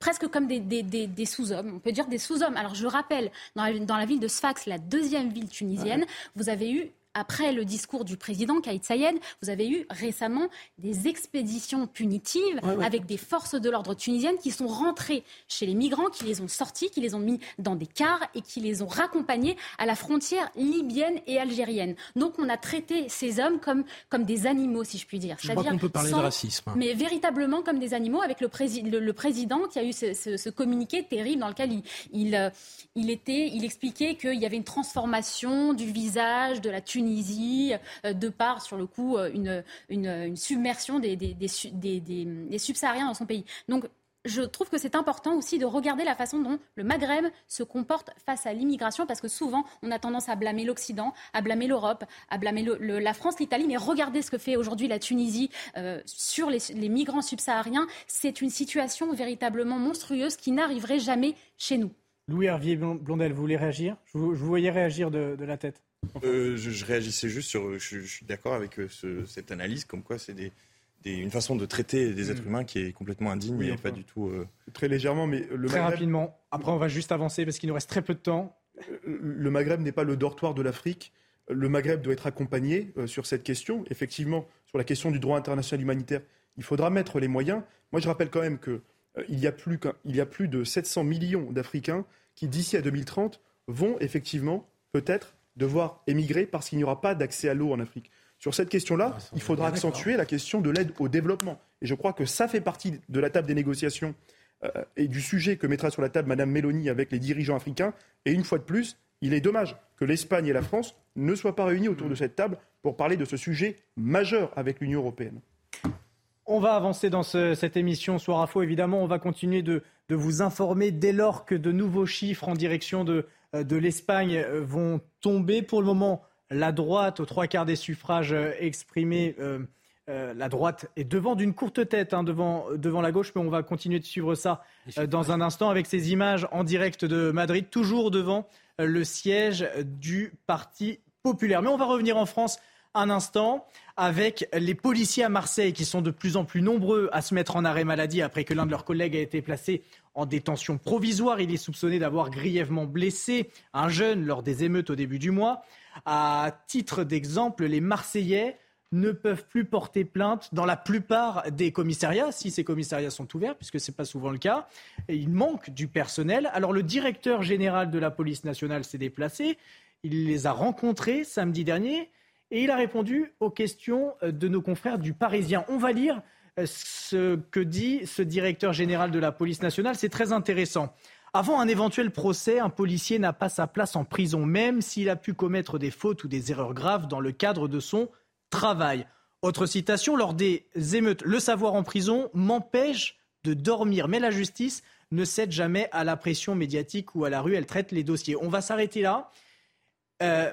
presque comme des, des- des- des sous-hommes. On peut dire des sous-hommes. Alors je rappelle, dans la, dans la ville de Sfax, la deuxième ville tunisienne, vous avez eu après le discours du président Kaït Sayed, vous avez eu récemment des expéditions punitives Ouais, ouais. avec des forces de l'ordre tunisiennes qui sont rentrées chez les migrants, qui les ont sortis, qui les ont mis dans des cars et qui les ont raccompagnés à la frontière libyenne et algérienne. Donc on a traité ces hommes comme, comme des animaux, si je puis dire. Je crois qu'on peut parler de sans- racisme. hein. mais véritablement comme des animaux, avec le, prési- le, le président qui a eu ce, ce- ce communiqué terrible dans lequel il, il, euh, il était, il expliquait qu'il y avait une transformation du visage de la Tunisie, euh, de par, sur le coup, euh, une, submersion des, des, des, su- des- des- des subsahariens dans son pays. Donc, je trouve que c'est important aussi de regarder la façon dont le Maghreb se comporte face à l'immigration, parce que souvent, on a tendance à blâmer l'Occident, à blâmer l'Europe, à blâmer la France, l'Italie, mais regardez ce que fait aujourd'hui la Tunisie euh, sur les, migrants subsahariens. C'est une situation véritablement monstrueuse qui n'arriverait jamais chez nous. Louis Hervier Blondel, vous voulez réagir? Je vous, voyais réagir de la tête. Euh, je, je réagissais juste sur. Je, je suis d'accord avec euh, ce- cette analyse, comme quoi c'est des, des- une façon de traiter des êtres humains qui est complètement indigne Oui, et enfin. pas du tout. euh, Très légèrement, mais le Très Maghreb, rapidement. Après, on va juste avancer parce qu'il nous reste très peu de temps. le Maghreb n'est pas le dortoir de l'Afrique. Le Maghreb doit être accompagné euh, sur cette question. Effectivement, sur la question du droit international humanitaire, il faudra mettre les moyens. Moi, je rappelle quand même que euh, il y a plus qu'un- il y a plus de 700 millions d'Africains qui, d'ici à 2030, vont effectivement peut-être devoir émigrer parce qu'il n'y aura pas d'accès à l'eau en Afrique. Sur cette question-là, il faudra accentuer la question de l'aide au développement. Et je crois que ça fait partie de la table des négociations euh, et du sujet que mettra sur la table Madame Mélanie avec les dirigeants africains. Et une fois de plus, il est dommage que l'Espagne et la France ne soient pas réunis autour de cette table pour parler de ce sujet majeur avec l'Union européenne. On va avancer dans cette émission Soir à faux. Évidemment, on va continuer de, vous informer dès lors que de nouveaux chiffres en direction de, de l'Espagne euh, vont tomber. Pour le moment, la droite, aux trois quarts des suffrages euh, exprimés, la droite est devant d'une courte tête, hein, devant, devant la gauche, mais on va continuer de suivre ça dans un instant avec ces images en direct de Madrid, toujours devant le siège du Parti populaire. Mais on va revenir en France un instant avec les policiers à Marseille qui sont de plus en plus nombreux à se mettre en arrêt maladie après que l'un de leurs collègues a été placé en détention provisoire. Il est soupçonné d'avoir grièvement blessé un jeune lors des émeutes au début du mois. À titre d'exemple, les Marseillais ne peuvent plus porter plainte dans la plupart des commissariats, si ces commissariats sont ouverts, puisque ce n'est pas souvent le cas. il manque du personnel. Alors le directeur général de la police nationale s'est déplacé. Il les a rencontrés samedi dernier et il a répondu aux questions euh, de nos confrères du Parisien. On va lire euh, ce que dit ce directeur général de la police nationale. C'est très intéressant. Avant un éventuel procès, un policier n'a pas sa place en prison, même s'il a pu commettre des fautes ou des erreurs graves dans le cadre de son travail. Autre citation, lors des émeutes, le savoir en prison m'empêche de dormir, mais la justice ne cède jamais à la pression médiatique ou à la rue, elle traite les dossiers. On va s'arrêter là. Euh,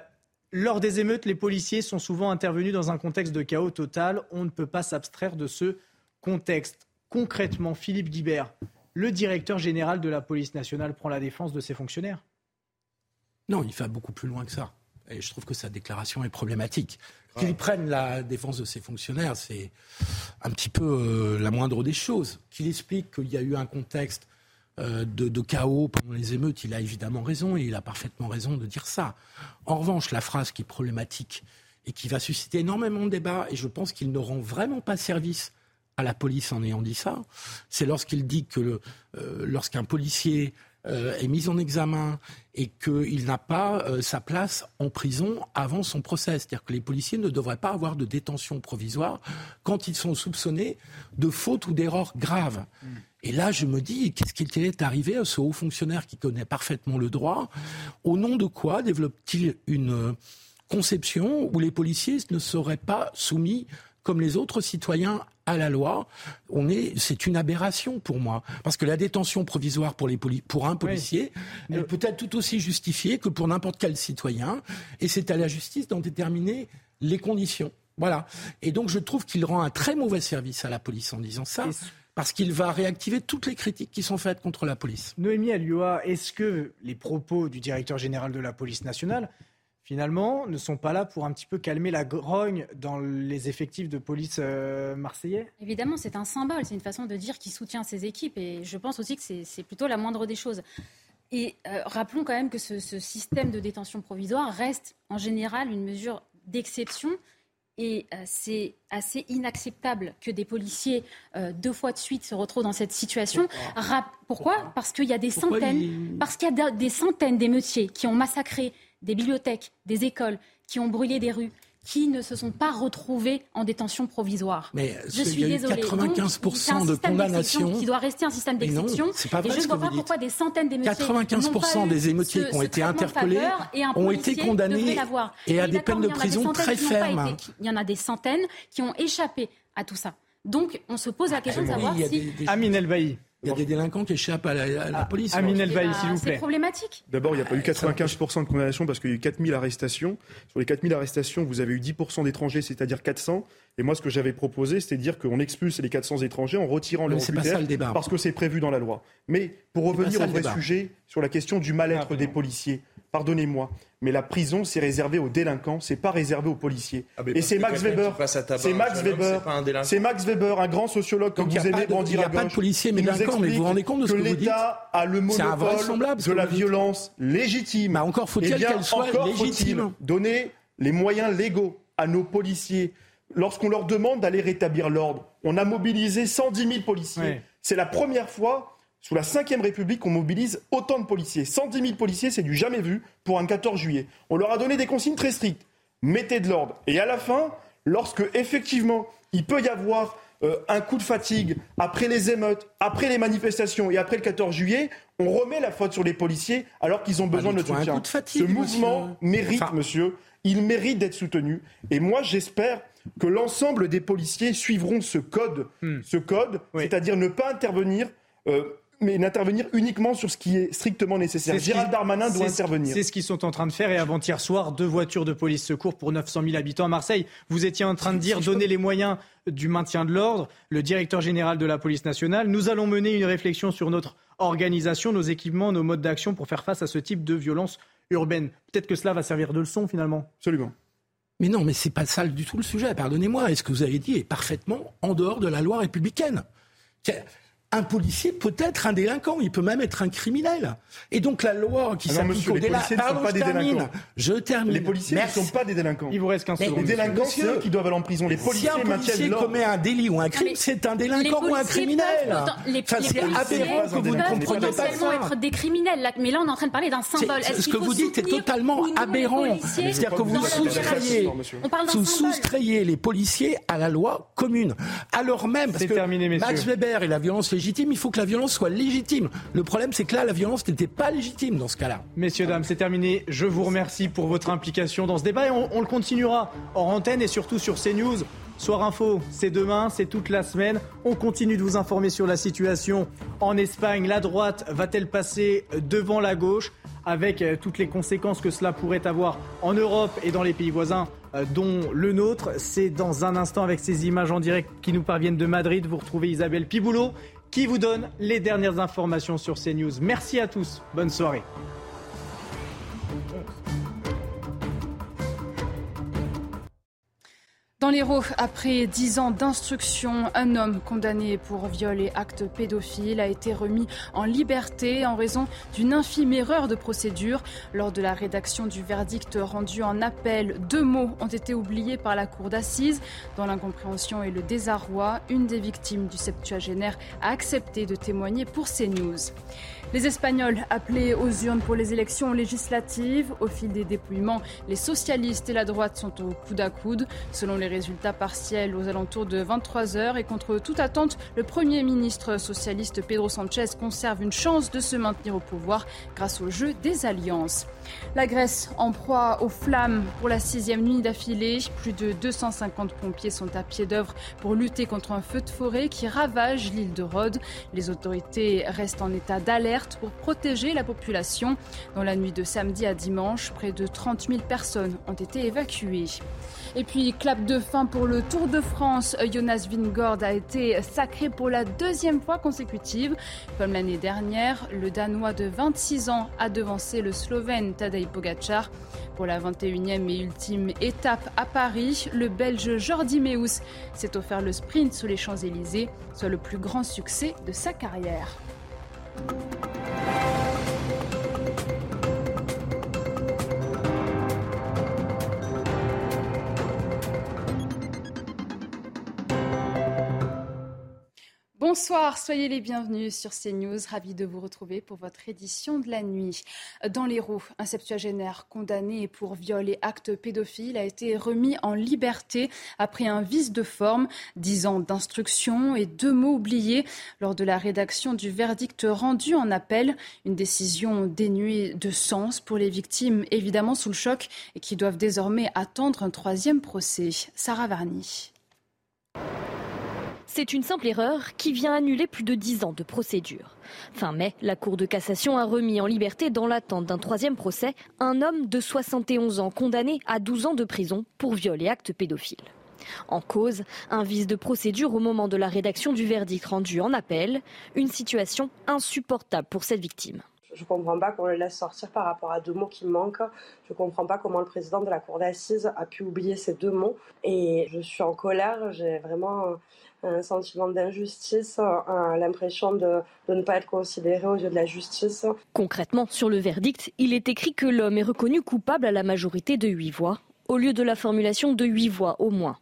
lors des émeutes, les policiers sont souvent intervenus dans un contexte de chaos total. On ne peut pas s'abstraire de ce contexte. Concrètement, Philippe Guibert, le directeur général de la police nationale, prend la défense de ses fonctionnaires Non, il va beaucoup plus loin que ça. Et je trouve que sa déclaration est problématique. Qu'il prenne la défense de ses fonctionnaires, c'est un petit peu euh, la moindre des choses. Qu'il explique qu'il y a eu un contexte euh, de, chaos pendant les émeutes, il a évidemment raison et il a parfaitement raison de dire ça. En revanche, la phrase qui est problématique et qui va susciter énormément de débats, et je pense qu'il ne rend vraiment pas service à la police en ayant dit ça, c'est lorsqu'il dit que euh, lorsqu'un policier est mis en examen et qu'il n'a pas sa place en prison avant son procès. C'est-à-dire que les policiers ne devraient pas avoir de détention provisoire quand ils sont soupçonnés de fautes ou d'erreurs graves. Mm. Et là, je me dis, qu'est-ce qui est arrivé à ce haut fonctionnaire qui connaît parfaitement le droit? Au nom de quoi développe-t-il une conception où les policiers ne seraient pas soumis comme les autres citoyens à la loi. On est, c'est une aberration pour moi, parce que la détention provisoire pour, les pour un policier, elle peut être tout aussi justifiée que pour n'importe quel citoyen, et c'est à la justice d'en déterminer les conditions. Voilà. Et donc je trouve qu'il rend un très mauvais service à la police en disant ça parce qu'il va réactiver toutes les critiques qui sont faites contre la police. Noémie Alioua, est-ce que les propos du directeur général de la police nationale, finalement, ne sont pas là pour un petit peu calmer la grogne dans les effectifs de police euh, marseillais? Évidemment, c'est un symbole, c'est une façon de dire qu'il soutient ses équipes et je pense aussi que c'est plutôt la moindre des choses. Et euh, rappelons quand même que ce, système de détention provisoire reste en général une mesure d'exception et euh, c'est assez inacceptable que des policiers, deux fois de suite, se retrouvent dans cette situation. Pourquoi, Parce qu'il y a des centaines, parce qu'il y a des centaines d'émeutiers qui ont massacré des bibliothèques, des écoles, qui ont brûlé des rues, qui ne se sont pas retrouvés en détention provisoire. Mais je suis il y a 95% de condamnations qui doit rester un système d'exception. Et je ne vois pas pourquoi des centaines d'émeutiers 95% des émeutiers qui ont été interpellés ont été condamnés et à des peines de prison très fermes. il y en a des centaines qui ont échappé à tout ça. Donc on se pose la question de savoir si... Amine Elbaï. Il y a des délinquants qui échappent à la, police. Amine Elbaï, s'il vous plaît. C'est problématique. D'abord, il n'y a pas eu 95% de condamnations parce qu'il y a eu 4000 arrestations. Sur les 4000 arrestations, vous avez eu 10% d'étrangers, c'est-à-dire 400. Et moi, ce que j'avais proposé, c'était de dire qu'on expulse les 400 étrangers en retirant critères parce que c'est prévu dans la loi. Mais pour revenir au vrai sujet, sur la question du mal-être ah, des policiers, pardonnez-moi, mais la prison, c'est réservé aux délinquants, c'est pas réservé aux policiers. Ah, et c'est Max Weber, c'est Max Weber, c'est Max Weber, un grand sociologue que vous aimez brandir à gauche. Il n'y a pas de policiers mais délinquants, mais vous vous rendez compte de ce que, que l'État a le monopole de la violence légitime. Bah encore faut-il eh qu'elle soit légitime. Donner les moyens légaux à nos policiers lorsqu'on leur demande d'aller rétablir l'ordre. On a mobilisé 110 000 policiers. C'est la première fois sous la Ve République, on mobilise autant de policiers. 110 000 policiers, c'est du jamais vu pour un 14 juillet. On leur a donné des consignes très strictes. Mettez de l'ordre. Et à la fin, lorsque effectivement il peut y avoir euh, un coup de fatigue après les émeutes, après les manifestations et après le 14 juillet, on remet la faute sur les policiers alors qu'ils ont besoin de notre soutien. Ce mouvement mérite, monsieur, il mérite d'être soutenu. Et moi, j'espère que l'ensemble des policiers suivront ce code, hmm. ce code, c'est-à-dire ne pas intervenir. Euh, mais n'intervenir uniquement sur ce qui est strictement nécessaire. Gérald Darmanin doit intervenir. C'est ce qu'ils sont en train de faire. Et avant-hier soir, deux voitures de police secours pour 900 000 habitants à Marseille. Vous étiez en train de dire donner les moyens du maintien de l'ordre. Le directeur général de la police nationale. Nous allons mener une réflexion sur notre organisation, nos équipements, nos modes d'action pour faire face à ce type de violence urbaine. Peut-être que cela va servir de leçon finalement. Absolument. Mais non, mais c'est pas ça du tout le sujet. Pardonnez-moi. Est-ce que vous avez dit est parfaitement en dehors de la loi républicaine? Un policier peut être un délinquant, il peut même être un criminel. Et donc la loi qui s'applique aux délinquants. pas des délinquants. Je termine. Les policiers ne sont pas des délinquants. Il vous reste qu'un Les délinquants, c'est eux qui doivent aller en prison. Les policiers si un policier commet un délit ou un crime, c'est un délinquant ou un criminel. les, enfin, aberrant que vous ne compreniez pas ça. être des criminels, mais là on est en train de parler d'un symbole. Ce que vous dites est totalement aberrant. C'est-à-dire que vous soustrayez, vous soustrayez les policiers à la loi commune. Alors même, parce que Max Weber et la violence légitime, il faut que la violence soit légitime. Le problème, c'est que là, la violence n'était pas légitime dans ce cas-là. Messieurs, dames, c'est terminé. Je vous remercie pour votre implication dans ce débat et on, le continuera en antenne et surtout sur CNews. Soir Info, c'est demain, c'est toute la semaine. On continue de vous informer sur la situation en Espagne. La droite va-t-elle passer devant la gauche avec euh, toutes les conséquences que cela pourrait avoir en Europe et dans les pays voisins euh, dont le nôtre? C'est dans un instant avec ces images en direct qui nous parviennent de Madrid. Vous retrouvez Isabelle Piboulot qui vous donne les dernières informations sur CNews. Merci à tous. Bonne soirée. Dans l'Hérault, après dix ans d'instruction, un homme condamné pour viol et acte pédophile a été remis en liberté en raison d'une infime erreur de procédure. Lors de la rédaction du verdict rendu en appel, deux mots ont été oubliés par la cour d'assises. Dans l'incompréhension et le désarroi, une des victimes du septuagénaire a accepté de témoigner pour CNews. Les Espagnols appelés aux urnes pour les élections législatives. Au fil des dépouillements, les socialistes et la droite sont au coude à coude. Selon les résultats partiels aux alentours de 23 heures et contre toute attente, le Premier ministre socialiste Pedro Sanchez conserve une chance de se maintenir au pouvoir grâce au jeu des alliances. La Grèce en proie aux flammes pour la sixième nuit d'affilée. Plus de 250 pompiers sont à pied d'œuvre pour lutter contre un feu de forêt qui ravage l'île de Rhodes. Les autorités restent en état d'alerte pour protéger la population. Dans la nuit de samedi à dimanche, près de 30 000 personnes ont été évacuées. Et puis, clap de fin pour le Tour de France. Jonas Vingord a été sacré pour la deuxième fois consécutive. Comme l'année dernière, le Danois de 26 ans a devancé le Slovène Tadej Pogacar. Pour la 21e et ultime étape à Paris, le Belge Jordi Meus s'est offert le sprint sur les Champs-Élysées, soit le plus grand succès de sa carrière. Bonsoir, soyez les bienvenus sur CNews. Ravi de vous retrouver pour votre édition de la nuit. Dans les roues, un septuagénaire condamné pour viol et acte pédophile a été remis en liberté après un vice de forme, dix ans d'instruction et deux mots oubliés lors de la rédaction du verdict rendu en appel. Une décision dénuée de sens pour les victimes, évidemment sous le choc, et qui doivent désormais attendre un troisième procès. Sarah Varny. C'est une simple erreur qui vient annuler plus de 10 ans de procédure. Fin mai, la Cour de cassation a remis en liberté dans l'attente d'un troisième procès un homme de 71 ans condamné à 12 ans de prison pour viol et acte pédophile. En cause, un vice de procédure au moment de la rédaction du verdict rendu en appel, une situation insupportable pour cette victime. Je ne comprends pas qu'on le laisse sortir par rapport à deux mots qui manquent. Je ne comprends pas comment le président de la Cour d'assises a pu oublier ces deux mots. Et je suis en colère. J'ai vraiment un sentiment d'injustice, l'impression de, ne pas être considéré aux yeux de la justice. Concrètement, sur le verdict, il est écrit que l'homme est reconnu coupable à la majorité de huit voix, au lieu de la formulation de huit voix au moins.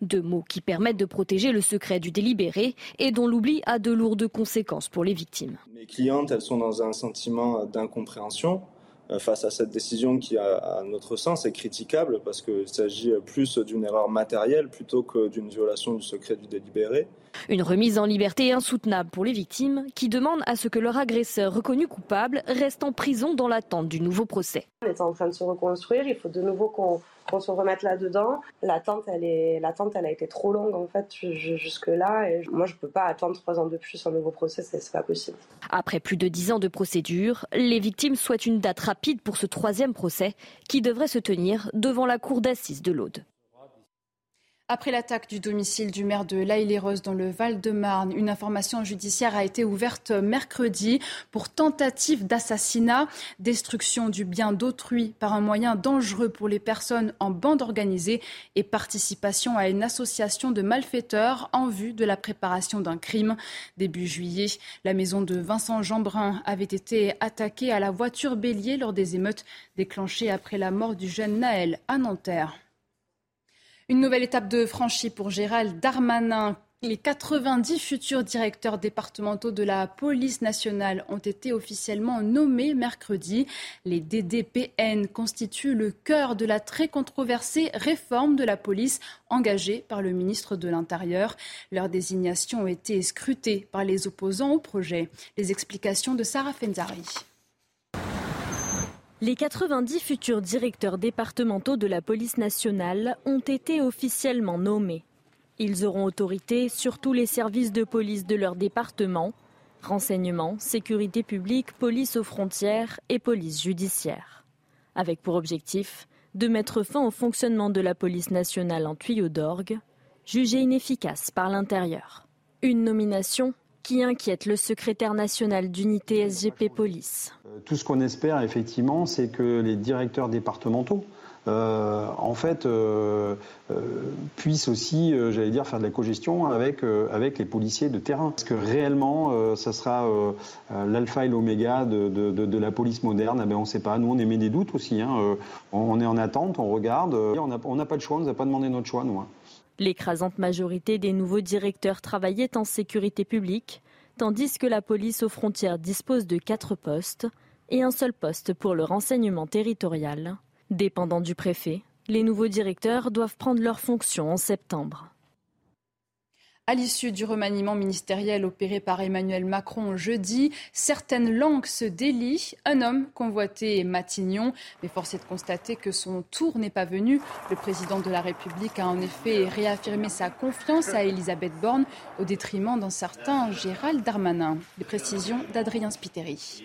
Deux mots qui permettent de protéger le secret du délibéré et dont l'oubli a de lourdes conséquences pour les victimes. Mes clientes, elles sont dans un sentiment d'incompréhension euh, face à cette décision qui, à notre sens, est critiquable parce qu'il s'agit plus d'une erreur matérielle plutôt que d'une violation du secret du délibéré. Une remise en liberté insoutenable pour les victimes qui demandent à ce que leur agresseur reconnu coupable reste en prison dans l'attente du nouveau procès. On est en train de se reconstruire, il faut de nouveau qu'on qu'on se remette là-dedans. L'attente, elle est, l'attente, elle a été trop longue en fait jusque là. Et moi, je peux pas attendre trois ans de plus un nouveau procès, c'est pas possible. Après plus de dix ans de procédure, les victimes souhaitent une date rapide pour ce troisième procès qui devrait se tenir devant la cour d'assises de l'Aude. Après l'attaque du domicile du maire de l'Aïle-les-Roses dans le Val-de-Marne, une information judiciaire a été ouverte mercredi pour tentative d'assassinat, destruction du bien d'autrui par un moyen dangereux pour les personnes en bande organisée et participation à une association de malfaiteurs en vue de la préparation d'un crime. Début juillet, la maison de Vincent Jeanbrun avait été attaquée à la voiture bélier lors des émeutes déclenchées après la mort du jeune Naël à Nanterre. Une nouvelle étape de franchie pour Gérald Darmanin. Les 90 futurs directeurs départementaux de la police nationale ont été officiellement nommés mercredi. Les DDPN constituent le cœur de la très controversée réforme de la police engagée par le ministre de l'Intérieur. Leurs désignations ont été scrutées par les opposants au projet. Les explications de Sarah Fenzari. Les 90 futurs directeurs départementaux de la police nationale ont été officiellement nommés. Ils auront autorité sur tous les services de police de leur département, renseignement, sécurité publique, police aux frontières et police judiciaire. Avec pour objectif de mettre fin au fonctionnement de la police nationale en tuyau d'orgue, jugée inefficace par l'intérieur. Une nomination qui inquiète le secrétaire national d'unité SGP Police. Euh, tout ce qu'on espère effectivement, c'est que les directeurs départementaux euh, en fait, euh, puissent aussi, j'allais dire, faire de la cogestion avec, avec les policiers de terrain. Parce que réellement, ça sera l'alpha et l'oméga de, de, la police moderne. Eh ben, on ne sait pas. Nous, on émet des doutes aussi. Hein. On est en attente, on regarde. On n'a pas de choix, on ne nous a pas demandé notre choix, nous. Hein. L'écrasante majorité des nouveaux directeurs travaillaient en sécurité publique, tandis que la police aux frontières dispose de quatre postes et un seul poste pour le renseignement territorial. Dépendant du préfet, les nouveaux directeurs doivent prendre leurs fonctions en septembre. À l'issue du remaniement ministériel opéré par Emmanuel Macron jeudi, certaines langues se délient. Un homme convoité est Matignon, mais force est de constater que son tour n'est pas venu. Le président de la République a en effet réaffirmé sa confiance à Elisabeth Borne au détriment d'un certain Gérald Darmanin. Les précisions d'Adrien Spiteri.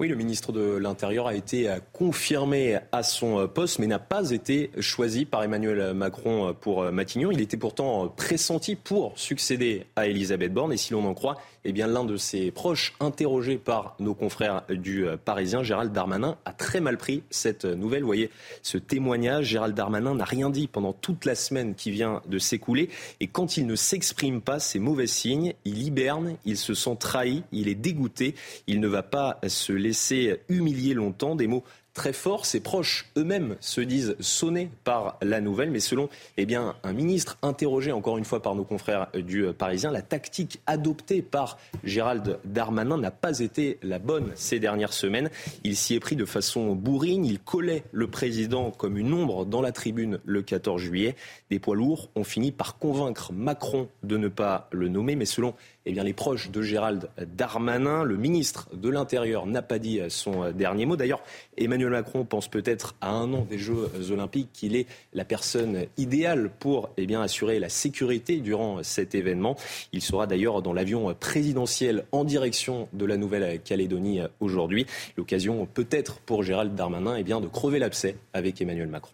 Oui, le ministre de l'Intérieur a été confirmé à son poste, mais n'a pas été choisi par Emmanuel Macron pour Matignon. Il était pourtant pressenti pour succéder à Elisabeth Borne. Et si l'on en croit eh bien, l'un de ses proches, interrogé par nos confrères du Parisien, Gérald Darmanin, a très mal pris cette nouvelle. Vous voyez ce témoignage. Gérald Darmanin n'a rien dit pendant toute la semaine qui vient de s'écouler. Et quand il ne s'exprime pas, c'est mauvais signe. Il hiberne, il se sent trahi, il est dégoûté. Il ne va pas se laisser humilier longtemps. Des mots très fort. Ses proches eux-mêmes se disent sonnés par la nouvelle, mais selon eh bien, un ministre interrogé encore une fois par nos confrères du Parisien, la tactique adoptée par Gérald Darmanin n'a pas été la bonne ces dernières semaines. Il s'y est pris de façon bourrine, il collait le président comme une ombre dans la tribune le 14 juillet. Des poids lourds ont fini par convaincre Macron de ne pas le nommer, mais selon eh bien, les proches de Gérald Darmanin. Le ministre de l'Intérieur n'a pas dit son dernier mot. D'ailleurs, Emmanuel Macron pense peut-être à un an des Jeux olympiques qu'il est la personne idéale pour eh assurer la sécurité durant cet événement. Il sera d'ailleurs dans l'avion présidentiel en direction de la Nouvelle-Calédonie aujourd'hui. L'occasion peut-être pour Gérald Darmanin eh de crever l'abcès avec Emmanuel Macron.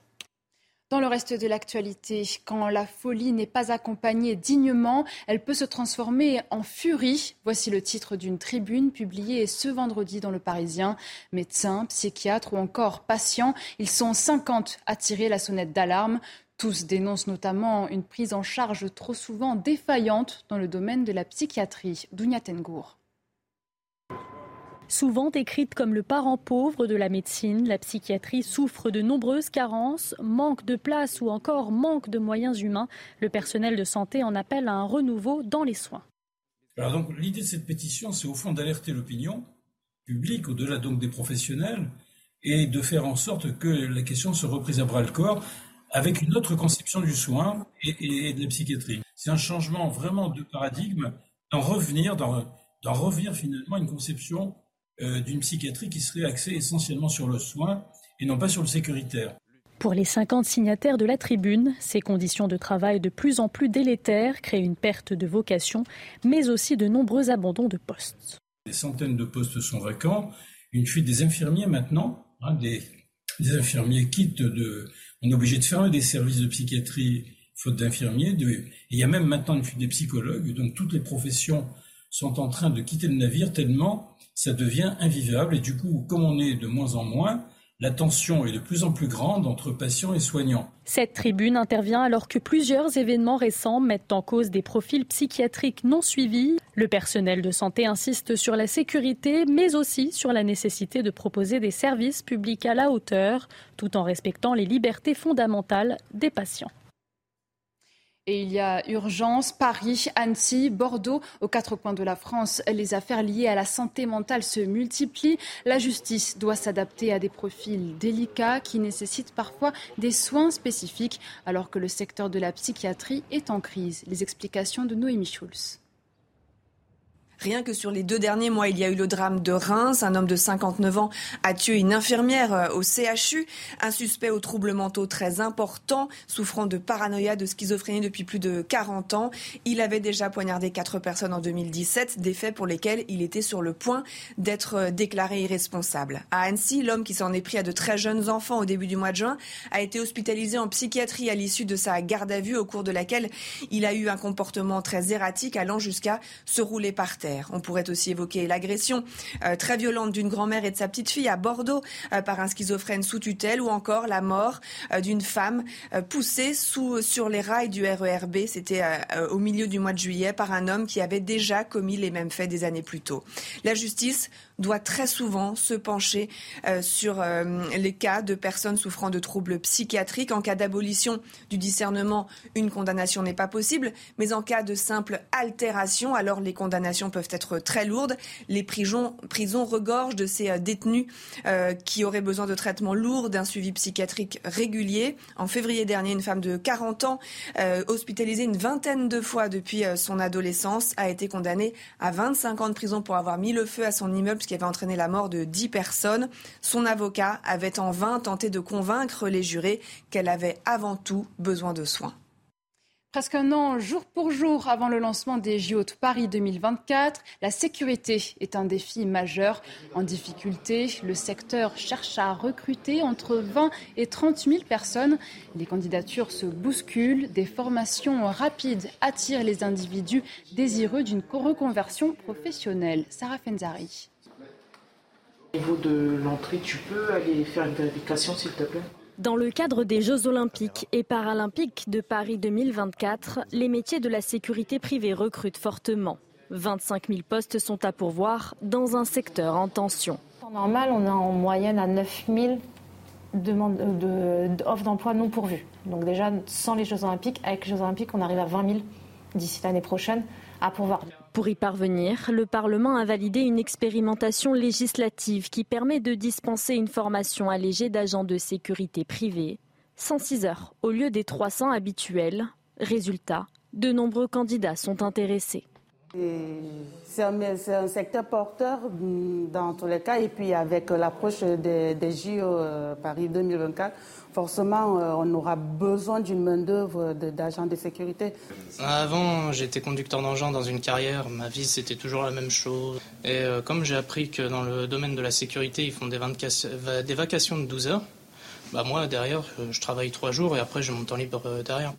Dans le reste de l'actualité, quand la folie n'est pas accompagnée dignement, elle peut se transformer en furie. Voici le titre d'une tribune publiée ce vendredi dans le Parisien. Médecins, psychiatres ou encore patients, ils sont 50 à tirer la sonnette d'alarme. Tous dénoncent notamment une prise en charge trop souvent défaillante dans le domaine de la psychiatrie. Dounia Tengour. Souvent décrite comme le parent pauvre de la médecine, la psychiatrie souffre de nombreuses carences, manque de place ou encore manque de moyens humains. Le personnel de santé en appelle à un renouveau dans les soins. Alors donc l'idée de cette pétition, c'est au fond d'alerter l'opinion publique, au-delà donc des professionnels, et de faire en sorte que la question se reprise à bras le corps avec une autre conception du soin et, de la psychiatrie. C'est un changement vraiment de paradigme, d'en revenir, d'en revenir finalement à une conception d'une psychiatrie qui serait axée essentiellement sur le soin et non pas sur le sécuritaire. Pour les 50 signataires de la tribune, ces conditions de travail de plus en plus délétères créent une perte de vocation, mais aussi de nombreux abandons de postes. Des centaines de postes sont vacants. Une fuite des infirmiers maintenant. Hein, des, infirmiers quittent de. On est obligé de fermer des services de psychiatrie faute d'infirmiers. Il y a même maintenant une fuite des psychologues. Donc toutes les professions sont en train de quitter le navire tellement ça devient invivable. Et du coup, comme on est de moins en moins, la tension est de plus en plus grande entre patients et soignants. Cette tribune intervient alors que plusieurs événements récents mettent en cause des profils psychiatriques non suivis. Le personnel de santé insiste sur la sécurité, mais aussi sur la nécessité de proposer des services publics à la hauteur, tout en respectant les libertés fondamentales des patients. Et il y a urgence, Paris, Annecy, Bordeaux, aux quatre coins de la France, les affaires liées à la santé mentale se multiplient. La justice doit s'adapter à des profils délicats qui nécessitent parfois des soins spécifiques, alors que le secteur de la psychiatrie est en crise. Les explications de Noémie Schulz. Rien que sur les deux derniers mois, il y a eu le drame de Reims. Un homme de 59 ans a tué une infirmière euh, au CHU. Un suspect aux troubles mentaux très importants, souffrant de paranoïa, de schizophrénie depuis plus de 40 ans. Il avait déjà poignardé quatre personnes en 2017, des faits pour lesquels il était sur le point d'être euh, déclaré irresponsable. À Annecy, l'homme qui s'en est pris à de très jeunes enfants au début du mois de juin a été hospitalisé en psychiatrie à l'issue de sa garde à vue au cours de laquelle il a eu un comportement très erratique allant jusqu'à se rouler par terre. On pourrait aussi évoquer l'agression euh, très violente d'une grand-mère et de sa petite fille à Bordeaux euh, par un schizophrène sous tutelle ou encore la mort euh, d'une femme poussée sur les rails du RERB. C'était au milieu du mois de juillet par un homme qui avait déjà commis les mêmes faits des années plus tôt. La justice doit très souvent se pencher euh, sur euh, les cas de personnes souffrant de troubles psychiatriques. En cas d'abolition du discernement, une condamnation n'est pas possible, mais en cas de simple altération, alors les condamnations peuvent être très lourdes. Les prisons, prisons regorgent de ces euh, détenus qui auraient besoin de traitements lourds, d'un suivi psychiatrique régulier. En février dernier, une femme de 40 ans, hospitalisée une vingtaine de fois depuis son adolescence, a été condamnée à 25 ans de prison pour avoir mis le feu à son immeuble qui avait entraîné la mort de dix personnes. Son avocat avait en vain tenté de convaincre les jurés qu'elle avait avant tout besoin de soins. Presque un an, jour pour jour, avant le lancement des JO de Paris 2024, la sécurité est un défi majeur. En difficulté, le secteur cherche à recruter entre 20 et 30 000 personnes. Les candidatures se bousculent. Des formations rapides attirent les individus désireux d'une reconversion professionnelle. Sarah Fenzari. Au niveau de l'entrée, tu peux aller faire une vérification, s'il te plaît? Dans le cadre des Jeux olympiques et paralympiques de Paris 2024, les métiers de la sécurité privée recrutent fortement. 25 000 postes sont à pourvoir dans un secteur en tension. En normal, on est en moyenne à 9 000 offres d'emploi non pourvues. Donc déjà, sans les Jeux olympiques, avec les Jeux olympiques, on arrive à 20 000 d'ici l'année prochaine à pourvoir. Pour y parvenir, le Parlement a validé une expérimentation législative qui permet de dispenser une formation allégée d'agents de sécurité privés, 106 heures au lieu des 300 habituels. Résultat, de nombreux candidats sont intéressés. C'est un, secteur porteur mm, dans tous les cas. Et puis avec l'approche des, des JO euh, Paris 2024, forcément, euh, on aura besoin d'une main-d'œuvre d'agents de, sécurité. Avant, j'étais conducteur d'engin dans une carrière. Ma vie, c'était toujours la même chose. Et euh, comme j'ai appris que dans le domaine de la sécurité, ils font des, des vacations de 12 heures, bah moi, derrière, je travaille trois jours et après, je monte en libre derrière.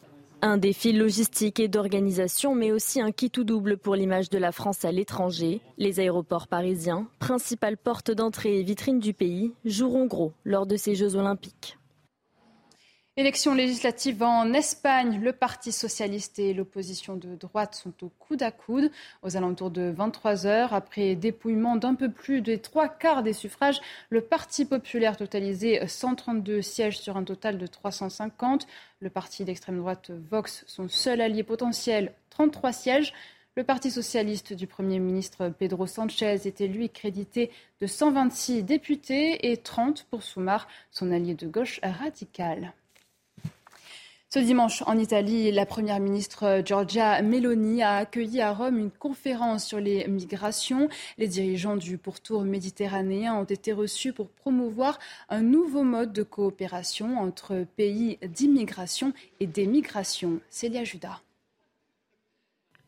Un défi logistique et d'organisation, mais aussi un qui tout double pour l'image de la France à l'étranger. Les aéroports parisiens, principale porte d'entrée et vitrine du pays, joueront gros lors de ces Jeux olympiques. Élections législatives en Espagne, le Parti socialiste et l'opposition de droite sont au coude à coude aux alentours de 23 heures. Après dépouillement d'un peu plus des trois quarts des suffrages, le Parti populaire totalisait 132 sièges sur un total de 350. Le parti d'extrême droite Vox, son seul allié potentiel, 33 sièges. Le Parti socialiste du Premier ministre Pedro Sanchez était lui crédité de 126 députés et 30 pour Soumar, son allié de gauche radical. Ce dimanche, en Italie, la première ministre Giorgia Meloni a accueilli à Rome une conférence sur les migrations. Les dirigeants du pourtour méditerranéen ont été reçus pour promouvoir un nouveau mode de coopération entre pays d'immigration et d'émigration. Célia Judas.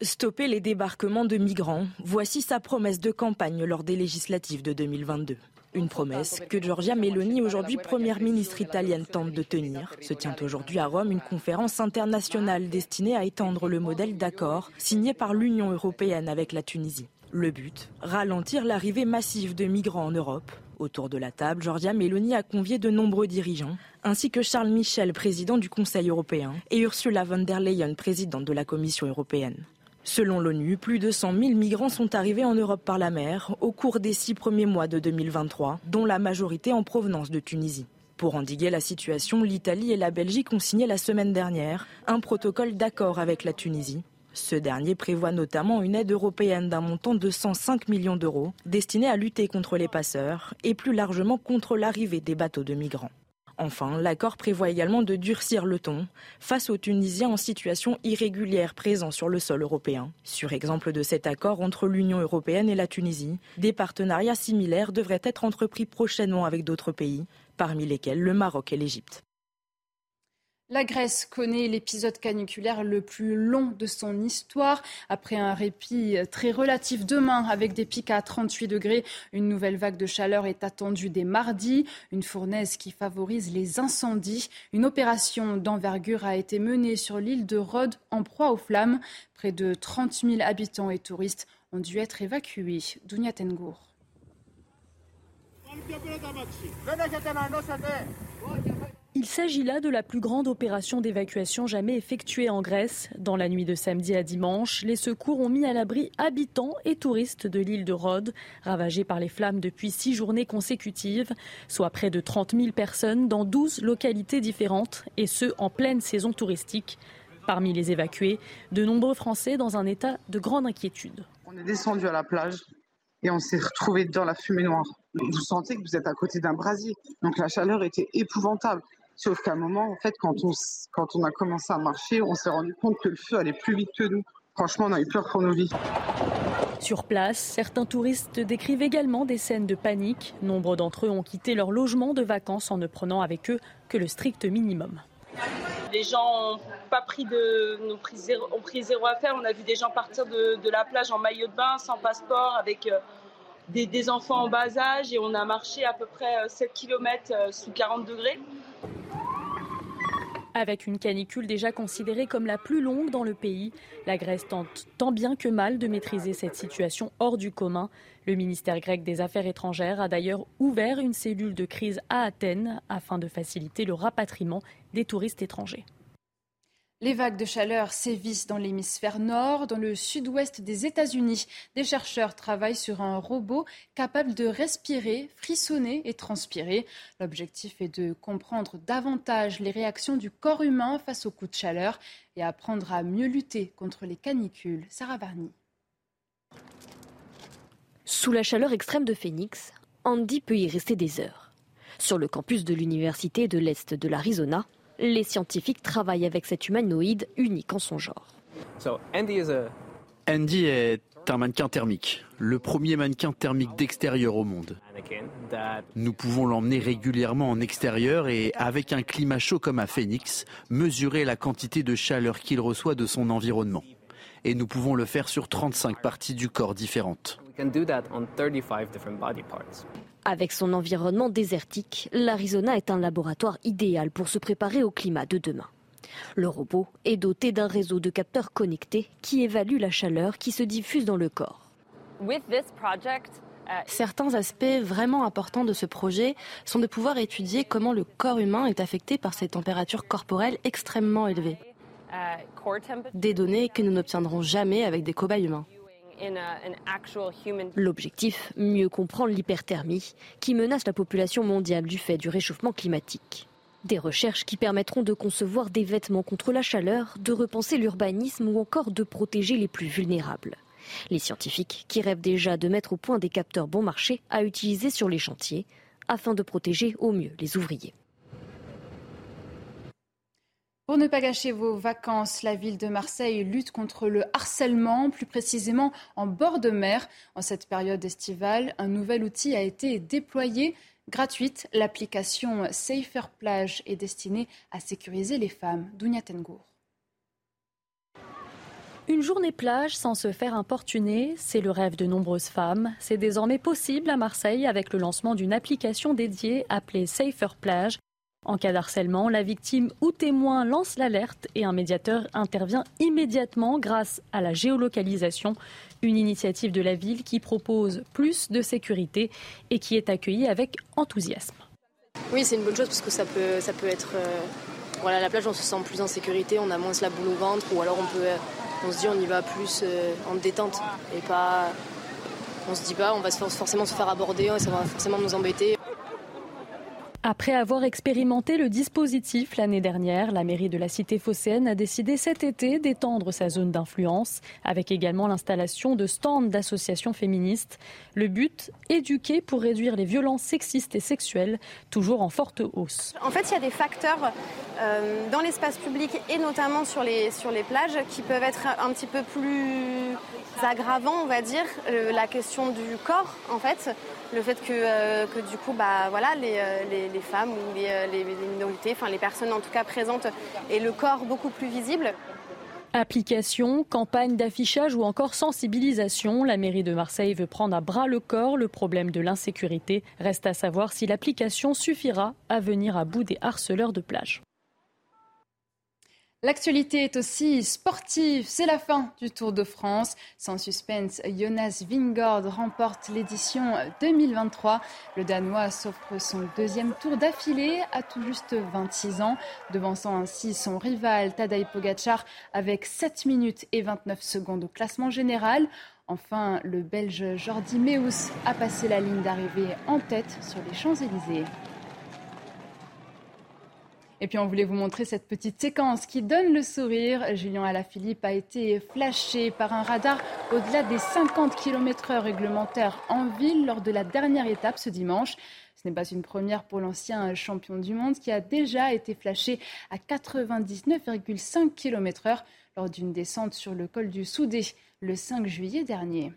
Stopper les débarquements de migrants, voici sa promesse de campagne lors des législatives de 2022. Une promesse que Giorgia Meloni, aujourd'hui première ministre italienne, tente de tenir. Se tient aujourd'hui à Rome une conférence internationale destinée à étendre le modèle d'accord signé par l'Union européenne avec la Tunisie. Le but Ralentir l'arrivée massive de migrants en Europe. Autour de la table, Giorgia Meloni a convié de nombreux dirigeants, ainsi que Charles Michel, président du Conseil européen, et Ursula von der Leyen, présidente de la Commission européenne. Selon l'ONU, plus de 100 000 migrants sont arrivés en Europe par la mer au cours des six premiers mois de 2023, dont la majorité en provenance de Tunisie. Pour endiguer la situation, l'Italie et la Belgique ont signé la semaine dernière un protocole d'accord avec la Tunisie. Ce dernier prévoit notamment une aide européenne d'un montant de 105 millions d'euros destinée à lutter contre les passeurs et plus largement contre l'arrivée des bateaux de migrants. Enfin, l'accord prévoit également de durcir le ton face aux Tunisiens en situation irrégulière présents sur le sol européen. Sur exemple de cet accord entre l'Union européenne et la Tunisie, des partenariats similaires devraient être entrepris prochainement avec d'autres pays, parmi lesquels le Maroc et l'Égypte. La Grèce connaît l'épisode caniculaire le plus long de son histoire. Après un répit très relatif demain avec des pics à 38 degrés, une nouvelle vague de chaleur est attendue dès mardi. Une fournaise qui favorise les incendies. Une opération d'envergure a été menée sur l'île de Rhodes en proie aux flammes. Près de 30 000 habitants et touristes ont dû être évacués. Dounia Tengour. Il s'agit là de la plus grande opération d'évacuation jamais effectuée en Grèce. Dans la nuit de samedi à dimanche, les secours ont mis à l'abri habitants et touristes de l'île de Rhodes, ravagée par les flammes depuis six journées consécutives, soit près de 30 000 personnes dans 12 localités différentes, et ce en pleine saison touristique. Parmi les évacués, de nombreux Français dans un état de grande inquiétude. On est descendu à la plage et on s'est retrouvé dans la fumée noire. Vous sentez que vous êtes à côté d'un brasier, donc la chaleur était épouvantable. Sauf qu'à un moment, en fait, quand on, quand on a commencé à marcher, on s'est rendu compte que le feu allait plus vite que nous. Franchement, on a eu peur pour nos vies. Sur place, certains touristes décrivent également des scènes de panique. Nombre d'entre eux ont quitté leur logement de vacances en ne prenant avec eux que le strict minimum. Les gens ont pas pris de, ont pris zéro, ont pris zéro affaire. On a vu des gens partir de, de, la plage en maillot de bain, sans passeport, avec euh, des, des, enfants en bas âge, et on a marché à peu près 7 km sous 40 degrés. Avec une canicule déjà considérée comme la plus longue dans le pays, la Grèce tente tant bien que mal de maîtriser cette situation hors du commun. Le ministère grec des Affaires étrangères a d'ailleurs ouvert une cellule de crise à Athènes afin de faciliter le rapatriement des touristes étrangers. Les vagues de chaleur sévissent dans l'hémisphère nord. Dans le sud-ouest des États-Unis, des chercheurs travaillent sur un robot capable de respirer, frissonner et transpirer. L'objectif est de comprendre davantage les réactions du corps humain face aux coups de chaleur et apprendre à mieux lutter contre les canicules. Sarah Varny. Sous la chaleur extrême de Phoenix, Andy peut y rester des heures. Sur le campus de l'Université de l'Est de l'Arizona, les scientifiques travaillent avec cet humanoïde unique en son genre. Andy est un mannequin thermique, le premier mannequin thermique d'extérieur au monde. Nous pouvons l'emmener régulièrement en extérieur et, avec un climat chaud comme à Phoenix, mesurer la quantité de chaleur qu'il reçoit de son environnement. Et nous pouvons le faire sur 35 parties du corps différentes. Avec son environnement désertique, l'Arizona est un laboratoire idéal pour se préparer au climat de demain. Le robot est doté d'un réseau de capteurs connectés qui évalue la chaleur qui se diffuse dans le corps. Certains aspects vraiment importants de ce projet sont de pouvoir étudier comment le corps humain est affecté par ces températures corporelles extrêmement élevées. Des données que nous n'obtiendrons jamais avec des cobayes humains. L'objectif, mieux comprendre l'hyperthermie qui menace la population mondiale du fait du réchauffement climatique. Des recherches qui permettront de concevoir des vêtements contre la chaleur, de repenser l'urbanisme ou encore de protéger les plus vulnérables. Les scientifiques qui rêvent déjà de mettre au point des capteurs bon marché à utiliser sur les chantiers afin de protéger au mieux les ouvriers. Pour ne pas gâcher vos vacances, la ville de Marseille lutte contre le harcèlement, plus précisément en bord de mer. En cette période estivale, un nouvel outil a été déployé. Gratuite, l'application Safer Plage est destinée à sécuriser les femmes. Dounia Tengour. Une journée plage sans se faire importuner, c'est le rêve de nombreuses femmes. C'est désormais possible à Marseille avec le lancement d'une application dédiée appelée Safer Plage en cas d'harcèlement, la victime ou témoin lance l'alerte et un médiateur intervient immédiatement grâce à la géolocalisation, une initiative de la ville qui propose plus de sécurité et qui est accueillie avec enthousiasme. Oui, c'est une bonne chose parce que ça peut, ça peut être... Euh, voilà, à la plage, on se sent plus en sécurité, on a moins la boule au ventre ou alors on peut... On se dit on y va plus euh, en détente et pas... On se dit pas on va forcément se faire aborder, ça va forcément nous embêter. Après avoir expérimenté le dispositif l'année dernière, la mairie de la cité phocéenne a décidé cet été d'étendre sa zone d'influence, avec également l'installation de stands d'associations féministes. Le but, éduquer pour réduire les violences sexistes et sexuelles, toujours en forte hausse. En fait, il y a des facteurs euh, dans l'espace public et notamment sur les, plages qui peuvent être un petit peu plus aggravants, on va dire. Euh, la question du corps, en fait le fait que, euh, du coup, bah, voilà, les, euh, les, femmes ou les, euh, les, minorités, enfin les personnes en tout cas présentes, aient le corps beaucoup plus visible. Application, campagne d'affichage ou encore sensibilisation, la mairie de Marseille veut prendre à bras le corps le problème de l'insécurité. Reste à savoir si l'application suffira à venir à bout des harceleurs de plage. L'actualité est aussi sportive. C'est la fin du Tour de France. Sans suspense, Jonas Vingord remporte l'édition 2023. Le Danois s'offre son deuxième tour d'affilée à tout juste 26 ans, devançant ainsi son rival Tadej Pogacar avec 7 minutes et 29 secondes au classement général. Enfin, le Belge Jordi Meus a passé la ligne d'arrivée en tête sur les Champs-Élysées. Et puis on voulait vous montrer cette petite séquence qui donne le sourire. Julien Alaphilippe a été flashé par un radar au-delà des 50 km/h réglementaires en ville lors de la dernière étape ce dimanche. Ce n'est pas une première pour l'ancien champion du monde qui a déjà été flashé à 99,5 km/h lors d'une descente sur le col du Soudé le 5 juillet dernier.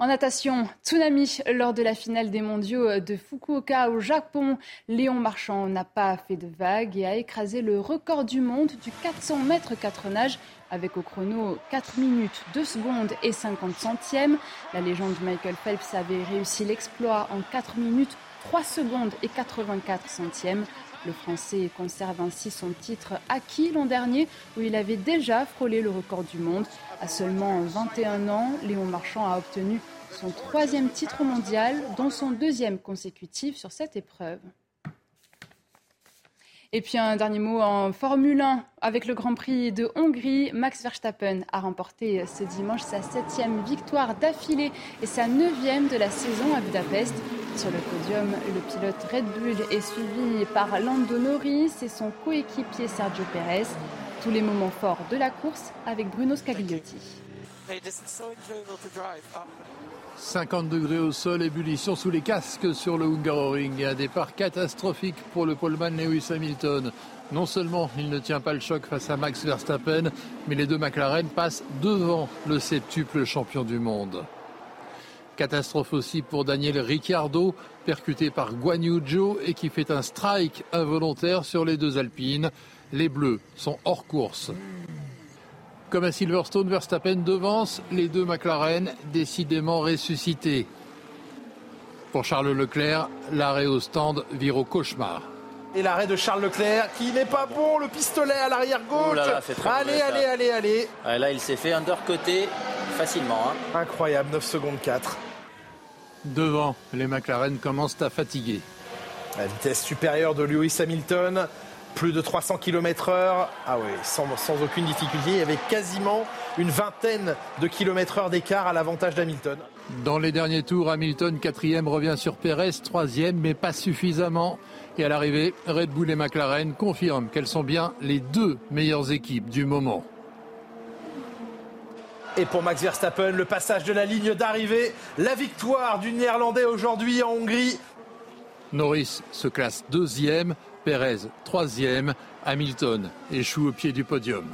En natation, tsunami lors de la finale des mondiaux de Fukuoka au Japon. Léon Marchand n'a pas fait de vague et a écrasé le record du monde du 400 mètres 4 nages avec au chrono 4 minutes 2 secondes et 50 centièmes. La légende Michael Phelps avait réussi l'exploit en 4 minutes 3 secondes et 84 centièmes. Le Français conserve ainsi son titre acquis l'an dernier où il avait déjà frôlé le record du monde. À seulement 21 ans, Léon Marchand a obtenu son troisième titre mondial, dont son deuxième consécutif sur cette épreuve. Et puis un dernier mot en Formule 1. Avec le Grand Prix de Hongrie, Max Verstappen a remporté ce dimanche sa septième victoire d'affilée et sa neuvième de la saison à Budapest. Sur le podium, le pilote Red Bull est suivi par Lando Norris et son coéquipier Sergio Perez. Tous les moments forts de la course avec Bruno Scagliotti. 50 degrés au sol, ébullition sous les casques sur le Hungaroring et un départ catastrophique pour le poleman Lewis Hamilton. Non seulement il ne tient pas le choc face à Max Verstappen, mais les deux McLaren passent devant le septuple champion du monde. Catastrophe aussi pour Daniel Ricciardo, percuté par Guan Yu Zhou et qui fait un strike involontaire sur les deux Alpines. Les Bleus sont hors course. Comme à Silverstone, Verstappen devance les deux McLaren, décidément ressuscités. Pour Charles Leclerc, l'arrêt au stand vire au cauchemar. Et l'arrêt de Charles Leclerc qui n'est pas bon, le pistolet à l'arrière gauche. allez, allez, allez, allez, là, il s'est fait undercoté facilement. Hein. Incroyable, 9 secondes 4. Devant, les McLaren commencent à fatiguer. La vitesse supérieure de Lewis Hamilton, plus de 300 km heure. Ah oui, sans, aucune difficulté, avec quasiment une vingtaine de km heure d'écart à l'avantage d'Hamilton. Dans les derniers tours, Hamilton, quatrième, revient sur Perez, troisième, mais pas suffisamment. Et à l'arrivée, Red Bull et McLaren confirment qu'elles sont bien les deux meilleures équipes du moment. Et pour Max Verstappen, le passage de la ligne d'arrivée, la victoire du Néerlandais aujourd'hui en Hongrie. Norris se classe deuxième, Perez, troisième. Hamilton échoue au pied du podium.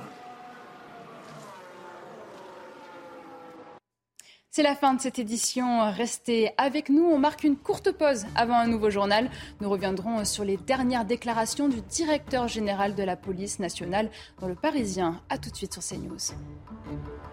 C'est la fin de cette édition. Restez avec nous. On marque une courte pause avant un nouveau journal. Nous reviendrons sur les dernières déclarations du directeur général de la police nationale dans le Parisien. A tout de suite sur CNews.